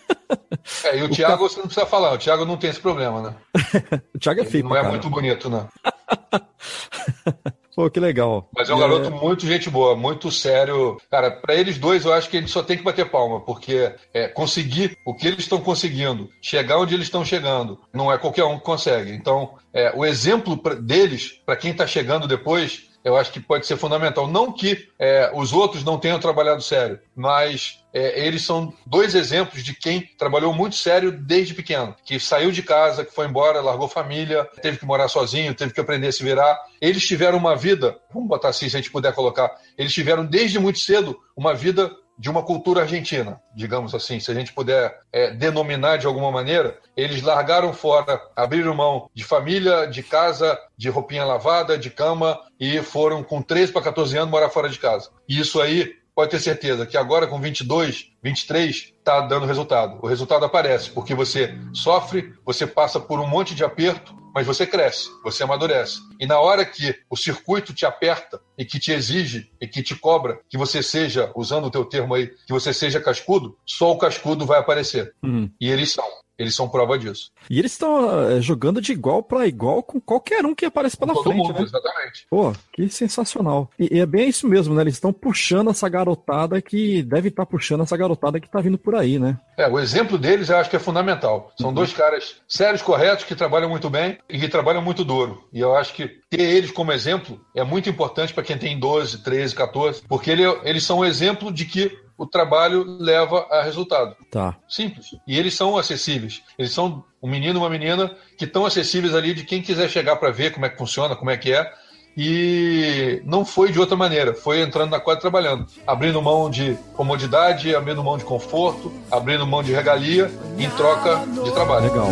É, e o, o Thiago, ca... você não precisa falar, o Thiago não tem esse problema, né? o Thiago é feio, Não é muito bonito, né? Pô, que legal. Mas é um garoto é... muito gente boa, muito sério. Cara, para eles dois, eu acho que eles só tem que bater palma, porque é, conseguir o que eles estão conseguindo, chegar onde eles estão chegando, não é qualquer um que consegue. Então, é, o exemplo pra, deles, para quem está chegando depois, eu acho que pode ser fundamental. Não que é, os outros não tenham trabalhado sério, mas é, eles são dois exemplos de quem trabalhou muito sério desde pequeno, que saiu de casa, que foi embora, largou família, teve que morar sozinho, teve que aprender a se virar. Eles tiveram uma vida, vamos botar assim, se a gente puder colocar, eles tiveram desde muito cedo uma vida de uma cultura argentina, digamos assim, se a gente puder é, denominar de alguma maneira, eles largaram fora, abriram mão de família, de casa, de roupinha lavada, de cama e foram com 13 para 14 anos morar fora de casa. E isso aí pode ter certeza que agora com 22, 23, está dando resultado. O resultado aparece porque você sofre, você passa por um monte de aperto, mas você cresce, você amadurece. E na hora que o circuito te aperta e que te exige e que te cobra que você seja, usando o teu termo aí, que você seja cascudo, só o cascudo vai aparecer. Uhum. E eles são. Eles são prova disso. E eles estão é, jogando de igual para igual com qualquer um que aparece pela Todo frente. Mundo, né? Exatamente. Pô, que sensacional. E, e, é bem isso mesmo, né? Eles estão puxando essa garotada que deve estar tá puxando essa garotada que está vindo por aí, né? É, o exemplo deles eu acho que é fundamental. São uhum. dois caras sérios, corretos, que trabalham muito bem e que trabalham muito duro. E eu acho que ter eles como exemplo é muito importante para quem tem 12, 13, 14, porque ele, eles são um exemplo de que o trabalho leva a resultado. Tá. Simples. E eles são acessíveis. Eles são um menino e uma menina que estão acessíveis ali de quem quiser chegar para ver como é que funciona, como é que é. E não foi de outra maneira, foi entrando na quadra trabalhando, abrindo mão de comodidade, abrindo mão de conforto, abrindo mão de regalia em troca de trabalho. Legal.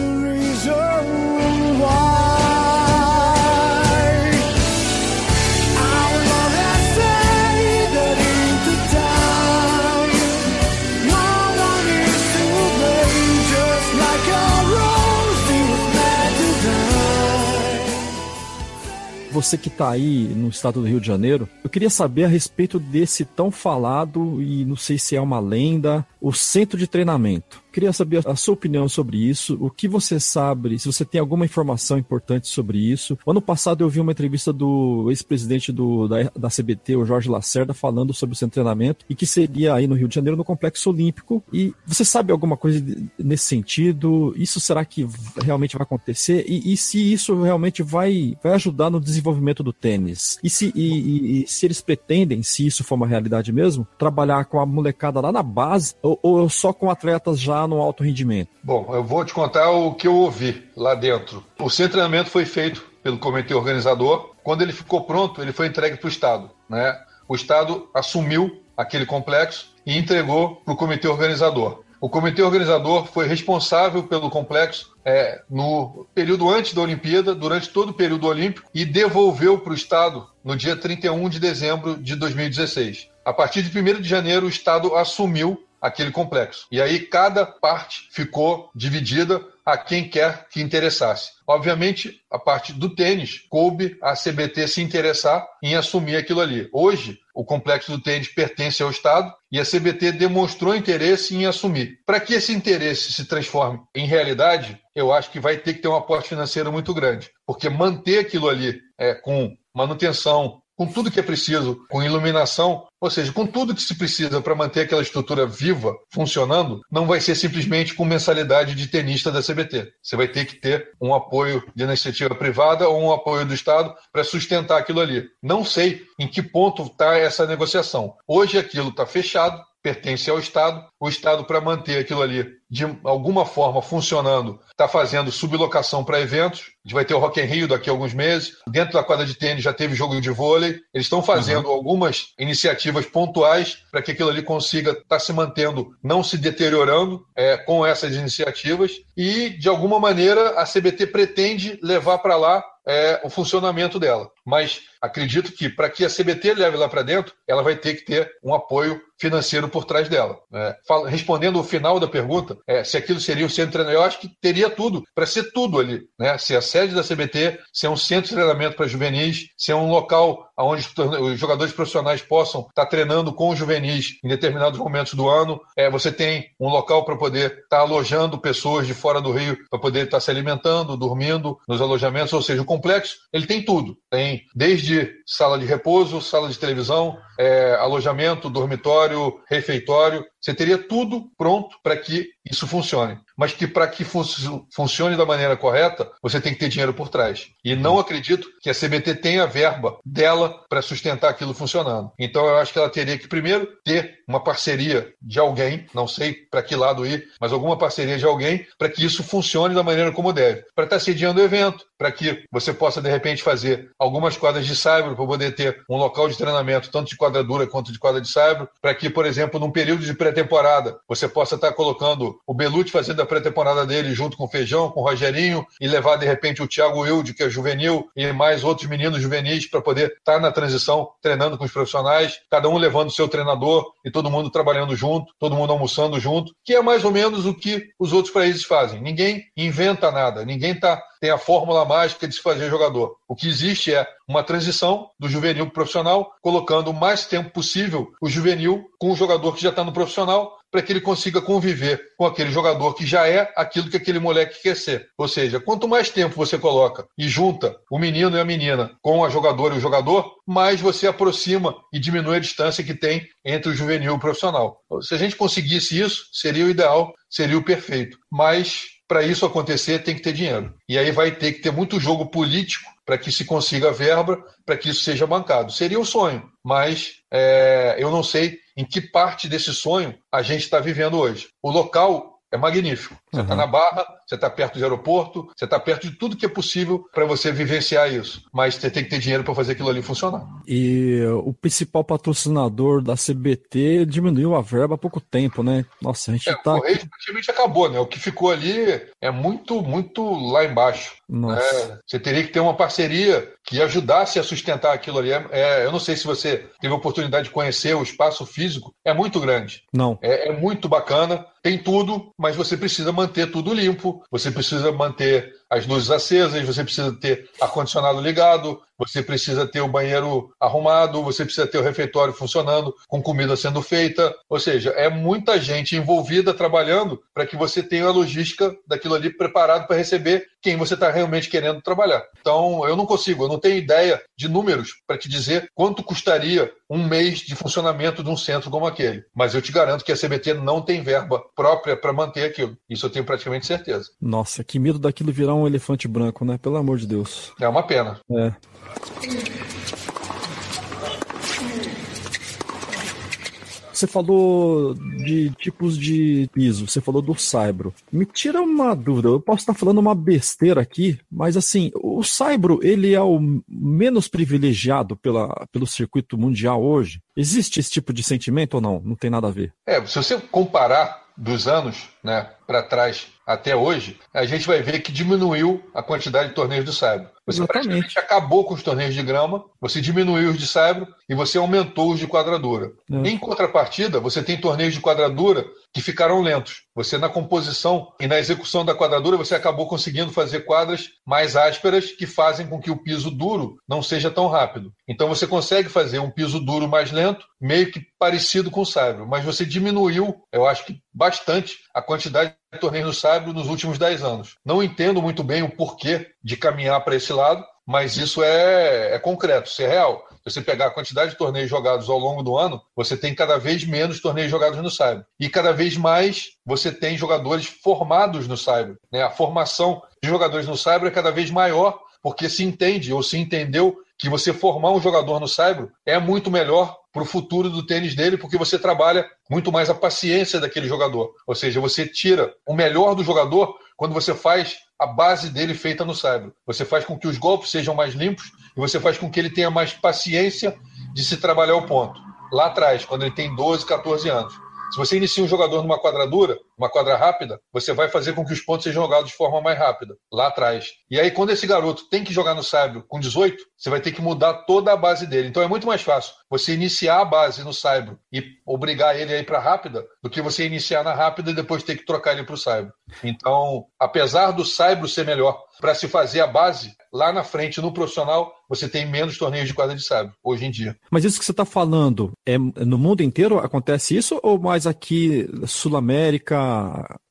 Você que está aí no estado do Rio de Janeiro, eu queria saber a respeito desse tão falado e não sei se é uma lenda, o centro de treinamento. Queria saber a sua opinião sobre isso, o que você sabe, se você tem alguma informação importante sobre isso. Ano passado eu vi uma entrevista do ex-presidente da, da CBT, o Jorge Lacerda, falando sobre o de treinamento e que seria aí no Rio de Janeiro, no Complexo Olímpico. E você sabe alguma coisa nesse sentido? Isso será que realmente vai acontecer? E, e se isso realmente vai, vai ajudar no desenvolvimento do tênis? E se, e, e, e se eles pretendem, se isso for uma realidade mesmo, trabalhar com a molecada lá na base ou, ou só com atletas já no alto rendimento? Bom, eu vou te contar o que eu ouvi lá dentro. O seu treinamento foi feito pelo comitê organizador. Quando ele ficou pronto, ele foi entregue para o Estado. Né? O Estado assumiu aquele complexo e entregou para o comitê organizador. O comitê organizador foi responsável pelo complexo é, no período antes da Olimpíada, durante todo o período olímpico, e devolveu para o Estado no dia 31 de dezembro de 2016. A partir de 1 de janeiro, o Estado assumiu aquele complexo. E aí cada parte ficou dividida a quem quer que interessasse. Obviamente, a parte do tênis coube a CBT se interessar em assumir aquilo ali. Hoje, o complexo do tênis pertence ao Estado e a CBT demonstrou interesse em assumir. Para que esse interesse se transforme em realidade, eu acho que vai ter que ter um aporte financeiro muito grande, porque manter aquilo ali é, com manutenção, com tudo que é preciso, com iluminação, ou seja, com tudo que se precisa para manter aquela estrutura viva, funcionando, não vai ser simplesmente com mensalidade de tenista da CBT. Você vai ter que ter um apoio de iniciativa privada ou um apoio do Estado para sustentar aquilo ali. Não sei em que ponto está essa negociação. Hoje aquilo está fechado, pertence ao Estado. O Estado, para manter aquilo ali de alguma forma funcionando, está fazendo sublocação para eventos. A gente vai ter o Rock in Rio daqui a alguns meses. Dentro da quadra de tênis já teve jogo de vôlei. Eles estão fazendo uhum. algumas iniciativas pontuais para que aquilo ali consiga estar tá se mantendo, não se deteriorando é, com essas iniciativas. E, de alguma maneira, a CBT pretende levar para lá é, o funcionamento dela. Mas acredito que para que a CBT leve lá para dentro, ela vai ter que ter um apoio financeiro por trás dela. É, fala, respondendo o final da pergunta, é, se aquilo seria um centro eu acho que teria tudo, para ser tudo ali. Né? Ser a sede da CBT, ser um centro de treinamento para juvenis, ser um local onde os jogadores profissionais possam estar tá treinando com os juvenis em determinados momentos do ano. É, você tem um local para poder estar tá alojando pessoas de fora do Rio, para poder estar tá se alimentando, dormindo nos alojamentos, ou seja, o complexo ele tem tudo. Tem desde sala de repouso, sala de televisão, é, alojamento, dormitório, refeitório. Você teria tudo pronto para que isso funcione. Mas que para que fun funcione da maneira correta, você tem que ter dinheiro por trás. E não acredito que a CBT tenha verba dela para sustentar aquilo funcionando. Então eu acho que ela teria que primeiro ter uma parceria de alguém, não sei para que lado ir, mas alguma parceria de alguém para que isso funcione da maneira como deve. Para estar tá sediando o evento, para que você possa de repente fazer algumas quadras de saibro para poder ter um local de treinamento tanto de quadra dura quanto de quadra de saibro, para que, por exemplo, num período de pré-temporada, você possa estar colocando o Belucci fazendo da pré-temporada dele junto com o Feijão, com o Rogerinho, e levar de repente o Thiago Wilde, que é juvenil, e mais outros meninos juvenis para poder estar tá na transição, treinando com os profissionais, cada um levando o seu treinador e todo mundo trabalhando junto, todo mundo almoçando junto, que é mais ou menos o que os outros países fazem. Ninguém inventa nada, ninguém tá, tem a fórmula mágica de se fazer jogador. O que existe é uma transição do juvenil para o profissional, colocando o mais tempo possível o juvenil com o jogador que já está no profissional, para que ele consiga conviver com aquele jogador que já é aquilo que aquele moleque quer ser. Ou seja, quanto mais tempo você coloca e junta o menino e a menina com a jogadora e o jogador, mais você aproxima e diminui a distância que tem entre o juvenil e o profissional. Se a gente conseguisse isso, seria o ideal, seria o perfeito. Mas para isso acontecer tem que ter dinheiro. E aí vai ter que ter muito jogo político para que se consiga verba, para que isso seja bancado. Seria um sonho, mas é, eu não sei em que parte desse sonho a gente está vivendo hoje. O local é magnífico. Você está uhum. na Barra, você está perto do aeroporto, você está perto de tudo que é possível para você vivenciar isso. Mas você tem que ter dinheiro para fazer aquilo ali funcionar. E o principal patrocinador da CBT diminuiu a verba há pouco tempo, né? Nossa, a gente é, tá. O Correio praticamente acabou, né? O que ficou ali é muito, muito lá embaixo. Nossa. É, você teria que ter uma parceria que ajudasse a sustentar aquilo ali. É, é eu não sei se você teve a oportunidade de conhecer o espaço físico, é muito grande. Não. É, é muito bacana, tem tudo, mas você precisa manter tudo limpo, você precisa manter as luzes acesas, você precisa ter ar-condicionado ligado, você precisa ter o banheiro arrumado, você precisa ter o refeitório funcionando, com comida sendo feita. Ou seja, é muita gente envolvida trabalhando para que você tenha a logística daquilo ali preparado para receber quem você está realmente querendo trabalhar. Então, eu não consigo, eu não tenho ideia de números para te dizer quanto custaria um mês de funcionamento de um centro como aquele. Mas eu te garanto que a CBT não tem verba própria para manter aquilo. Isso eu tenho praticamente certeza. Nossa, que medo daquilo virar um elefante branco, né? Pelo amor de Deus. É uma pena. É. Você falou de tipos de piso, você falou do Saibro. Me tira uma dúvida, eu posso estar falando uma besteira aqui, mas assim, o Saibro, ele é o menos privilegiado pela, pelo circuito mundial hoje? Existe esse tipo de sentimento ou não? Não tem nada a ver. É, se você comparar dos anos né, para trás até hoje, a gente vai ver que diminuiu a quantidade de torneios do Saibro. Você Exatamente. praticamente acabou com os torneios de grama, você diminuiu os de saibro e você aumentou os de quadradura. É. Em contrapartida, você tem torneios de quadradura que ficaram lentos. Você, na composição e na execução da quadradura, você acabou conseguindo fazer quadras mais ásperas que fazem com que o piso duro não seja tão rápido. Então você consegue fazer um piso duro mais lento, meio que parecido com o saibro, mas você diminuiu, eu acho que bastante, a quantidade de torneios no saibro nos últimos 10 anos. Não entendo muito bem o porquê de caminhar para esse lado, mas isso é, é concreto, isso é real. Se você pegar a quantidade de torneios jogados ao longo do ano, você tem cada vez menos torneios jogados no Cyber. E cada vez mais você tem jogadores formados no Cyber. Né? A formação de jogadores no Cyber é cada vez maior, porque se entende ou se entendeu que você formar um jogador no Cyber é muito melhor para o futuro do tênis dele, porque você trabalha muito mais a paciência daquele jogador. Ou seja, você tira o melhor do jogador quando você faz a base dele feita no saibro. Você faz com que os golpes sejam mais limpos e você faz com que ele tenha mais paciência de se trabalhar o ponto. Lá atrás, quando ele tem 12, 14 anos. Se você inicia um jogador numa quadradura, uma quadra rápida, você vai fazer com que os pontos sejam jogados de forma mais rápida, lá atrás. E aí, quando esse garoto tem que jogar no Saibro com 18, você vai ter que mudar toda a base dele. Então é muito mais fácil você iniciar a base no Saibro e obrigar ele a ir para rápida do que você iniciar na rápida e depois ter que trocar ele para o Saibro. Então, apesar do Saibro ser melhor para se fazer a base, lá na frente, no profissional, você tem menos torneios de quadra de Saibro, hoje em dia. Mas isso que você está falando, é no mundo inteiro acontece isso ou mais aqui, Sul-América,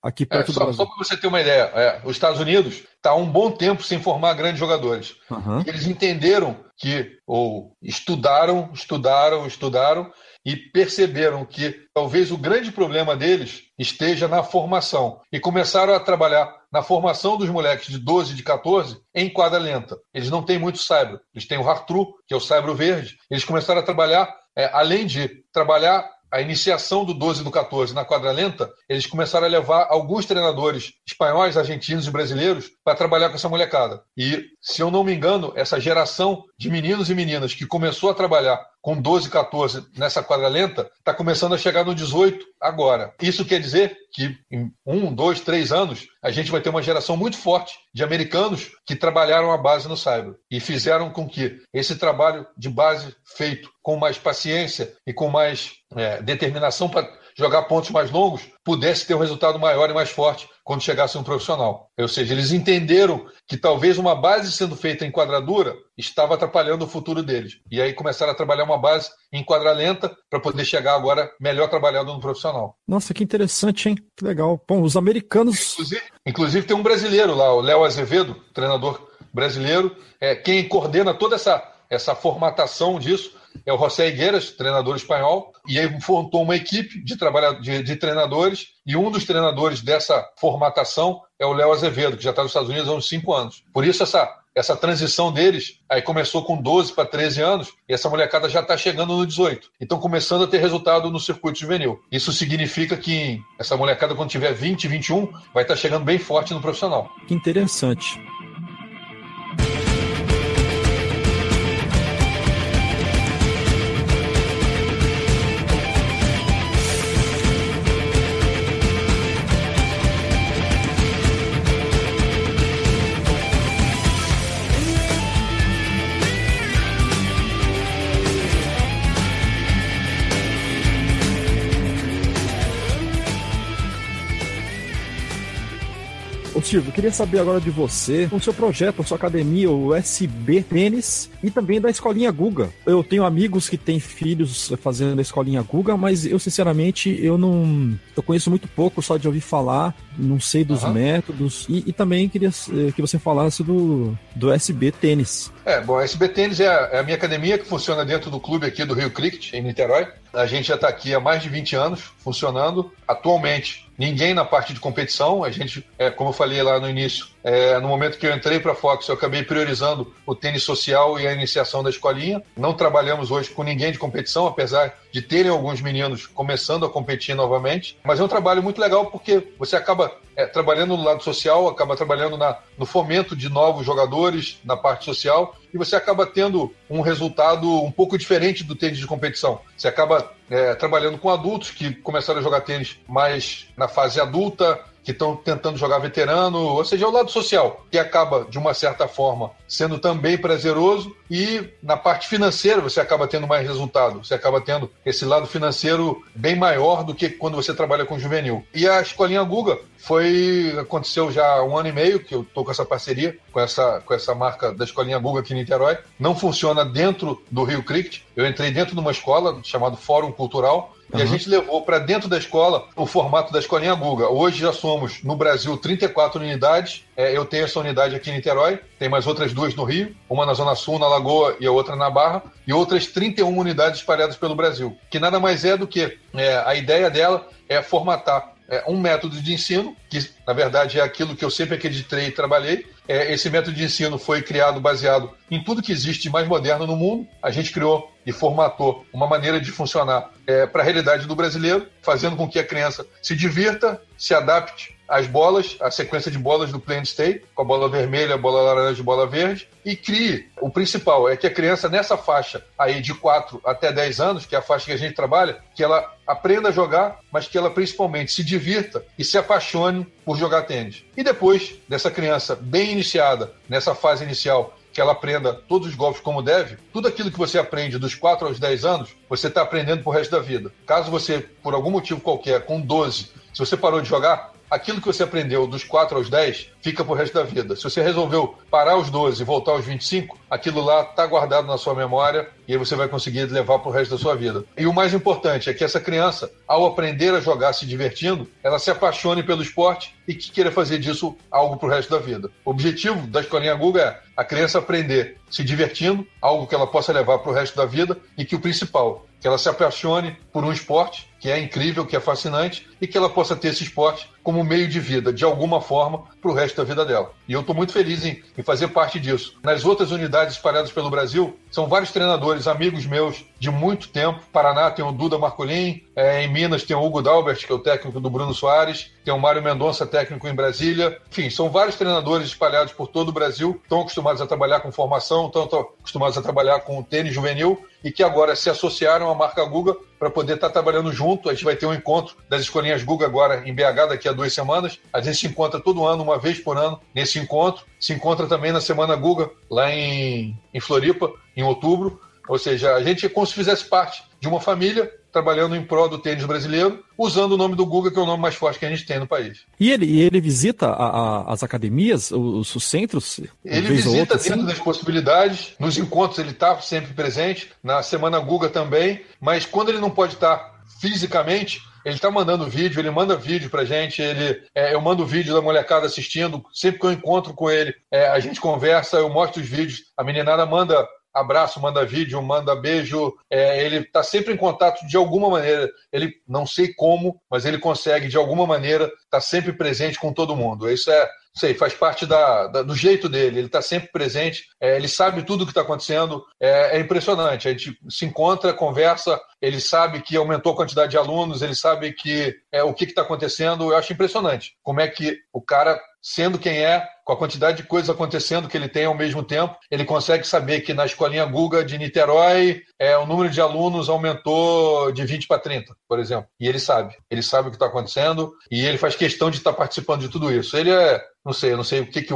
aqui é, perto é, só, do Brasil? Só para você ter uma ideia, é, os Estados Unidos está há um bom tempo sem formar grandes jogadores. Uhum. Eles entenderam que, ou estudaram, estudaram, estudaram, e perceberam que talvez o grande problema deles esteja na formação. E começaram a trabalhar na formação dos moleques de 12, de 14, em quadra lenta. Eles não têm muito saibro. Eles têm o Hartru, que é o saibro verde. Eles começaram a trabalhar, é, além de trabalhar a iniciação do 12 e do 14 na quadra lenta, eles começaram a levar alguns treinadores espanhóis, argentinos e brasileiros para trabalhar com essa molecada. E, se eu não me engano, essa geração de meninos e meninas que começou a trabalhar com 12, 14 nessa quadra lenta, está começando a chegar no 18 agora. Isso quer dizer que em um, dois, três anos a gente vai ter uma geração muito forte de americanos que trabalharam a base no cyber e fizeram com que esse trabalho de base feito com mais paciência e com mais é, determinação para jogar pontos mais longos pudesse ter um resultado maior e mais forte quando chegasse um profissional. Ou seja, eles entenderam que talvez uma base sendo feita em quadradura estava atrapalhando o futuro deles. E aí começaram a trabalhar uma base em quadra lenta para poder chegar agora melhor trabalhado no profissional. Nossa, que interessante, hein? Que legal. Bom, os americanos. Inclusive, inclusive tem um brasileiro lá, o Léo Azevedo, treinador brasileiro, é quem coordena toda essa, essa formatação disso é o José Higueras, treinador espanhol, e aí montou uma equipe de, de, de treinadores, e um dos treinadores dessa formatação é o Léo Azevedo, que já está nos Estados Unidos há uns 5 anos. Por isso, essa, essa transição deles aí começou com 12 para 13 anos, e essa molecada já está chegando no 18. Então, começando a ter resultado no circuito juvenil. Isso significa que essa molecada, quando tiver 20, 21, vai estar tá chegando bem forte no profissional. Que interessante. Silvio, queria saber agora de você, o seu projeto, a sua academia, o SB Tênis, e também da Escolinha Guga. Eu tenho amigos que têm filhos fazendo a Escolinha Guga, mas eu, sinceramente, eu não... Eu conheço muito pouco só de ouvir falar, não sei dos uhum. métodos, e, e, também queria eh, que você falasse do, do SB Tênis. É, bom, a SB Tênis é a, é a minha academia que funciona dentro do clube aqui do Rio Cricket, em Niterói. A gente já está aqui há mais de 20 anos funcionando. Atualmente, ninguém na parte de competição. A gente, é, como eu falei lá no início, é, no momento que eu entrei para a Fox, eu acabei priorizando o tênis social e a iniciação da escolinha. Não trabalhamos hoje com ninguém de competição, apesar de terem alguns meninos começando a competir novamente. Mas é um trabalho muito legal porque você acaba é, trabalhando no lado social, acaba trabalhando na, no fomento de novos jogadores na parte social e você acaba tendo um resultado um pouco diferente do tênis de competição. Você acaba é, trabalhando com adultos que começaram a jogar tênis mais na fase adulta, que estão tentando jogar veterano, ou seja, é o lado social, que acaba, de uma certa forma, sendo também prazeroso, e na parte financeira você acaba tendo mais resultado, você acaba tendo esse lado financeiro bem maior do que quando você trabalha com juvenil. E a escolinha Guga foi aconteceu já há um ano e meio que eu estou com essa parceria com essa com essa marca da escolinha Guga aqui em Niterói. Não funciona dentro do Rio Cricket. Eu entrei dentro de uma escola chamada Fórum Cultural Uhum. E a gente levou para dentro da escola o formato da escolinha Guga. Hoje já somos, no Brasil, 34 unidades. É, eu tenho essa unidade aqui em Niterói, tem mais outras duas no Rio, uma na Zona Sul, na Lagoa, e a outra na Barra, e outras 31 unidades espalhadas pelo Brasil. Que nada mais é do que é, a ideia dela é formatar é, um método de ensino, que na verdade é aquilo que eu sempre acreditei e trabalhei. É, esse método de ensino foi criado baseado em tudo que existe de mais moderno no mundo. A gente criou e formatou uma maneira de funcionar é, para a realidade do brasileiro, fazendo com que a criança se divirta, se adapte as bolas, a sequência de bolas do Play State, com a bola vermelha, a bola laranja e bola verde, e crie. O principal é que a criança, nessa faixa aí de 4 até 10 anos, que é a faixa que a gente trabalha, que ela aprenda a jogar, mas que ela principalmente se divirta e se apaixone por jogar tênis. E depois dessa criança bem iniciada, nessa fase inicial, que ela aprenda todos os golpes como deve, tudo aquilo que você aprende dos 4 aos 10 anos, você está aprendendo pro resto da vida. Caso você, por algum motivo qualquer, com 12, se você parou de jogar, aquilo que você aprendeu dos 4 aos 10 fica pro resto da vida. Se você resolveu parar aos 12 e voltar aos 25, aquilo lá está guardado na sua memória e aí você vai conseguir levar pro resto da sua vida. E o mais importante é que essa criança, ao aprender a jogar se divertindo, ela se apaixone pelo esporte e que queira fazer disso algo pro resto da vida. O objetivo da escolinha Guga é a criança aprender se divertindo, algo que ela possa levar pro resto da vida e que o principal, que ela se apaixone por um esporte que é incrível, que é fascinante e que ela possa ter esse esporte como meio de vida, de alguma forma, para o resto da vida dela. E eu estou muito feliz em, em, fazer parte disso. Nas outras unidades espalhadas pelo Brasil, são vários treinadores, amigos meus de muito tempo. Paraná tem o Duda Marcolin, é, em Minas tem o Hugo Dalbert, que é o técnico do Bruno Soares, tem o Mário Mendonça, técnico em Brasília. Enfim, são vários treinadores espalhados por todo o Brasil, estão acostumados a trabalhar com formação, estão acostumados a trabalhar com tênis juvenil e que agora se associaram à marca Guga para poder estar tá trabalhando junto. A gente vai ter um encontro das escolinhas Guga agora em BH daqui a duas semanas. A gente se encontra todo ano, uma vez por ano, nesse encontro. Se encontra também na Semana Guga, lá em, em Floripa, em outubro. Ou seja, a gente é como se fizesse parte de uma família trabalhando em prol do tênis brasileiro, usando o nome do Guga, que é o nome mais forte que a gente tem no país. E ele, ele visita a, a, as academias, os, os centros? Ele visita outra, dentro assim? das possibilidades. Nos encontros ele está sempre presente, na Semana Guga também, mas quando ele não pode estar fisicamente, ele está mandando vídeo, ele manda vídeo pra gente, ele, é, eu mando vídeo da molecada assistindo, sempre que eu encontro com ele, é, a gente conversa, eu mostro os vídeos, a meninada manda abraço, manda vídeo, manda beijo. É, ele está sempre em contato de alguma maneira. Ele não sei como, mas ele consegue de alguma maneira estar tá sempre presente com todo mundo. Isso é, sei, faz parte da, da, do jeito dele. Ele está sempre presente. É, ele sabe tudo o que está acontecendo. É, é, impressionante. A gente se encontra, conversa. Ele sabe que aumentou a quantidade de alunos. Ele sabe que é o que está acontecendo. Eu acho impressionante como é que o cara sendo quem é, com a quantidade de coisas acontecendo que ele tem ao mesmo tempo, ele consegue saber que na escolinha Guga de Niterói é, o número de alunos aumentou de 20 para 30, por exemplo. E ele sabe. Ele sabe o que está acontecendo e ele faz questão de estar tá participando de tudo isso. Ele é, não sei, eu não sei o que, que,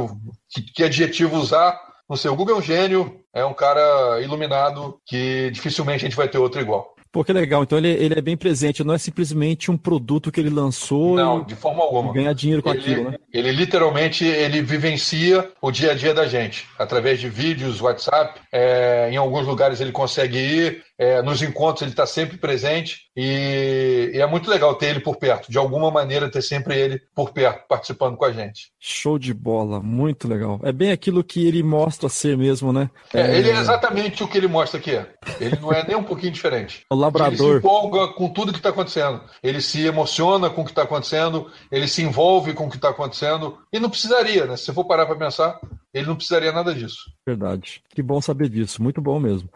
que, que adjetivo usar, não sei, o Google é um gênio, é um cara iluminado que dificilmente a gente vai ter outro igual. Pô, que legal. Então ele, ele é bem presente, não é simplesmente um produto que ele lançou não, de forma alguma. ganhar dinheiro com ele, aquilo, né? Ele literalmente ele vivencia o dia a dia da gente, através de vídeos, WhatsApp. É, em alguns lugares ele consegue ir, é, nos encontros ele está sempre presente e, e, é muito legal ter ele por perto. De alguma maneira, ter sempre ele por perto, participando com a gente. Show de bola, muito legal. É bem aquilo que ele mostra ser mesmo, né? É, ele é exatamente o que ele mostra que é. Ele não é nem um pouquinho diferente. O labrador. Ele se empolga com tudo que está acontecendo. Ele se emociona com o que está acontecendo, ele se envolve com o que está acontecendo. E não precisaria, né? Se você for parar para pensar, ele não precisaria nada disso. Verdade. Que bom saber disso. Muito bom mesmo.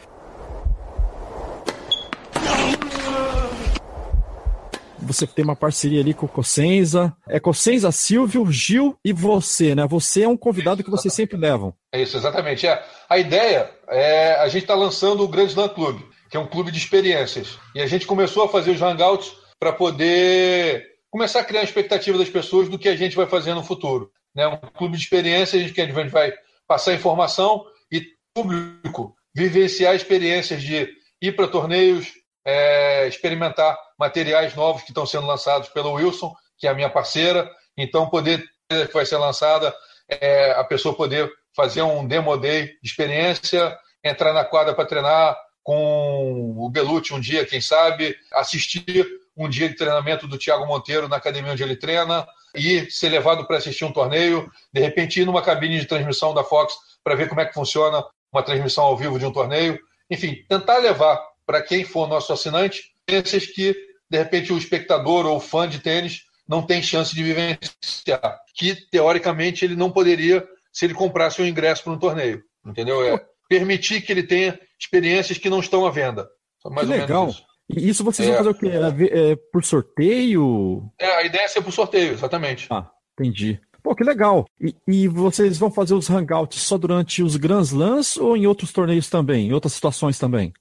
Você tem uma parceria ali com o Cossenza. É Cossenza, Silvio, Gil e você, né? Você é um convidado que vocês sempre levam. É isso, exatamente. É. A ideia é a gente está lançando o Grand Slam Club, que é um clube de experiências. E a gente começou a fazer os hangouts para poder começar a criar a expectativa das pessoas do que a gente vai fazer no futuro. Né? Um clube de experiências, gente, a gente vai passar informação e público vivenciar experiências de ir para torneios, é, experimentar materiais novos que estão sendo lançados pelo Wilson, que é a minha parceira. Então, poder que vai ser lançada, é, a pessoa poder fazer um demo day de experiência, entrar na quadra para treinar com o Belucci um dia, quem sabe, assistir um dia de treinamento do Thiago Monteiro na academia onde ele treina e ser levado para assistir um torneio, de repente ir numa cabine de transmissão da Fox para ver como é que funciona uma transmissão ao vivo de um torneio. Enfim, tentar levar para quem for nosso assinante experiências que, de repente, o espectador ou o fã de tênis não tem chance de vivenciar. Que, teoricamente, ele não poderia se ele comprasse um ingresso para um torneio. Entendeu? É permitir que ele tenha experiências que não estão à venda. Mais que legal. Isso. E isso vocês é, vão fazer o quê? É, é, por sorteio? É, a ideia é ser por sorteio, exatamente. Ah, entendi. Pô, que legal. E, e, vocês vão fazer os hangouts só durante os Grand Slams ou em outros torneios também, em outras situações também?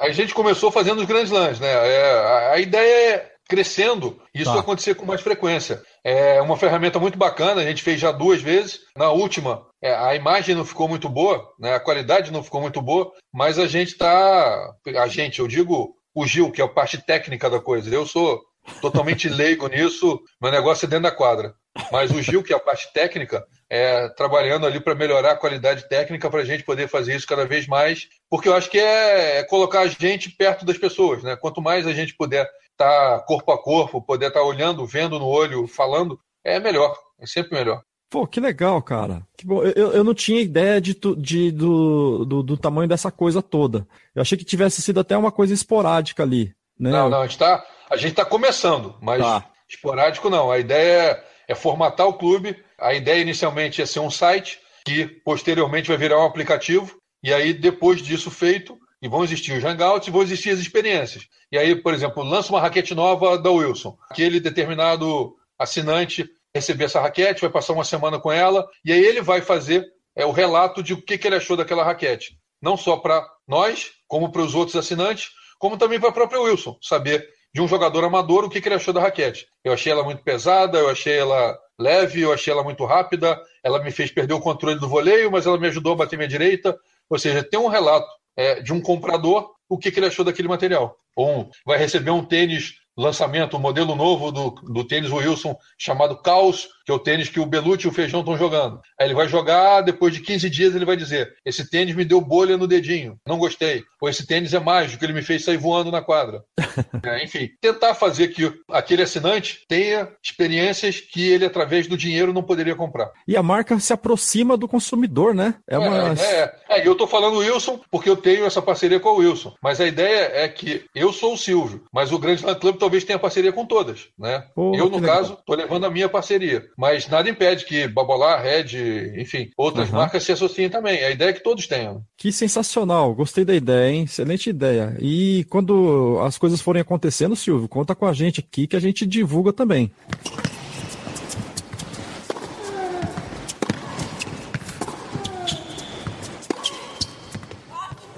A gente começou fazendo os Grand Slams, né? É, a, a, ideia é crescendo isso tá. acontecer com mais frequência. É uma ferramenta muito bacana, a gente fez já duas vezes. Na última, é, a imagem não ficou muito boa, né? a qualidade não ficou muito boa, mas a gente está. A gente, eu digo o Gil, que é a parte técnica da coisa. Eu sou totalmente leigo nisso, meu negócio é dentro da quadra. Mas o Gil, que é a parte técnica, é trabalhando ali para melhorar a qualidade técnica para a gente poder fazer isso cada vez mais, porque eu acho que é, é colocar a gente perto das pessoas, né? Quanto mais a gente puder estar tá corpo a corpo, poder estar tá olhando, vendo no olho, falando, é melhor, é sempre melhor. Pô, que legal, cara. Que bom. Eu, eu não tinha ideia de, de do, do, do, tamanho dessa coisa toda. Eu achei que tivesse sido até uma coisa esporádica ali. Né? Não, não, a gente está a gente tá começando, mas tá. esporádico não. A ideia é, é formatar o clube. A ideia inicialmente é ser um site, que posteriormente vai virar um aplicativo. E aí, depois disso feito, e vão existir os hangouts e vão existir as experiências. E aí, por exemplo, lança uma raquete nova da Wilson. Aquele determinado assinante receber essa raquete, vai passar uma semana com ela, e aí ele vai fazer é, o relato de o que, que ele achou daquela raquete. Não só para nós, como para os outros assinantes, como também para a própria Wilson, saber de um jogador amador o que, que ele achou da raquete. Eu achei ela muito pesada, eu achei ela leve, eu achei ela muito rápida, ela me fez perder o controle do voleio, mas ela me ajudou a bater minha direita. Ou seja, tem um relato é, de um comprador o que, que ele achou daquele material. Ou vai receber um tênis lançamento, um modelo novo do, do tênis Wilson chamado Caos, que é o tênis que o Belucci e o Feijão estão jogando. Aí ele vai jogar, depois de 15 dias ele vai dizer: esse tênis me deu bolha no dedinho, não gostei. Ou esse tênis é mágico, ele me fez sair voando na quadra. é, enfim, tentar fazer que aquele assinante tenha experiências que ele, através do dinheiro, não poderia comprar. E a marca se aproxima do consumidor, né? É, uma... é, é, é eu estou falando Wilson porque eu tenho essa parceria com o Wilson. Mas a ideia é que eu sou o Silvio, mas o Grande Land Club talvez tenha parceria com todas, né? Pô, eu, no caso, estou levando a minha parceria. Mas nada impede que Babolar, Red, enfim, outras uhum. marcas se associem também. A ideia é que todos tenham. Que sensacional, gostei da ideia, hein? Excelente ideia. E quando as coisas forem acontecendo, Silvio, conta com a gente aqui que a gente divulga também.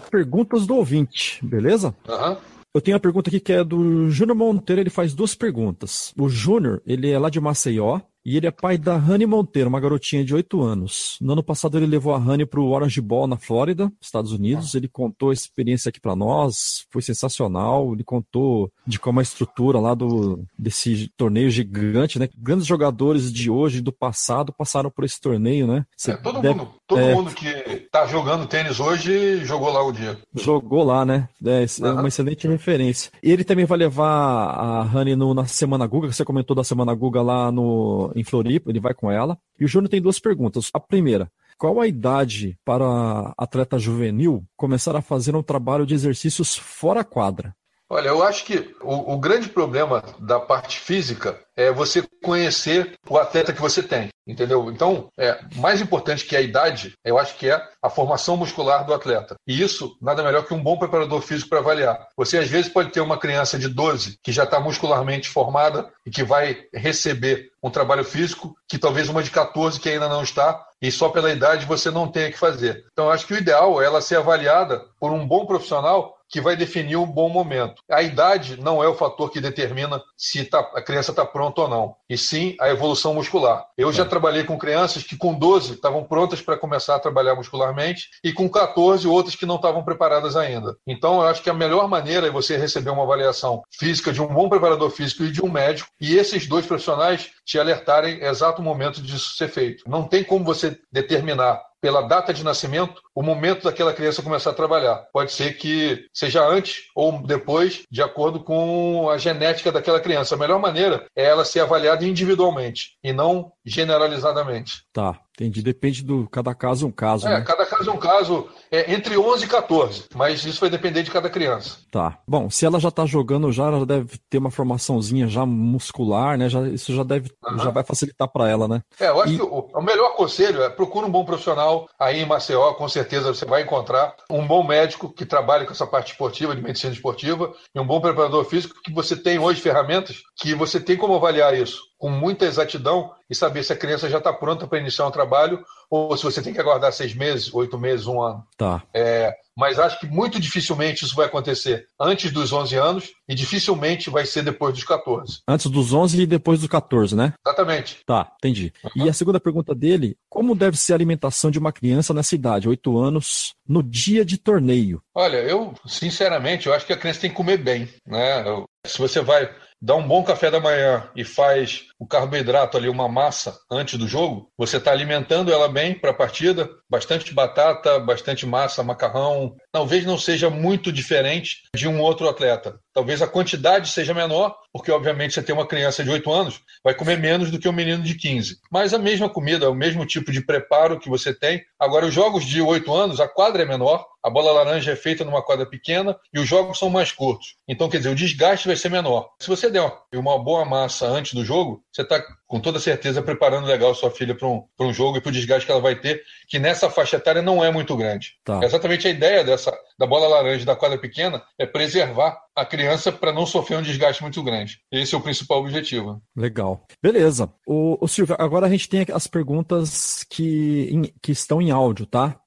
Perguntas do ouvinte, beleza? Aham. Uhum. Eu tenho uma pergunta aqui que é do Júnior Monteiro, ele faz duas perguntas. O Júnior, ele é lá de Maceió, e ele é pai da Rani Monteiro, uma garotinha de 8 anos. No ano passado ele levou a Rani para o Orange Ball na Flórida, Estados Unidos. Ele contou a experiência aqui para nós, foi sensacional. Ele contou de como a estrutura lá do desse torneio gigante, né? Grandes jogadores de hoje do passado passaram por esse torneio, né? É, todo deve... mundo, todo é... mundo que está jogando tênis hoje jogou lá o dia. Jogou lá, né? É, uhum. uma excelente referência. E ele também vai levar a Rani no, na Semana Guga, que você comentou da Semana Guga lá no em Floripa, ele vai com ela. E o Júnior tem duas perguntas. A primeira, qual a idade para atleta juvenil começar a fazer um trabalho de exercícios fora quadra? Olha, eu acho que o, o, grande problema da parte física é você conhecer o atleta que você tem, entendeu? Então, é mais importante que a idade, eu acho que é a formação muscular do atleta. E isso nada melhor que um bom preparador físico para avaliar. Você às vezes pode ter uma criança de 12 que já está muscularmente formada e que vai receber um trabalho físico que talvez uma de 14 que ainda não está e só pela idade você não tenha que fazer. Então, eu acho que o ideal é ela ser avaliada por um bom profissional que vai definir um bom momento. A idade não é o fator que determina se tá, a criança está pronta ou não, e sim a evolução muscular. Eu é. já trabalhei com crianças que com 12 estavam prontas para começar a trabalhar muscularmente e com 14 outras que não estavam preparadas ainda. Então eu acho que a melhor maneira é você receber uma avaliação física de um bom preparador físico e de um médico e esses dois profissionais te alertarem exato momento disso ser feito. Não tem como você determinar pela data de nascimento, o momento daquela criança começar a trabalhar. Pode ser que seja antes ou depois, de acordo com a genética daquela criança. A melhor maneira é ela ser avaliada individualmente e não generalizadamente. Tá. Entendi. Depende do. Cada caso é um caso. É, né? cada caso é um caso. É entre 11 e 14, mas isso vai depender de cada criança. Tá. Bom, se ela já tá jogando, já ela deve ter uma formaçãozinha já muscular, né? Já, isso já deve. Uhum. Já vai facilitar para ela, né? É, eu acho e... que o, o, melhor conselho é procura um bom profissional aí em Maceió, com certeza você vai encontrar um bom médico que trabalhe com essa parte esportiva, de medicina esportiva, e um bom preparador físico que você tem hoje ferramentas que você tem como avaliar isso com muita exatidão e saber se a criança já está pronta para iniciar um trabalho ou se você tem que aguardar seis meses, oito meses, um ano. Tá. É, mas acho que muito dificilmente isso vai acontecer antes dos 11 anos e dificilmente vai ser depois dos 14. Antes dos 11 e depois dos 14, né? Exatamente. Tá, entendi. Uhum. E a segunda pergunta dele, como deve ser a alimentação de uma criança nessa idade, 8 anos, no dia de torneio? Olha, eu, sinceramente, eu acho que a criança tem que comer bem, né? Se você vai dá um bom café da manhã e faz o carboidrato ali, uma massa antes do jogo, você está alimentando ela bem para a partida, bastante batata, bastante massa, macarrão. Talvez não seja muito diferente de um outro atleta. Talvez a quantidade seja menor, porque obviamente você tem uma criança de 8 anos, vai comer menos do que um menino de 15. Mas a mesma comida, o mesmo tipo de preparo que você tem. Agora, os jogos de 8 anos, a quadra é menor, a bola laranja é feita numa quadra pequena e os jogos são mais curtos. Então, quer dizer, o desgaste vai ser menor. Se você der uma boa massa antes do jogo, você está com toda certeza preparando legal sua filha para um, um jogo e para o desgaste que ela vai ter, que nessa faixa etária não é muito grande. Tá. É exatamente a ideia dessa da bola laranja da quadra pequena é preservar a criança para não sofrer um desgaste muito grande. Esse é o principal objetivo. Legal. Beleza. O, o Silvio, agora a gente tem as perguntas que, que estão em áudio, tá?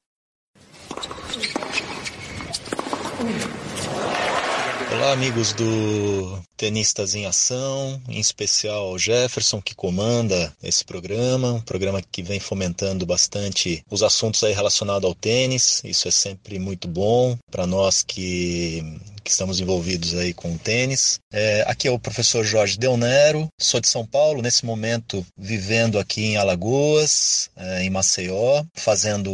Olá, amigos do Tenistas em Ação, em especial Jefferson, que comanda esse programa, um programa que vem fomentando bastante os assuntos aí relacionados ao tênis. Isso é sempre muito bom para nós que que estamos envolvidos aí com o tênis. É, aqui é o professor Jorge Delnero, sou de São Paulo, nesse momento vivendo aqui em Alagoas, é, em Maceió, fazendo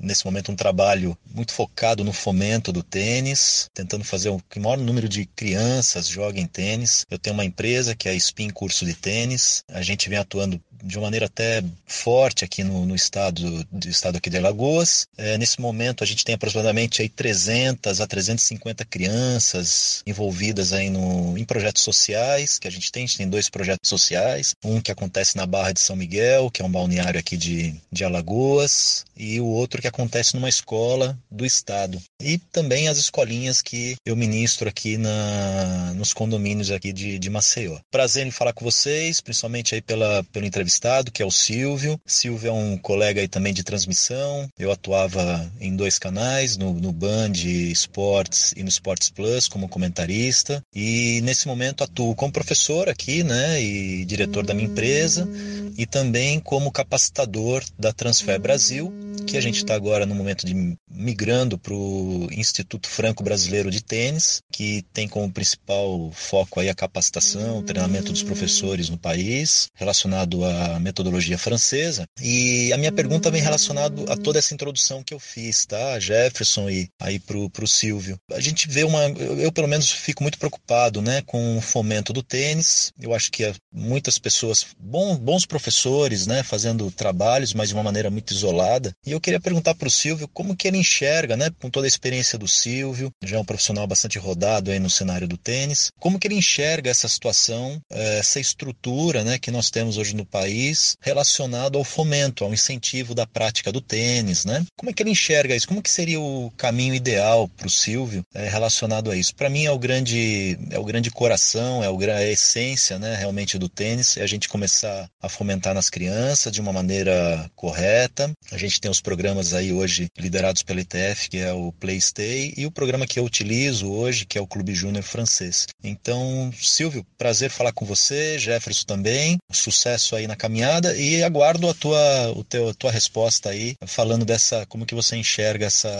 nesse momento um trabalho muito focado no fomento do tênis, tentando fazer o que o maior número de crianças joguem tênis. Eu tenho uma empresa que é a Spin Curso de Tênis. A gente vem atuando de uma maneira até forte aqui no, no estado, do estado aqui de Alagoas. É, nesse momento a gente tem aproximadamente aí 300 a 350 crianças envolvidas aí no, em projetos sociais que a gente tem. A gente tem dois projetos sociais, um que acontece na Barra de São Miguel, que é um balneário aqui de, de Alagoas, e o outro que acontece numa escola do estado. E também as escolinhas que eu ministro aqui na, nos condomínios aqui de, de Maceió. Prazer em falar com vocês, principalmente aí pela, pelo entrevistado que é o Silvio. Silvio é um colega aí também de transmissão. Eu atuava em dois canais, no, no Band Esportes e no Sports Plus, como comentarista. E nesse momento atuo como professor aqui, né, e diretor da minha empresa, e também como capacitador da Transfer Brasil, que a gente está agora no momento de migrando para o Instituto Franco Brasileiro de Tênis, que tem como principal foco aí a capacitação, o treinamento dos professores no país, relacionado à metodologia francesa. E a minha pergunta vem relacionada a toda essa introdução que eu fiz, tá? Jefferson e aí para o Silvio. A gente vê uma, eu pelo menos fico muito preocupado, né, com o fomento do tênis. Eu acho que muitas pessoas, bons, bons professores, né, fazendo trabalhos, mas de uma maneira muito isolada. E eu eu queria perguntar para o Silvio como que ele enxerga, né, com toda a experiência do Silvio, já é um profissional bastante rodado aí no cenário do tênis, como que ele enxerga essa situação, eh, essa estrutura, né, que nós temos hoje no país relacionado ao fomento, ao incentivo da prática do tênis, né? Como é que ele enxerga isso? Como que seria o caminho ideal para o Silvio é, relacionado a isso? Para mim é o grande é o grande coração, é, o, é a essência, né, realmente do tênis, é a gente começar a fomentar nas crianças de uma maneira correta. A gente tem os programas aí hoje liderados pela ETF, que é o Playstay, e o programa que eu utilizo hoje, que é o Clube Júnior Francês. Então, Silvio, prazer falar com você, Jefferson também, sucesso aí na caminhada e aguardo a tua, o teu, a tua resposta aí, falando dessa, como que você enxerga essa,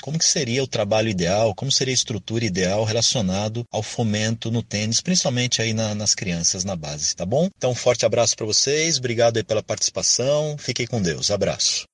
como que seria o trabalho ideal, como seria a estrutura ideal relacionado ao fomento no tênis, principalmente aí na, nas crianças na base, tá bom? Então, um forte abraço para vocês, obrigado aí pela participação, fiquem com Deus, abraço.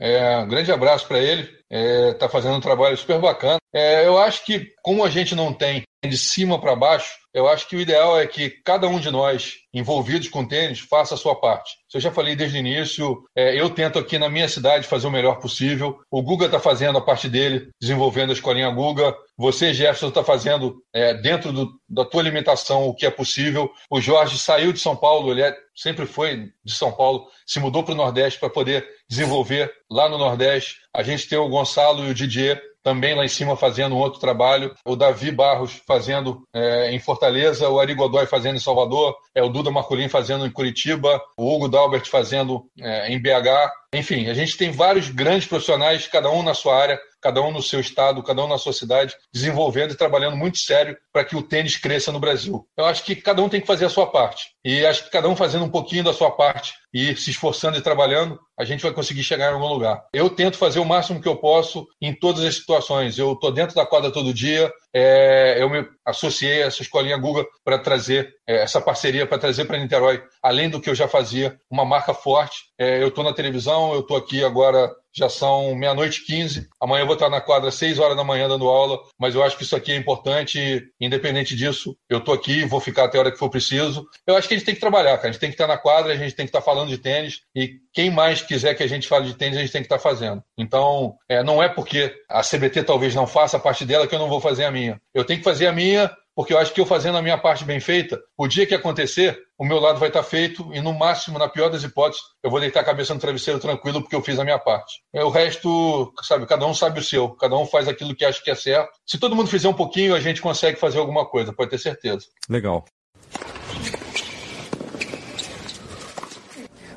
É, um grande abraço para ele. Está é, tá fazendo um trabalho super bacana. É, eu acho que, como a gente não tem de cima para baixo, eu acho que o ideal é que cada um de nós envolvidos com tênis faça a sua parte. Eu já falei desde o início. É, eu tento aqui na minha cidade fazer o melhor possível. O Guga está fazendo a parte dele, desenvolvendo a escolinha Guga. Você, Jefferson, está fazendo é, dentro do, da tua limitação o que é possível. O Jorge saiu de São Paulo, ele é, sempre foi de São Paulo, se mudou para o Nordeste para poder desenvolver lá no Nordeste. A gente tem o Gonçalo e o Didier também lá em cima fazendo um outro trabalho, o Davi Barros fazendo é, em Fortaleza, o Ari Godoy fazendo em Salvador, é, o Duda Marcolin fazendo em Curitiba, o Hugo Dalbert fazendo é, em BH. Enfim, a gente tem vários grandes profissionais, cada um na sua área, cada um no seu estado, cada um na sua cidade, desenvolvendo e trabalhando muito sério para que o tênis cresça no Brasil. Eu acho que cada um tem que fazer a sua parte. E acho que cada um fazendo um pouquinho da sua parte e se esforçando e trabalhando, a gente vai conseguir chegar em algum lugar. Eu tento fazer o máximo que eu posso em todas as situações. Eu estou dentro da quadra todo dia, é, eu me associei a essa escolinha Google para trazer é, essa parceria, para trazer para Niterói, além do que eu já fazia, uma marca forte. É, eu estou na televisão, eu estou aqui agora já são meia-noite e 15. Amanhã eu vou estar na quadra 6 horas da manhã dando aula, mas eu acho que isso aqui é importante. Independente disso, eu estou aqui, vou ficar até a hora que for preciso. Eu acho que a gente tem que trabalhar, cara. A gente tem que estar na quadra, a gente tem que estar falando de tênis e quem mais quiser que a gente fale de tênis, a gente tem que estar fazendo. Então, é, não é porque a CBT talvez não faça a parte dela que eu não vou fazer a minha. Eu tenho que fazer a minha porque eu acho que eu fazendo a minha parte bem feita, o dia que acontecer, o meu lado vai estar feito e no máximo, na pior das hipóteses, eu vou deitar a cabeça no travesseiro tranquilo porque eu fiz a minha parte. É, o resto, sabe, cada um sabe o seu, cada um faz aquilo que acha que é certo. Se todo mundo fizer um pouquinho, a gente consegue fazer alguma coisa, pode ter certeza. Legal.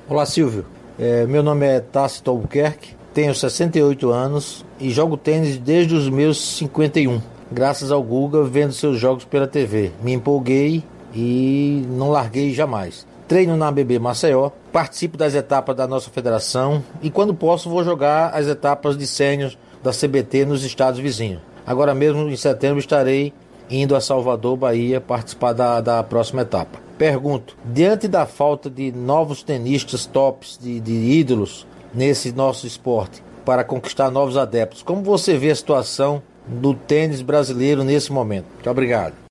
Olá, Silvio. É, meu nome é Tácito Albuquerque, tenho 68 anos e jogo tênis desde os meus 51. Graças ao Guga, vendo seus jogos pela TV. Me empolguei e não larguei jamais. Treino na ABB Maceió, participo das etapas da nossa federação e quando posso vou jogar as etapas de sênior da CBT nos estados vizinhos. Agora mesmo em setembro estarei indo a Salvador, Bahia, participar da, da próxima etapa. Pergunto: diante da falta de novos tenistas tops, de, de ídolos nesse nosso esporte, para conquistar novos adeptos, como você vê a situação do tênis brasileiro nesse momento? Muito obrigado.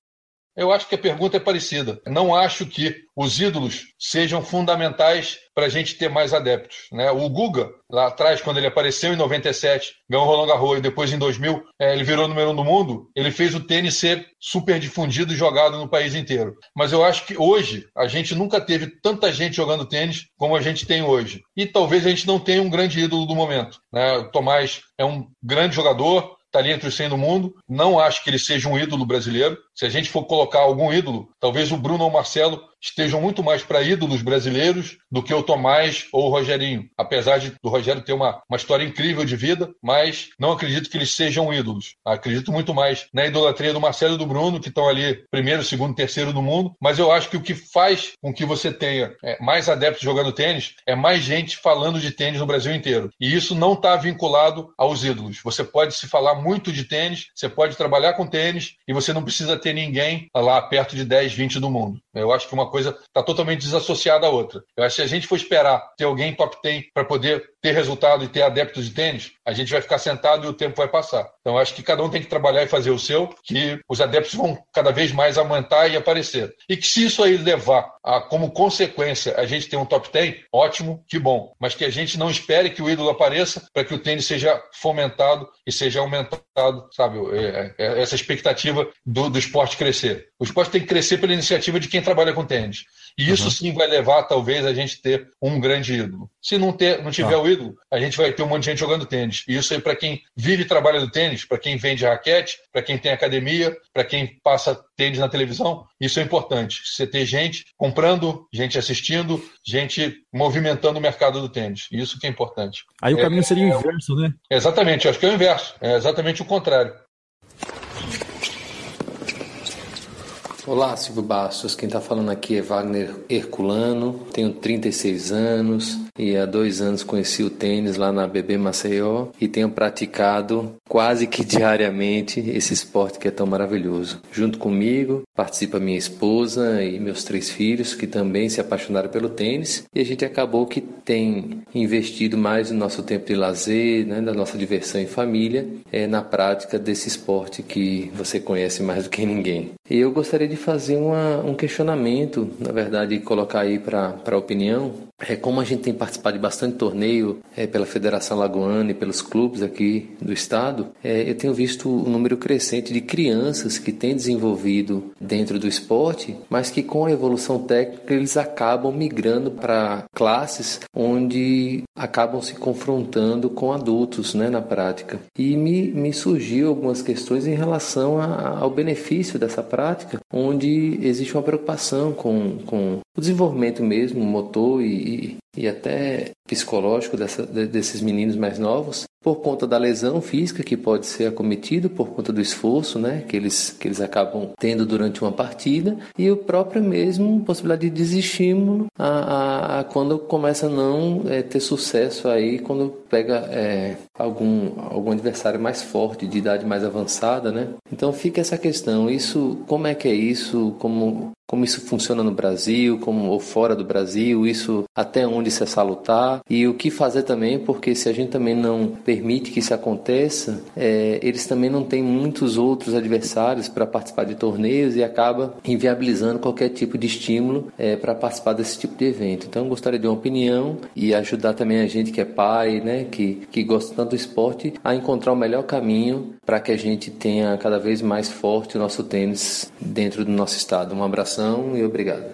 Eu acho que a pergunta é parecida. Não acho que os ídolos sejam fundamentais para a gente ter mais adeptos. Né? O Guga, lá atrás, quando ele apareceu em 97, ganhou o Roland Garros e depois em 2000 é, ele virou número um do mundo, ele fez o tênis ser super difundido e jogado no país inteiro. Mas eu acho que hoje a gente nunca teve tanta gente jogando tênis como a gente tem hoje. E talvez a gente não tenha um grande ídolo do momento. Né? O Tomás é um grande jogador, está ali entre os 100 do mundo. Não acho que ele seja um ídolo brasileiro. Se a gente for colocar algum ídolo, talvez o Bruno ou o Marcelo estejam muito mais para ídolos brasileiros do que o Tomás ou o Rogerinho. Apesar de do Rogério ter uma, uma história incrível de vida, mas não acredito que eles sejam ídolos. Acredito muito mais na idolatria do Marcelo e do Bruno, que estão ali primeiro, segundo, terceiro do mundo. Mas eu acho que o que faz com que você tenha é, mais adeptos jogando tênis é mais gente falando de tênis no Brasil inteiro. E isso não está vinculado aos ídolos. Você pode se falar muito de tênis, você pode trabalhar com tênis e você não precisa ter ninguém lá perto de 10, 20 do mundo. Eu acho que uma coisa está totalmente desassociada à outra. Eu acho que se a gente for esperar ter alguém top 10 para poder ter resultado e ter adeptos de tênis, a gente vai ficar sentado e o tempo vai passar. Então, acho que cada um tem que trabalhar e fazer o seu, que os adeptos vão cada vez mais aumentar e aparecer. E que se isso aí levar a, como consequência, a gente ter um top 10, ótimo, que bom. Mas que a gente não espere que o ídolo apareça para que o tênis seja fomentado e seja aumentado, sabe? É, é, essa expectativa do, do esporte crescer. O esporte tem que crescer pela iniciativa de quem trabalha com tênis. E isso uhum. sim vai levar, talvez, a gente ter um grande ídolo. Se não, ter, não tiver ah. o ídolo, a gente vai ter um monte de gente jogando tênis. E isso aí, para quem vive e trabalha do tênis, para quem vende raquete, para quem tem academia, para quem passa tênis na televisão, isso é importante. Você ter gente comprando, gente assistindo, gente movimentando o mercado do tênis. Isso que é importante. Aí o caminho é, seria o inverso, né? Exatamente, acho que é o inverso. É exatamente o contrário. Olá, Silvio Bastos. Quem está falando aqui é Wagner Herculano. Tenho 36 anos e há dois anos conheci o tênis lá na BB Maceió e tenho praticado quase que diariamente esse esporte que é tão maravilhoso. Junto comigo participa minha esposa e meus três filhos que também se apaixonaram pelo tênis e a gente acabou que tem investido mais no nosso tempo de lazer, né, da nossa diversão em família, é, na prática desse esporte que você conhece mais do que ninguém. E eu gostaria de fazer uma, um questionamento, na verdade, colocar aí para a opinião. É, como a gente tem participado de bastante torneio é, pela Federação Lagoana e pelos clubes aqui do estado, é, eu tenho visto um número crescente de crianças que têm desenvolvido dentro do esporte, mas que com a evolução técnica eles acabam migrando para classes onde acabam se confrontando com adultos né, na prática. E me, me surgiu algumas questões em relação a, ao benefício dessa prática, onde existe uma preocupação com, com o desenvolvimento mesmo, motor e, e até psicológico dessa, desses meninos mais novos, por conta da lesão física que pode ser acometido por conta do esforço, né, que eles que eles acabam tendo durante uma partida e o próprio mesmo possibilidade de desestímulo a, a, a quando começa a não é, ter sucesso aí quando pega é, algum algum adversário mais forte de idade mais avançada, né? Então fica essa questão, isso como é que é isso, como como isso funciona no Brasil, como ou fora do Brasil, isso até onde isso é salutar e o que fazer também, porque se a gente também não permite que isso aconteça, é, eles também não têm muitos outros adversários para participar de torneios e acaba inviabilizando qualquer tipo de estímulo é, para participar desse tipo de evento. Então, gostaria de uma opinião e ajudar também a gente que é pai, né, que, que gosta tanto do esporte, a encontrar o melhor caminho para que a gente tenha cada vez mais forte o nosso tênis dentro do nosso estado. Um abração e obrigado.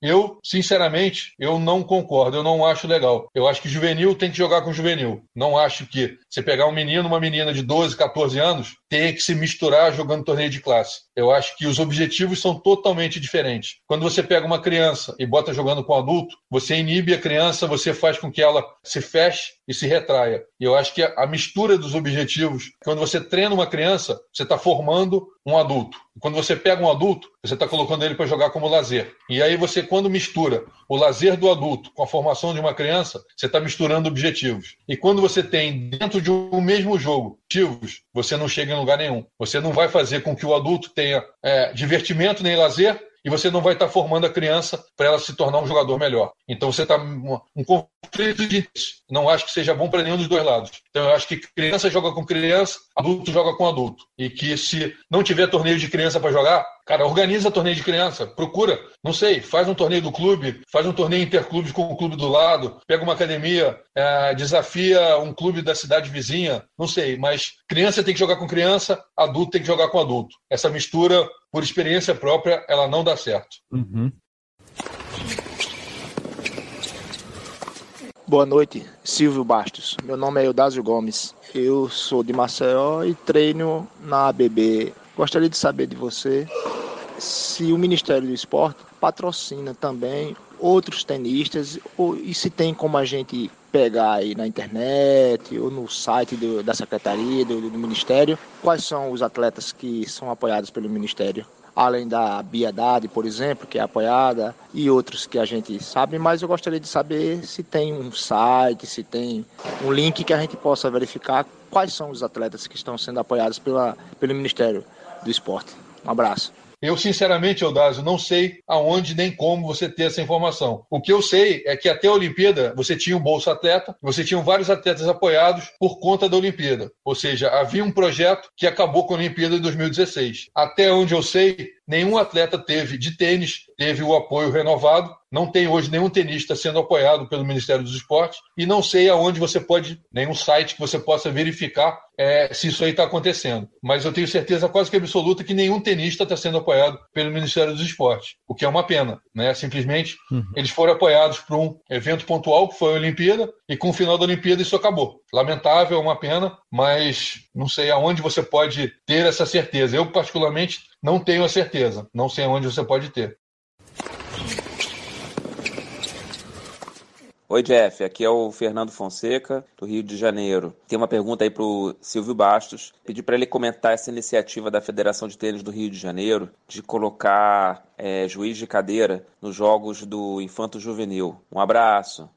Eu, sinceramente, eu não concordo, eu não acho legal. Eu acho que juvenil tem que jogar com juvenil. Não acho que você pegar um menino, uma menina de 12, 14 anos, tenha que se misturar jogando torneio de classe. Eu acho que os objetivos são totalmente diferentes. Quando você pega uma criança e bota jogando com um adulto, você inibe a criança, você faz com que ela se feche e se retraia. E eu acho que a mistura dos objetivos, quando você treina uma criança, você está formando um adulto. Quando você pega um adulto, você está colocando ele para jogar como lazer. E aí você, quando mistura o lazer do adulto com a formação de uma criança, você está misturando objetivos. E quando você tem dentro de um mesmo jogo objetivos, você não chega em lugar nenhum. Você não vai fazer com que o adulto tenha é, divertimento nem lazer, e você não vai estar formando a criança para ela se tornar um jogador melhor. Então você está um conflito. Não acho que seja bom para nenhum dos dois lados. Então eu acho que criança joga com criança, adulto joga com adulto. E que se não tiver torneio de criança para jogar, cara, organiza torneio de criança, procura, não sei, faz um torneio do clube, faz um torneio interclubes com o clube do lado, pega uma academia, é, desafia um clube da cidade vizinha, não sei, mas criança tem que jogar com criança, adulto tem que jogar com adulto. Essa mistura, por experiência própria, ela não dá certo. Uhum. Boa noite, Silvio Bastos. Meu nome é Eudásio Gomes. Eu sou de Maceió e treino na ABB. Gostaria de saber de você se o Ministério do Esporte patrocina também outros tenistas ou, e se tem como a gente pegar aí na internet ou no site do, da secretaria, do, do Ministério, quais são os atletas que são apoiados pelo Ministério além da Biedade, por exemplo, que é apoiada, e outros que a gente sabe, mas eu gostaria de saber se tem um site, se tem um link que a gente possa verificar quais são os atletas que estão sendo apoiados pela, pelo Ministério do Esporte. Um abraço. Eu, sinceramente, Eudásio, não sei aonde nem como você ter essa informação. O que eu sei é que até a Olimpíada você tinha um Bolsa Atleta, você tinha vários atletas apoiados por conta da Olimpíada. Ou seja, havia um projeto que acabou com a Olimpíada de 2016. Até onde eu sei, nenhum atleta teve de tênis teve o apoio renovado não tem hoje nenhum tenista sendo apoiado pelo Ministério dos Esportes e não sei aonde você pode, nenhum site que você possa verificar é, se isso aí está acontecendo. Mas eu tenho certeza quase que absoluta que nenhum tenista está sendo apoiado pelo Ministério dos Esportes, o que é uma pena. Né? Simplesmente uhum. eles foram apoiados por um evento pontual que foi a Olimpíada e com o final da Olimpíada isso acabou. Lamentável, é uma pena, mas não sei aonde você pode ter essa certeza. Eu, particularmente, não tenho a certeza. Não sei aonde você pode ter. Oi, Jeff. Aqui é o Fernando Fonseca, do Rio de Janeiro. Tem uma pergunta aí para o Silvio Bastos. Pedi para ele comentar essa iniciativa da Federação de Tênis do Rio de Janeiro de colocar é, juiz de cadeira nos jogos do Infanto Juvenil. Um abraço.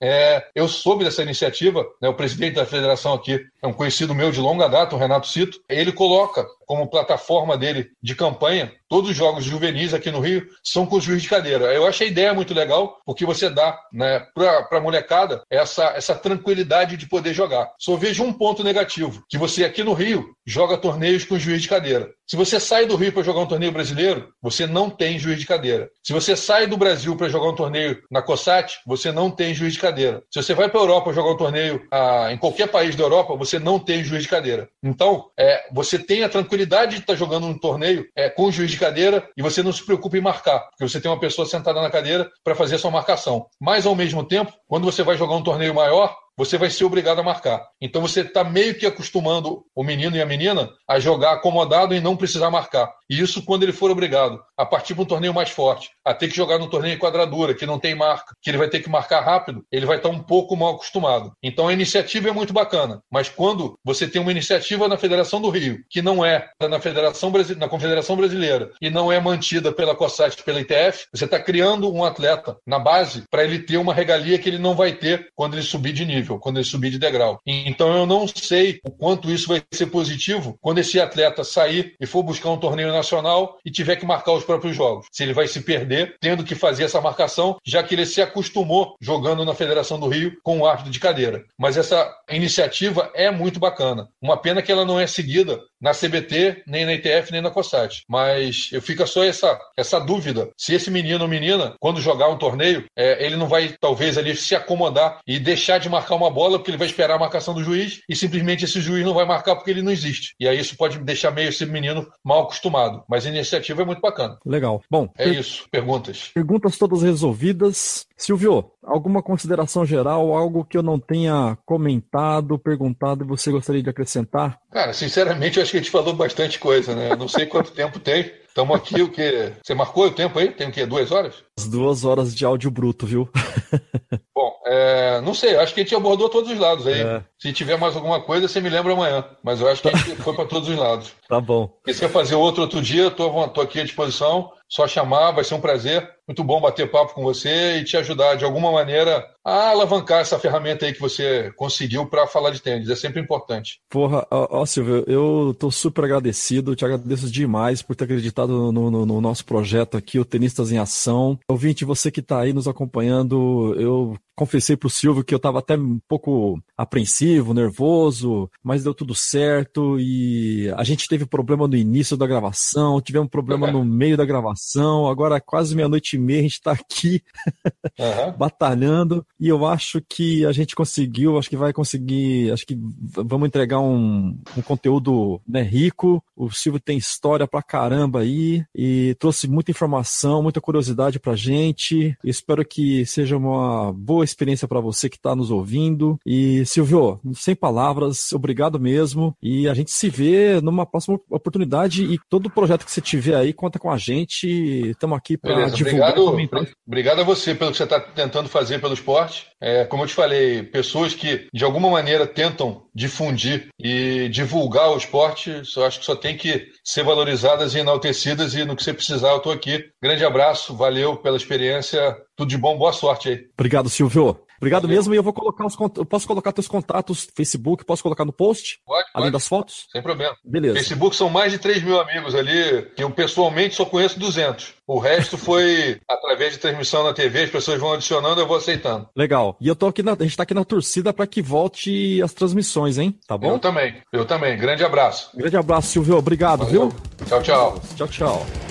É, eu soube dessa iniciativa, né, o presidente da federação aqui é um conhecido meu de longa data, o Renato Cito. Ele coloca como plataforma dele de campanha todos os jogos juvenis aqui no Rio são com juiz de cadeira. Eu achei a ideia muito legal, porque você dá né, para a molecada essa, essa tranquilidade de poder jogar. Só vejo um ponto negativo, que você aqui no Rio joga torneios com juiz de cadeira. Se você sai do Rio para jogar um torneio brasileiro, você não tem juiz de cadeira. Se você sai do Brasil para jogar um torneio na COSAT, você não tem juiz de cadeira. Se você vai para a Europa jogar um torneio ah, em qualquer país da Europa, você não tem juiz de cadeira. Então, é, você tem a tranquilidade de estar tá jogando um torneio é, com juiz de cadeira e você não se preocupa em marcar, porque você tem uma pessoa sentada na cadeira para fazer a sua marcação. Mas, ao mesmo tempo, quando você vai jogar um torneio maior, você vai ser obrigado a marcar. Então você está meio que acostumando o menino e a menina a jogar acomodado e não precisar marcar. E isso quando ele for obrigado a partir de um torneio mais forte, a ter que jogar no torneio em quadradura, que não tem marca, que ele vai ter que marcar rápido, ele vai estar tá um pouco mal acostumado. Então a iniciativa é muito bacana, mas quando você tem uma iniciativa na Federação do Rio, que não é na Federação na Confederação Brasileira e não é mantida pela COSAT, pela ITF, você está criando um atleta na base para ele ter uma regalia que ele não vai ter quando ele subir de nível. Nível quando ele subir de degrau. Então eu não sei o quanto isso vai ser positivo quando esse atleta sair e for buscar um torneio nacional e tiver que marcar os próprios jogos. Se ele vai se perder tendo que fazer essa marcação, já que ele se acostumou jogando na Federação do Rio com o árbitro de cadeira. Mas essa iniciativa é muito bacana. Uma pena que ela não é seguida na CBT, nem na ITF, nem na COSAT. Mas eu fica só essa, essa dúvida. Se esse menino ou menina, quando jogar um torneio, é, ele não vai, talvez, ali se acomodar e deixar de marcar uma bola porque ele vai esperar a marcação do juiz e simplesmente esse juiz não vai marcar porque ele não existe. E aí isso pode deixar meio esse menino mal acostumado. Mas a iniciativa é muito bacana. Legal. Bom, é per... isso. Perguntas. Perguntas todas resolvidas. Silvio, alguma consideração geral, algo que eu não tenha comentado, perguntado e você gostaria de acrescentar? Cara, sinceramente, eu acho que a gente falou bastante coisa, né? Eu não sei quanto tempo tem. Estamos aqui, o quê? Você marcou o tempo aí? Tem o quê? Duas horas? As duas horas de áudio bruto, viu? Bom, é, não sei, acho que a gente abordou todos os lados aí. É. Se tiver mais alguma coisa, você me lembra amanhã. Mas eu acho que a gente foi para todos os lados. Tá bom. E se quer fazer outro outro dia, tô aqui à disposição. Só chamar, vai ser um prazer. Muito bom bater papo com você e te ajudar de alguma maneira a alavancar essa ferramenta aí que você conseguiu para falar de tênis. É sempre importante. Porra, ó, ó, Silvio, eu tô super agradecido, te agradeço demais por ter acreditado no, no, no nosso projeto aqui, o Tenistas em Ação. Ouvinte, você que tá aí nos acompanhando, eu confessei pro Silvio que eu tava até um pouco apreensivo, nervoso, mas deu tudo certo e a gente teve problema no início da gravação, tivemos problema no meio da gravação, agora quase meia-noite e meia a gente tá aqui uhum. batalhando e eu acho que a gente conseguiu, acho que vai conseguir, acho que vamos entregar um, um conteúdo né, rico, o Silvio tem história pra caramba aí e trouxe muita informação, muita curiosidade pra gente, espero que seja uma boa experiência para você que está nos ouvindo. E, Silvio, sem palavras, obrigado mesmo. E a gente se vê numa próxima oportunidade. E todo projeto que você tiver aí, conta com a gente. Estamos aqui para divulgar. Obrigado, obrigado a você pelo que você está tentando fazer pelo esporte. É, como eu te falei, pessoas que de alguma maneira tentam difundir e divulgar o esporte, eu acho que só tem que ser valorizadas e enaltecidas. E no que você precisar, eu estou aqui. Grande abraço, valeu pela experiência. Tudo de bom, boa sorte aí. Obrigado, Silvio. Obrigado Valeu. mesmo e eu vou colocar os eu posso colocar teus contatos Facebook, posso colocar no post? Pode, além pode. das fotos? Sem problema. Beleza. Facebook são mais de 3 mil amigos ali, que eu pessoalmente só conheço 200. O resto foi através de transmissão na TV, as pessoas vão adicionando, eu vou aceitando. Legal. E eu tô aqui na, a gente tá aqui na torcida para que volte as transmissões, hein? Tá bom? Eu também. Eu também. Grande abraço. Grande abraço, Silvio. Obrigado, Valeu. viu? Tchau, tchau. Tchau, tchau.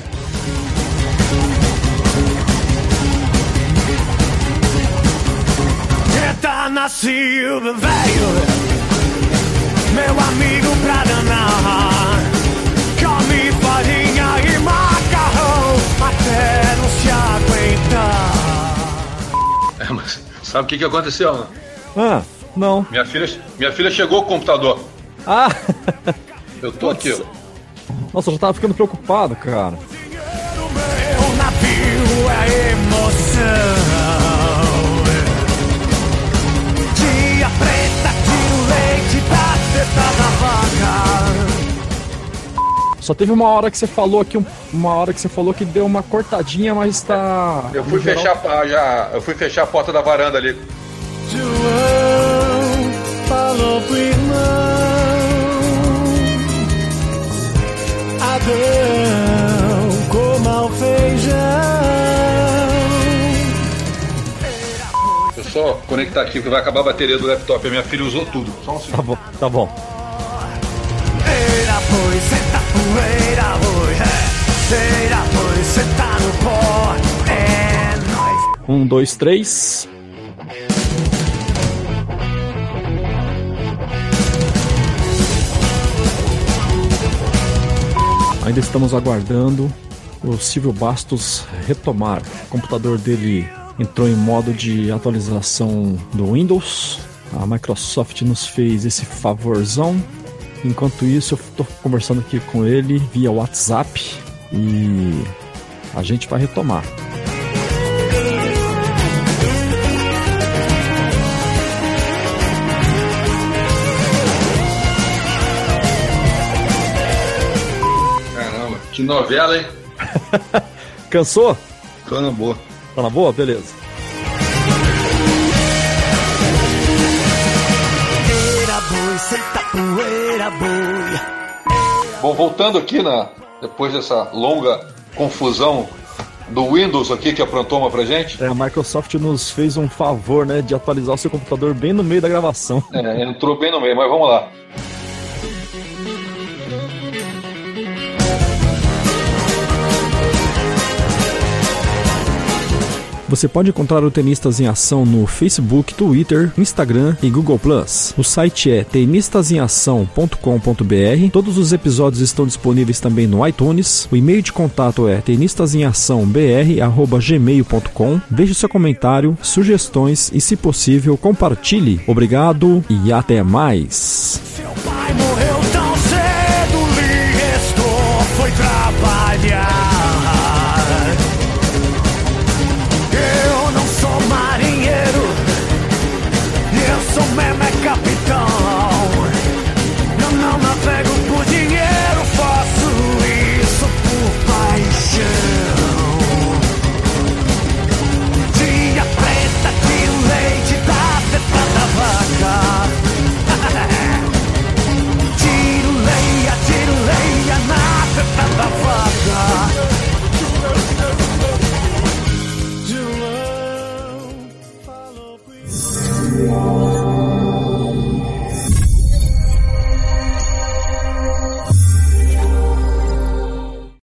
Nasceu velho, meu amigo pra danar. Come farinha e macarrão até não se aguentar. É, mas sabe o que, que aconteceu, né? Ah, não. Minha filha, minha filha chegou com o computador. Ah! Eu tô aqui, ó. Nossa, eu já tava ficando preocupado, cara. Meu navio é emoção. Só teve uma hora que você falou aqui, uma hora que você falou que deu uma cortadinha, mas tá. Eu fui fechar geral... já, eu fui fechar a porta da varanda ali. João falou pro irmão Adão com feijão. Só conectar aqui porque vai acabar a bateria do laptop. A minha filha usou tudo. Só um segundo. Tá bom, tá bom. Um, dois, três. Ainda estamos aguardando o Silvio Bastos retomar. O computador dele entrou em modo de atualização do Windows. A Microsoft nos fez esse favorzão Enquanto isso, eu estou conversando aqui com ele via WhatsApp e a gente vai retomar. Caramba, que novela, hein? Cansou? Tô na boa. Tá na boa? Beleza. Bom, voltando aqui na depois dessa longa confusão do Windows aqui que aprontou uma pra gente. É, a Microsoft nos fez um favor, né, de atualizar o seu computador bem no meio da gravação. É, entrou bem no meio, mas vamos lá. Você pode encontrar o Tenistas em Ação no Facebook, Twitter, Instagram e Google+. O site é tenistasemação.com.br. Todos os episódios estão disponíveis também no iTunes. O e-mail de contato é tenistasemaçãobr@gmail.com. Deixe seu comentário, sugestões e, se possível, compartilhe. Obrigado e até mais.